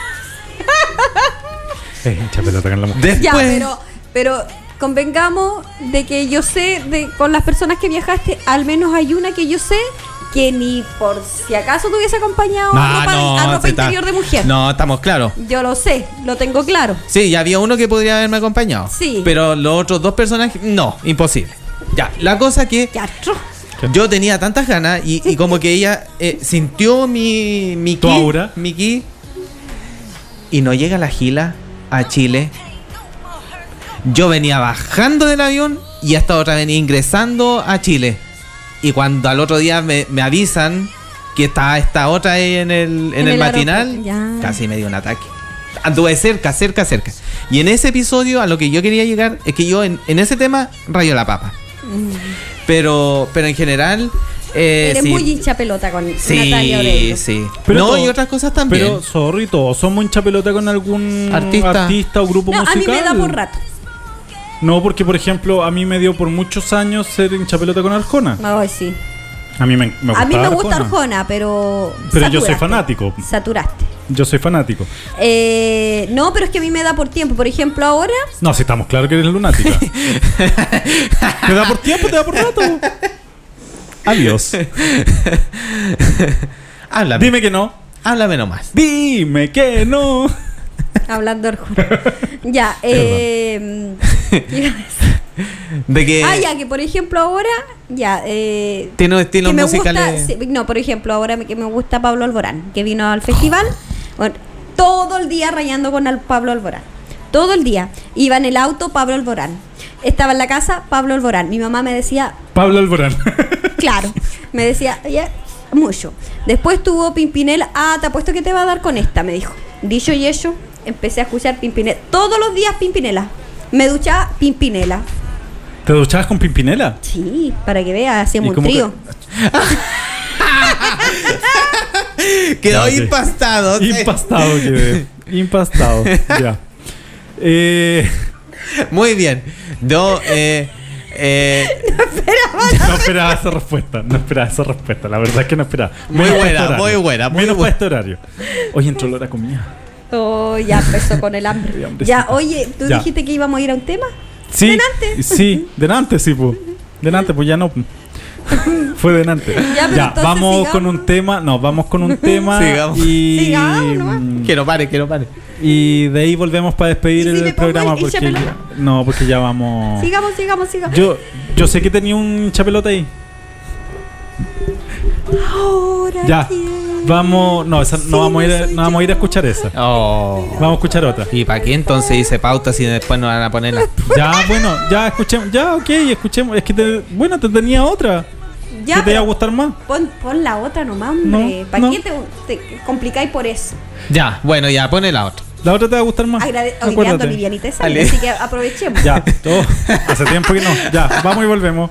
Es hincha pelota con la mujer. Después, Ya, pero, pero convengamos de que yo sé, de con las personas que viajaste, al menos hay una que yo sé que ni por si acaso te hubiese acompañado a ropa, a ropa está- interior de mujer. No, estamos claros. Yo lo sé, lo tengo claro. Sí, ya había uno que podría haberme acompañado. Sí. Pero los otros dos personajes, no, imposible. Ya, la cosa que Ya, yo tenía tantas ganas y, y como que ella eh, sintió mi, mi Tu ki, aura. mi ki, y no llega la gila a Chile. Yo venía bajando del avión y esta otra venía ingresando a Chile. Y cuando al otro día me, me avisan que está esta otra ahí en el, en En el, el matinal, casi me dio un ataque. Anduve cerca, cerca, cerca. Y en ese episodio a lo que yo quería llegar es que yo en, en ese tema rayo la papa. Pero, pero en general... eh, Eres sí. muy hincha pelota con Sí, Natalia Oreiro. sí. Pero no, todo- y otras cosas también. Pero, sorry, todos somos hincha pelota con algún Artista. artista, o grupo No, a mí musical. me da por rato. No, porque por ejemplo, a mí me dio por muchos años ser hincha pelota con Arjona. Ay, sí. A mí me, me A mí me gusta Arjona. Arjona, pero. Pero yo soy fanático. Saturaste. Yo soy fanático. Eh, no, pero es que a mí me da por tiempo. Por ejemplo, ahora. No, si estamos claros que eres lunática. ¿Te da por tiempo? ¿Te da por rato? Adiós. Háblame. Dime que no. Háblame nomás. Dime que no. Hablando de Arjona. ya, eh. De que Ah, ya, que por ejemplo ahora. Ya, eh. tiene estilos musicales. gusta, no, por ejemplo, ahora me- que me gusta Pablo Alborán, que vino al festival, bueno, todo el día rayando con al Pablo Alborán. Todo el día. Iba en el auto Pablo Alborán. Estaba en la casa Pablo Alborán. Mi mamá me decía, Pablo Alborán. claro, me decía, ya, mucho. Después tuvo Pimpinela, ah, te apuesto que te va a dar con esta, me dijo. Dicho y hecho, empecé a escuchar Pimpinela. Todos los días Pimpinela. Me duchaba Pimpinela. ¿Te duchabas con Pimpinela? Sí, para que veas, hacíamos ¿Y un trío. Quedó Ya, ok. impastado. Impastado quedé. Impastado. ya. Eh, Muy bien. Yo, eh, eh, no esperaba esa respuesta. No esperaba esa respuesta. La verdad es que no esperaba. Muy para buena, este muy buena, muy Menos buena. para este horario. Hoy entró la hora comida. Oh, ya empezó con el hambre. Ya, oye, ¿tú Ya. dijiste que íbamos a ir a un tema? Sí. Delante. Sí, delante, sí, pues. Delante, pues ya no. Fue delante. Ya, pero entonces vamos sigamos. con un tema. No, vamos con un tema. Sigamos. Y, Sigamos nomás. mm, que no pare, que no pare. y de ahí volvemos para despedir ¿Y si el programa. el Porque ya, no, porque ya vamos. Sigamos, sigamos, sigamos. Yo, yo sé que tenía un chapelota ahí. Ahora Ya. Vamos. No, esa- no, vamos a ir, no vamos a ir a escuchar esa. Oh. Vamos a escuchar otra. ¿Y para qué entonces hice pauta si después nos van a poner la... Ya, bueno, ya escuchemos. Ya, ok, escuchemos. Es que te, bueno, te tenía otra. Ya, que te iba a gustar más. pon, pon la otra nomás, hombre. No, ¿Para no. qué te, te complicáis por eso? Ya, bueno, ya, pone la otra. La otra te va a gustar más. Agrade hoy día ando Acuérdate. livianita Dale. así que aprovechemos. Ya, todo. Hace tiempo que no. Ya, vamos y volvemos.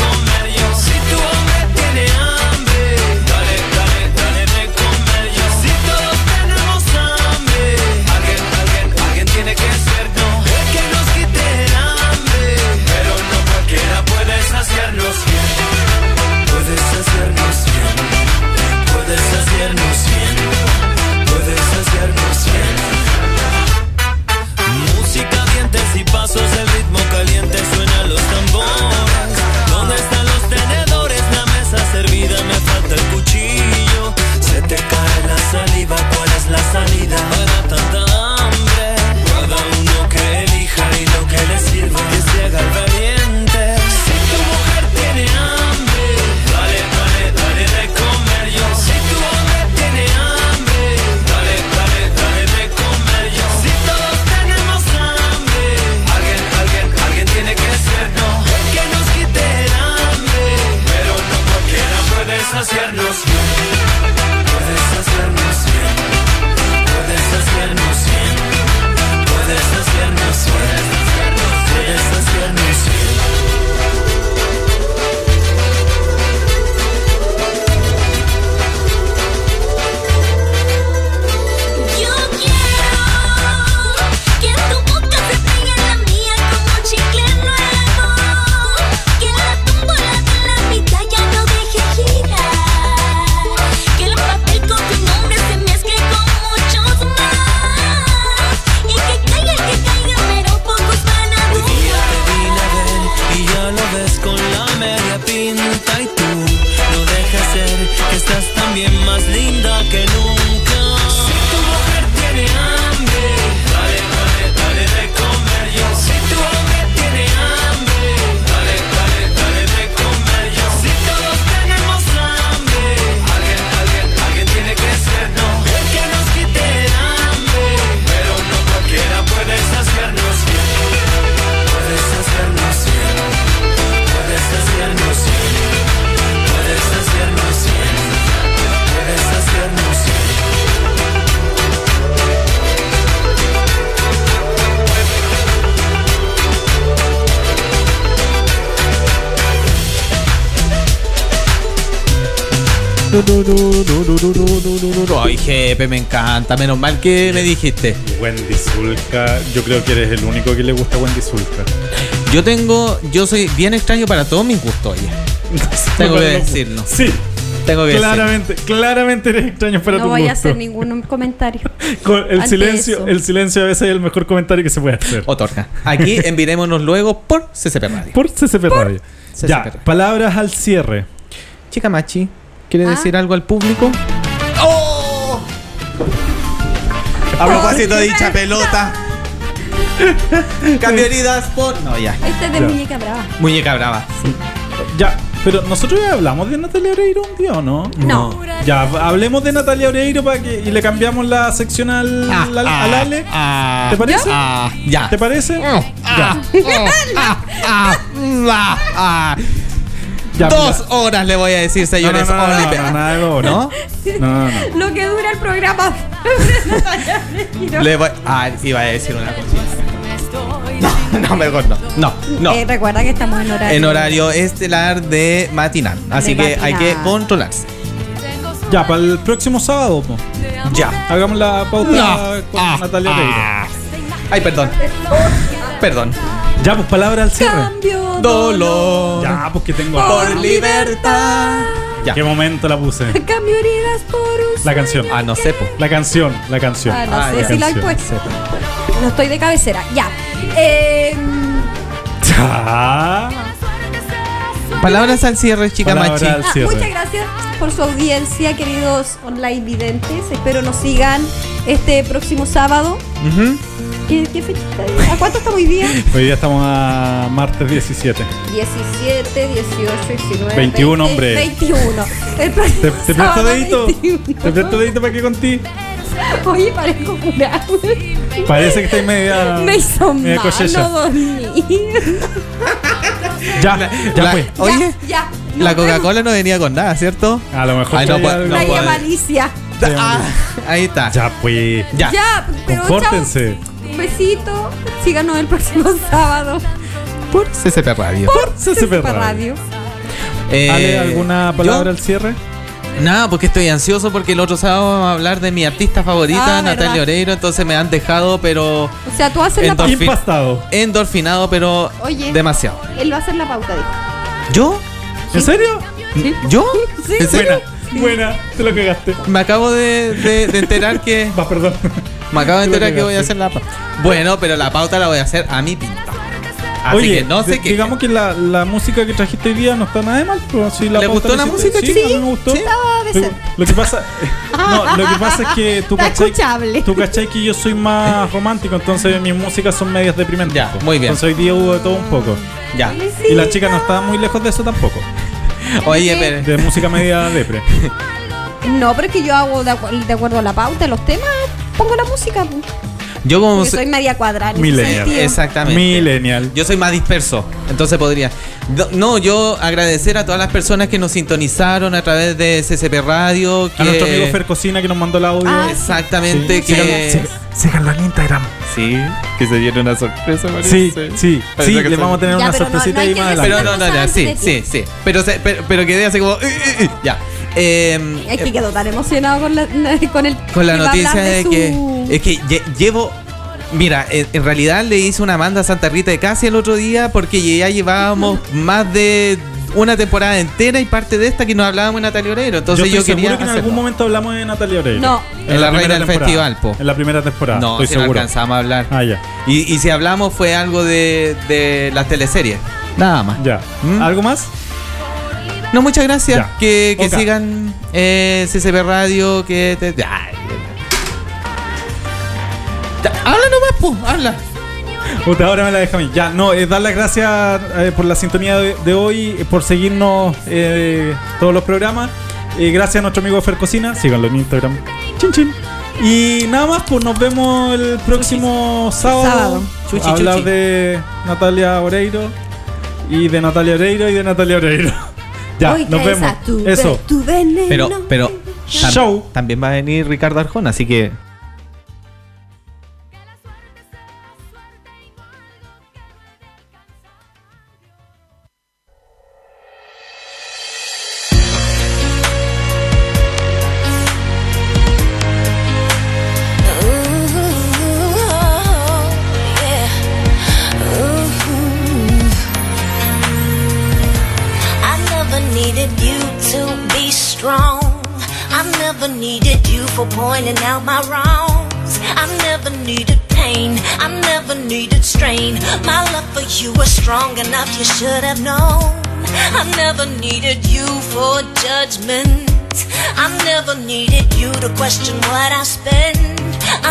Ay, jefe, me encanta. Menos mal que me dijiste. Wendy Zulka, yo creo que eres el único que le gusta Wendy Zulka. Yo tengo. Yo soy bien extraño para todos mis gustos, oye. Tengo que decirlo. Sí, Tengo que decirlo. claramente, claramente eres extraño para no tu voy a gusto. hacer ningún comentario. Con el silencio, eso. el silencio a veces es el mejor comentario que se puede hacer. Otorga. Aquí envirémonos luego por CCP Radio. Por CCP Radio. CCP Ya, Radio. palabras al cierre. Chica Machi, ¿quiere Ah. decir algo al público? A propósito de dicha pelota. Cambio heridas por. No, ya. Este es de muñeca brava. Muñeca brava. Ya, pero nosotros ya hablamos de Natalia Oreiro un día, ¿o no? No. Ya, hablemos de Natalia Oreiro para que, y le cambiamos la sección al, Ah, al, ah, al Ale. ah, ¿Te parece? Ah, ya. ¿Te parece? Ah, Ya. Ya, Dos horas le voy a decir, No, no, señores. no, no, no, no, nada de dos horas. ¿No? No, no, no. Lo que dura el programa. Le voy. Ah, iba a decir una cosita. No, no, mejor no. No, no. Eh, recuerda que estamos en horario. En horario estelar de matinal. Así De que hay que controlarse. Ya, para el próximo sábado, po. Ya. hagamos la pauta No. con Ah, Natalia ah. Ay, perdón. Perdón. Ya, pues palabra al cierre. Cambio. Dolor. Ya, pues que tengo. Por libertad. Ya. ¿Qué momento la puse? Cambio heridas por usted. La canción. Ah, no sé, po. La canción, la canción. Ah, no Ah, sé ya. si la he Canción. puesto. No estoy de cabecera. Ya. Eh, Ya. Palabras al cierre, chica Palabra machi. al ah, cierre. muchas gracias por su audiencia, queridos online videntes. Espero nos sigan este próximo sábado. Ujú. ¿Qué, qué fecha está? ¿A cuánto estamos hoy día? Hoy día estamos a martes 17. 17, 18, 19. 21, 20, hombre. 21. El ¿Te, te presto dedito? 21. ¿Te presto dedito para que contigo? Oye, parezco curado. Parece que estáis media. Me hizo media mal, cosecha. no dormí. Ya, ya La- pues. Oye, ya, ya. la. Coca-Cola no venía con nada, ¿cierto? A lo mejor. Ay, no puedo- haya no malicia. Ah, ahí está. Ya pues. Ya. Ya, pero Compórtense. chao. Un besito. Síganos el próximo sábado. Por CCP Radio. Por CCP Radio. Eh, Ale, ¿alguna palabra yo- al cierre? Nada, porque estoy ansioso porque el otro sábado vamos a hablar de mi artista favorita, Ah, Natalia verdad. Oreiro, entonces me han dejado, pero O sea, tú haces la pauta. Impastado. endorfinado, pero Oye. demasiado. Él va a hacer la pauta, dijo. ¿Yo? ¿En serio? ¿Yo? Sí. ¿En serio? Buena, buena, te lo cagaste. Me acabo de, de- de enterar que. Va, perdón. Me acabo de enterar que voy a hacer la pauta. Bueno, pero la pauta la voy a hacer a mi pinta. Así Oye, que no sé qué. digamos que la, la música que trajiste hoy día no está nada de mal. Pero si la ¿Le pauta gustó la música, Sí, a mí me gustó. Sí. Estaba Lo, lo que pasa, no, lo que pasa es que tú cachai, tú cachai que yo soy más romántico, entonces mis músicas son medias deprimentes. Ya, po. muy bien. Entonces hoy día hubo de todo un poco. Ya. Y la chica no estaba muy lejos de eso tampoco. Oye, pero. De música media depre. No, pero es que yo hago de, acu- de acuerdo a la pauta, los temas, pongo la música. pues. Yo como. Porque soy media cuadrada. en ese Millennial. sentido. Exactamente. Millennial. Yo soy más disperso, entonces podría. No, No, yo agradecer a todas las personas que nos sintonizaron a través de CCP Radio. Que A nuestro amigo Fer Cocina que nos mandó el audio. Ah, Exactamente, Sí. que. Síganlo- Síganlo en Instagram. Sí, que se dieron una sorpresa, Sí, sí, Parece sí, que le son- vamos a tener Ya, una pero no- sorpresita no hay ahí que más decir- adelante. Pero no, no, ya, Antes sí, sí, sí. Pero, se- pero, pero quedé así como. "Eh, eh, eh", ya. Eh, Es que quedó tan emocionado con, la, con el con la noticia de, su- que es que lle- llevo mira en, en realidad le hice una manda a Santa Rita de Casi el otro día porque ya llevábamos más de una temporada entera y parte de esta que nos hablábamos en Natalia Oreiro entonces yo, yo, estoy quería seguro que en hacerlo. algún momento hablamos de Natalia Oreiro. No. En la reina primera del temporada. festival, po. En la primera temporada. no estoy si no seguro. alcanzamos a hablar ah, ya. y, y si hablamos fue algo de, de las teleseries nada más Ya. ¿Mm? ¿Algo más? No muchas gracias Ya. que, que sigan eh, CCP Radio que te, ay. Habla nomás po habla Puta, ahora me la deja a mí. Ya, no, eh, dar las gracias eh, por la sintonía de, de hoy, eh, por seguirnos eh, todos los programas. Gracias a nuestro amigo Fer Cocina. Síganlo en Instagram. Chin, chin. Y nada más, pues nos vemos el próximo sábado. Sábado. Chuchi, a hablar chuchi. de Natalia Oreiro. Y de Natalia Oreiro y de Natalia Oreiro. Ya, Hoy nos vemos. a tu, Eso. Pero, pero tam- Show. también va a venir Ricardo Arjona, así que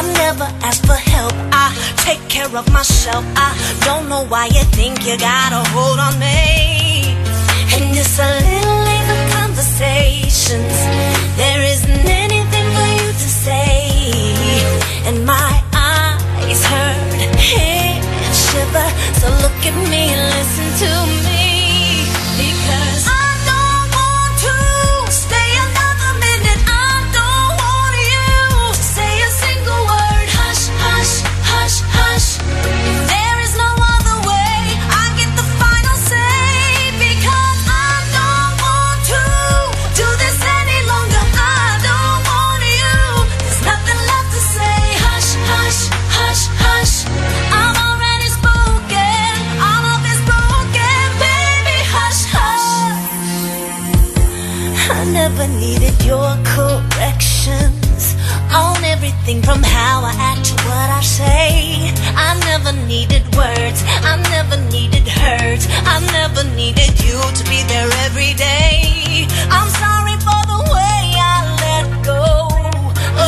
I never ask for help. I take care of myself. I don't know why you think you got a hold on me. And it's a little late for conversations. There isn't anything for you to say. And my eyes hurt and shiver. So look at me and listen to me. everything from how I act to what I say. I never needed words, I never needed hurt, I never needed you to be there every day. I'm sorry for the way I let go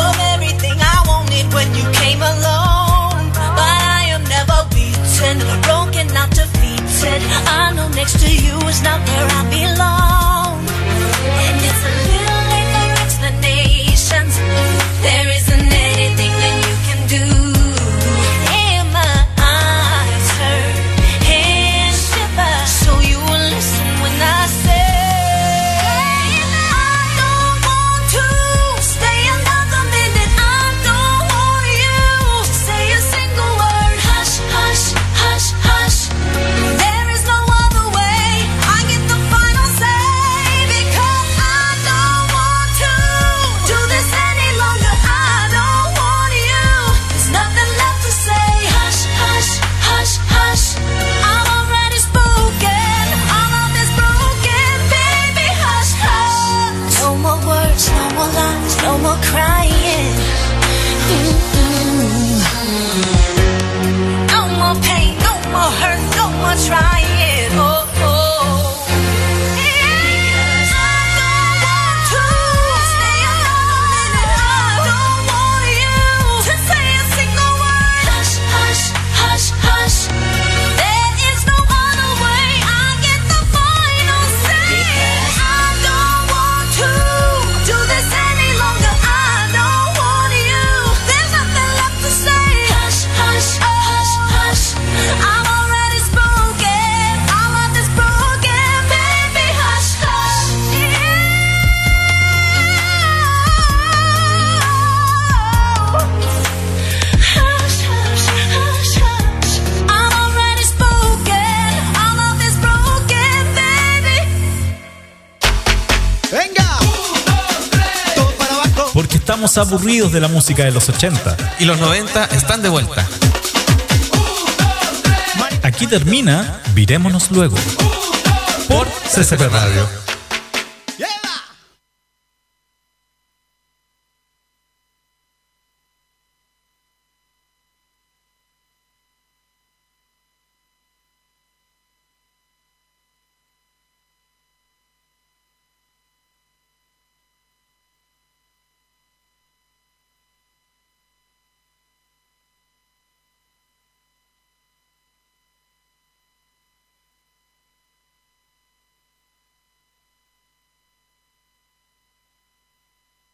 of everything I wanted when you came along. But I am never beaten, broken, not defeated. I know next to you is not where I aburridos de la música de los 80. Y los 90 están de vuelta. Aquí termina Virémonos Luego por CCP Radio.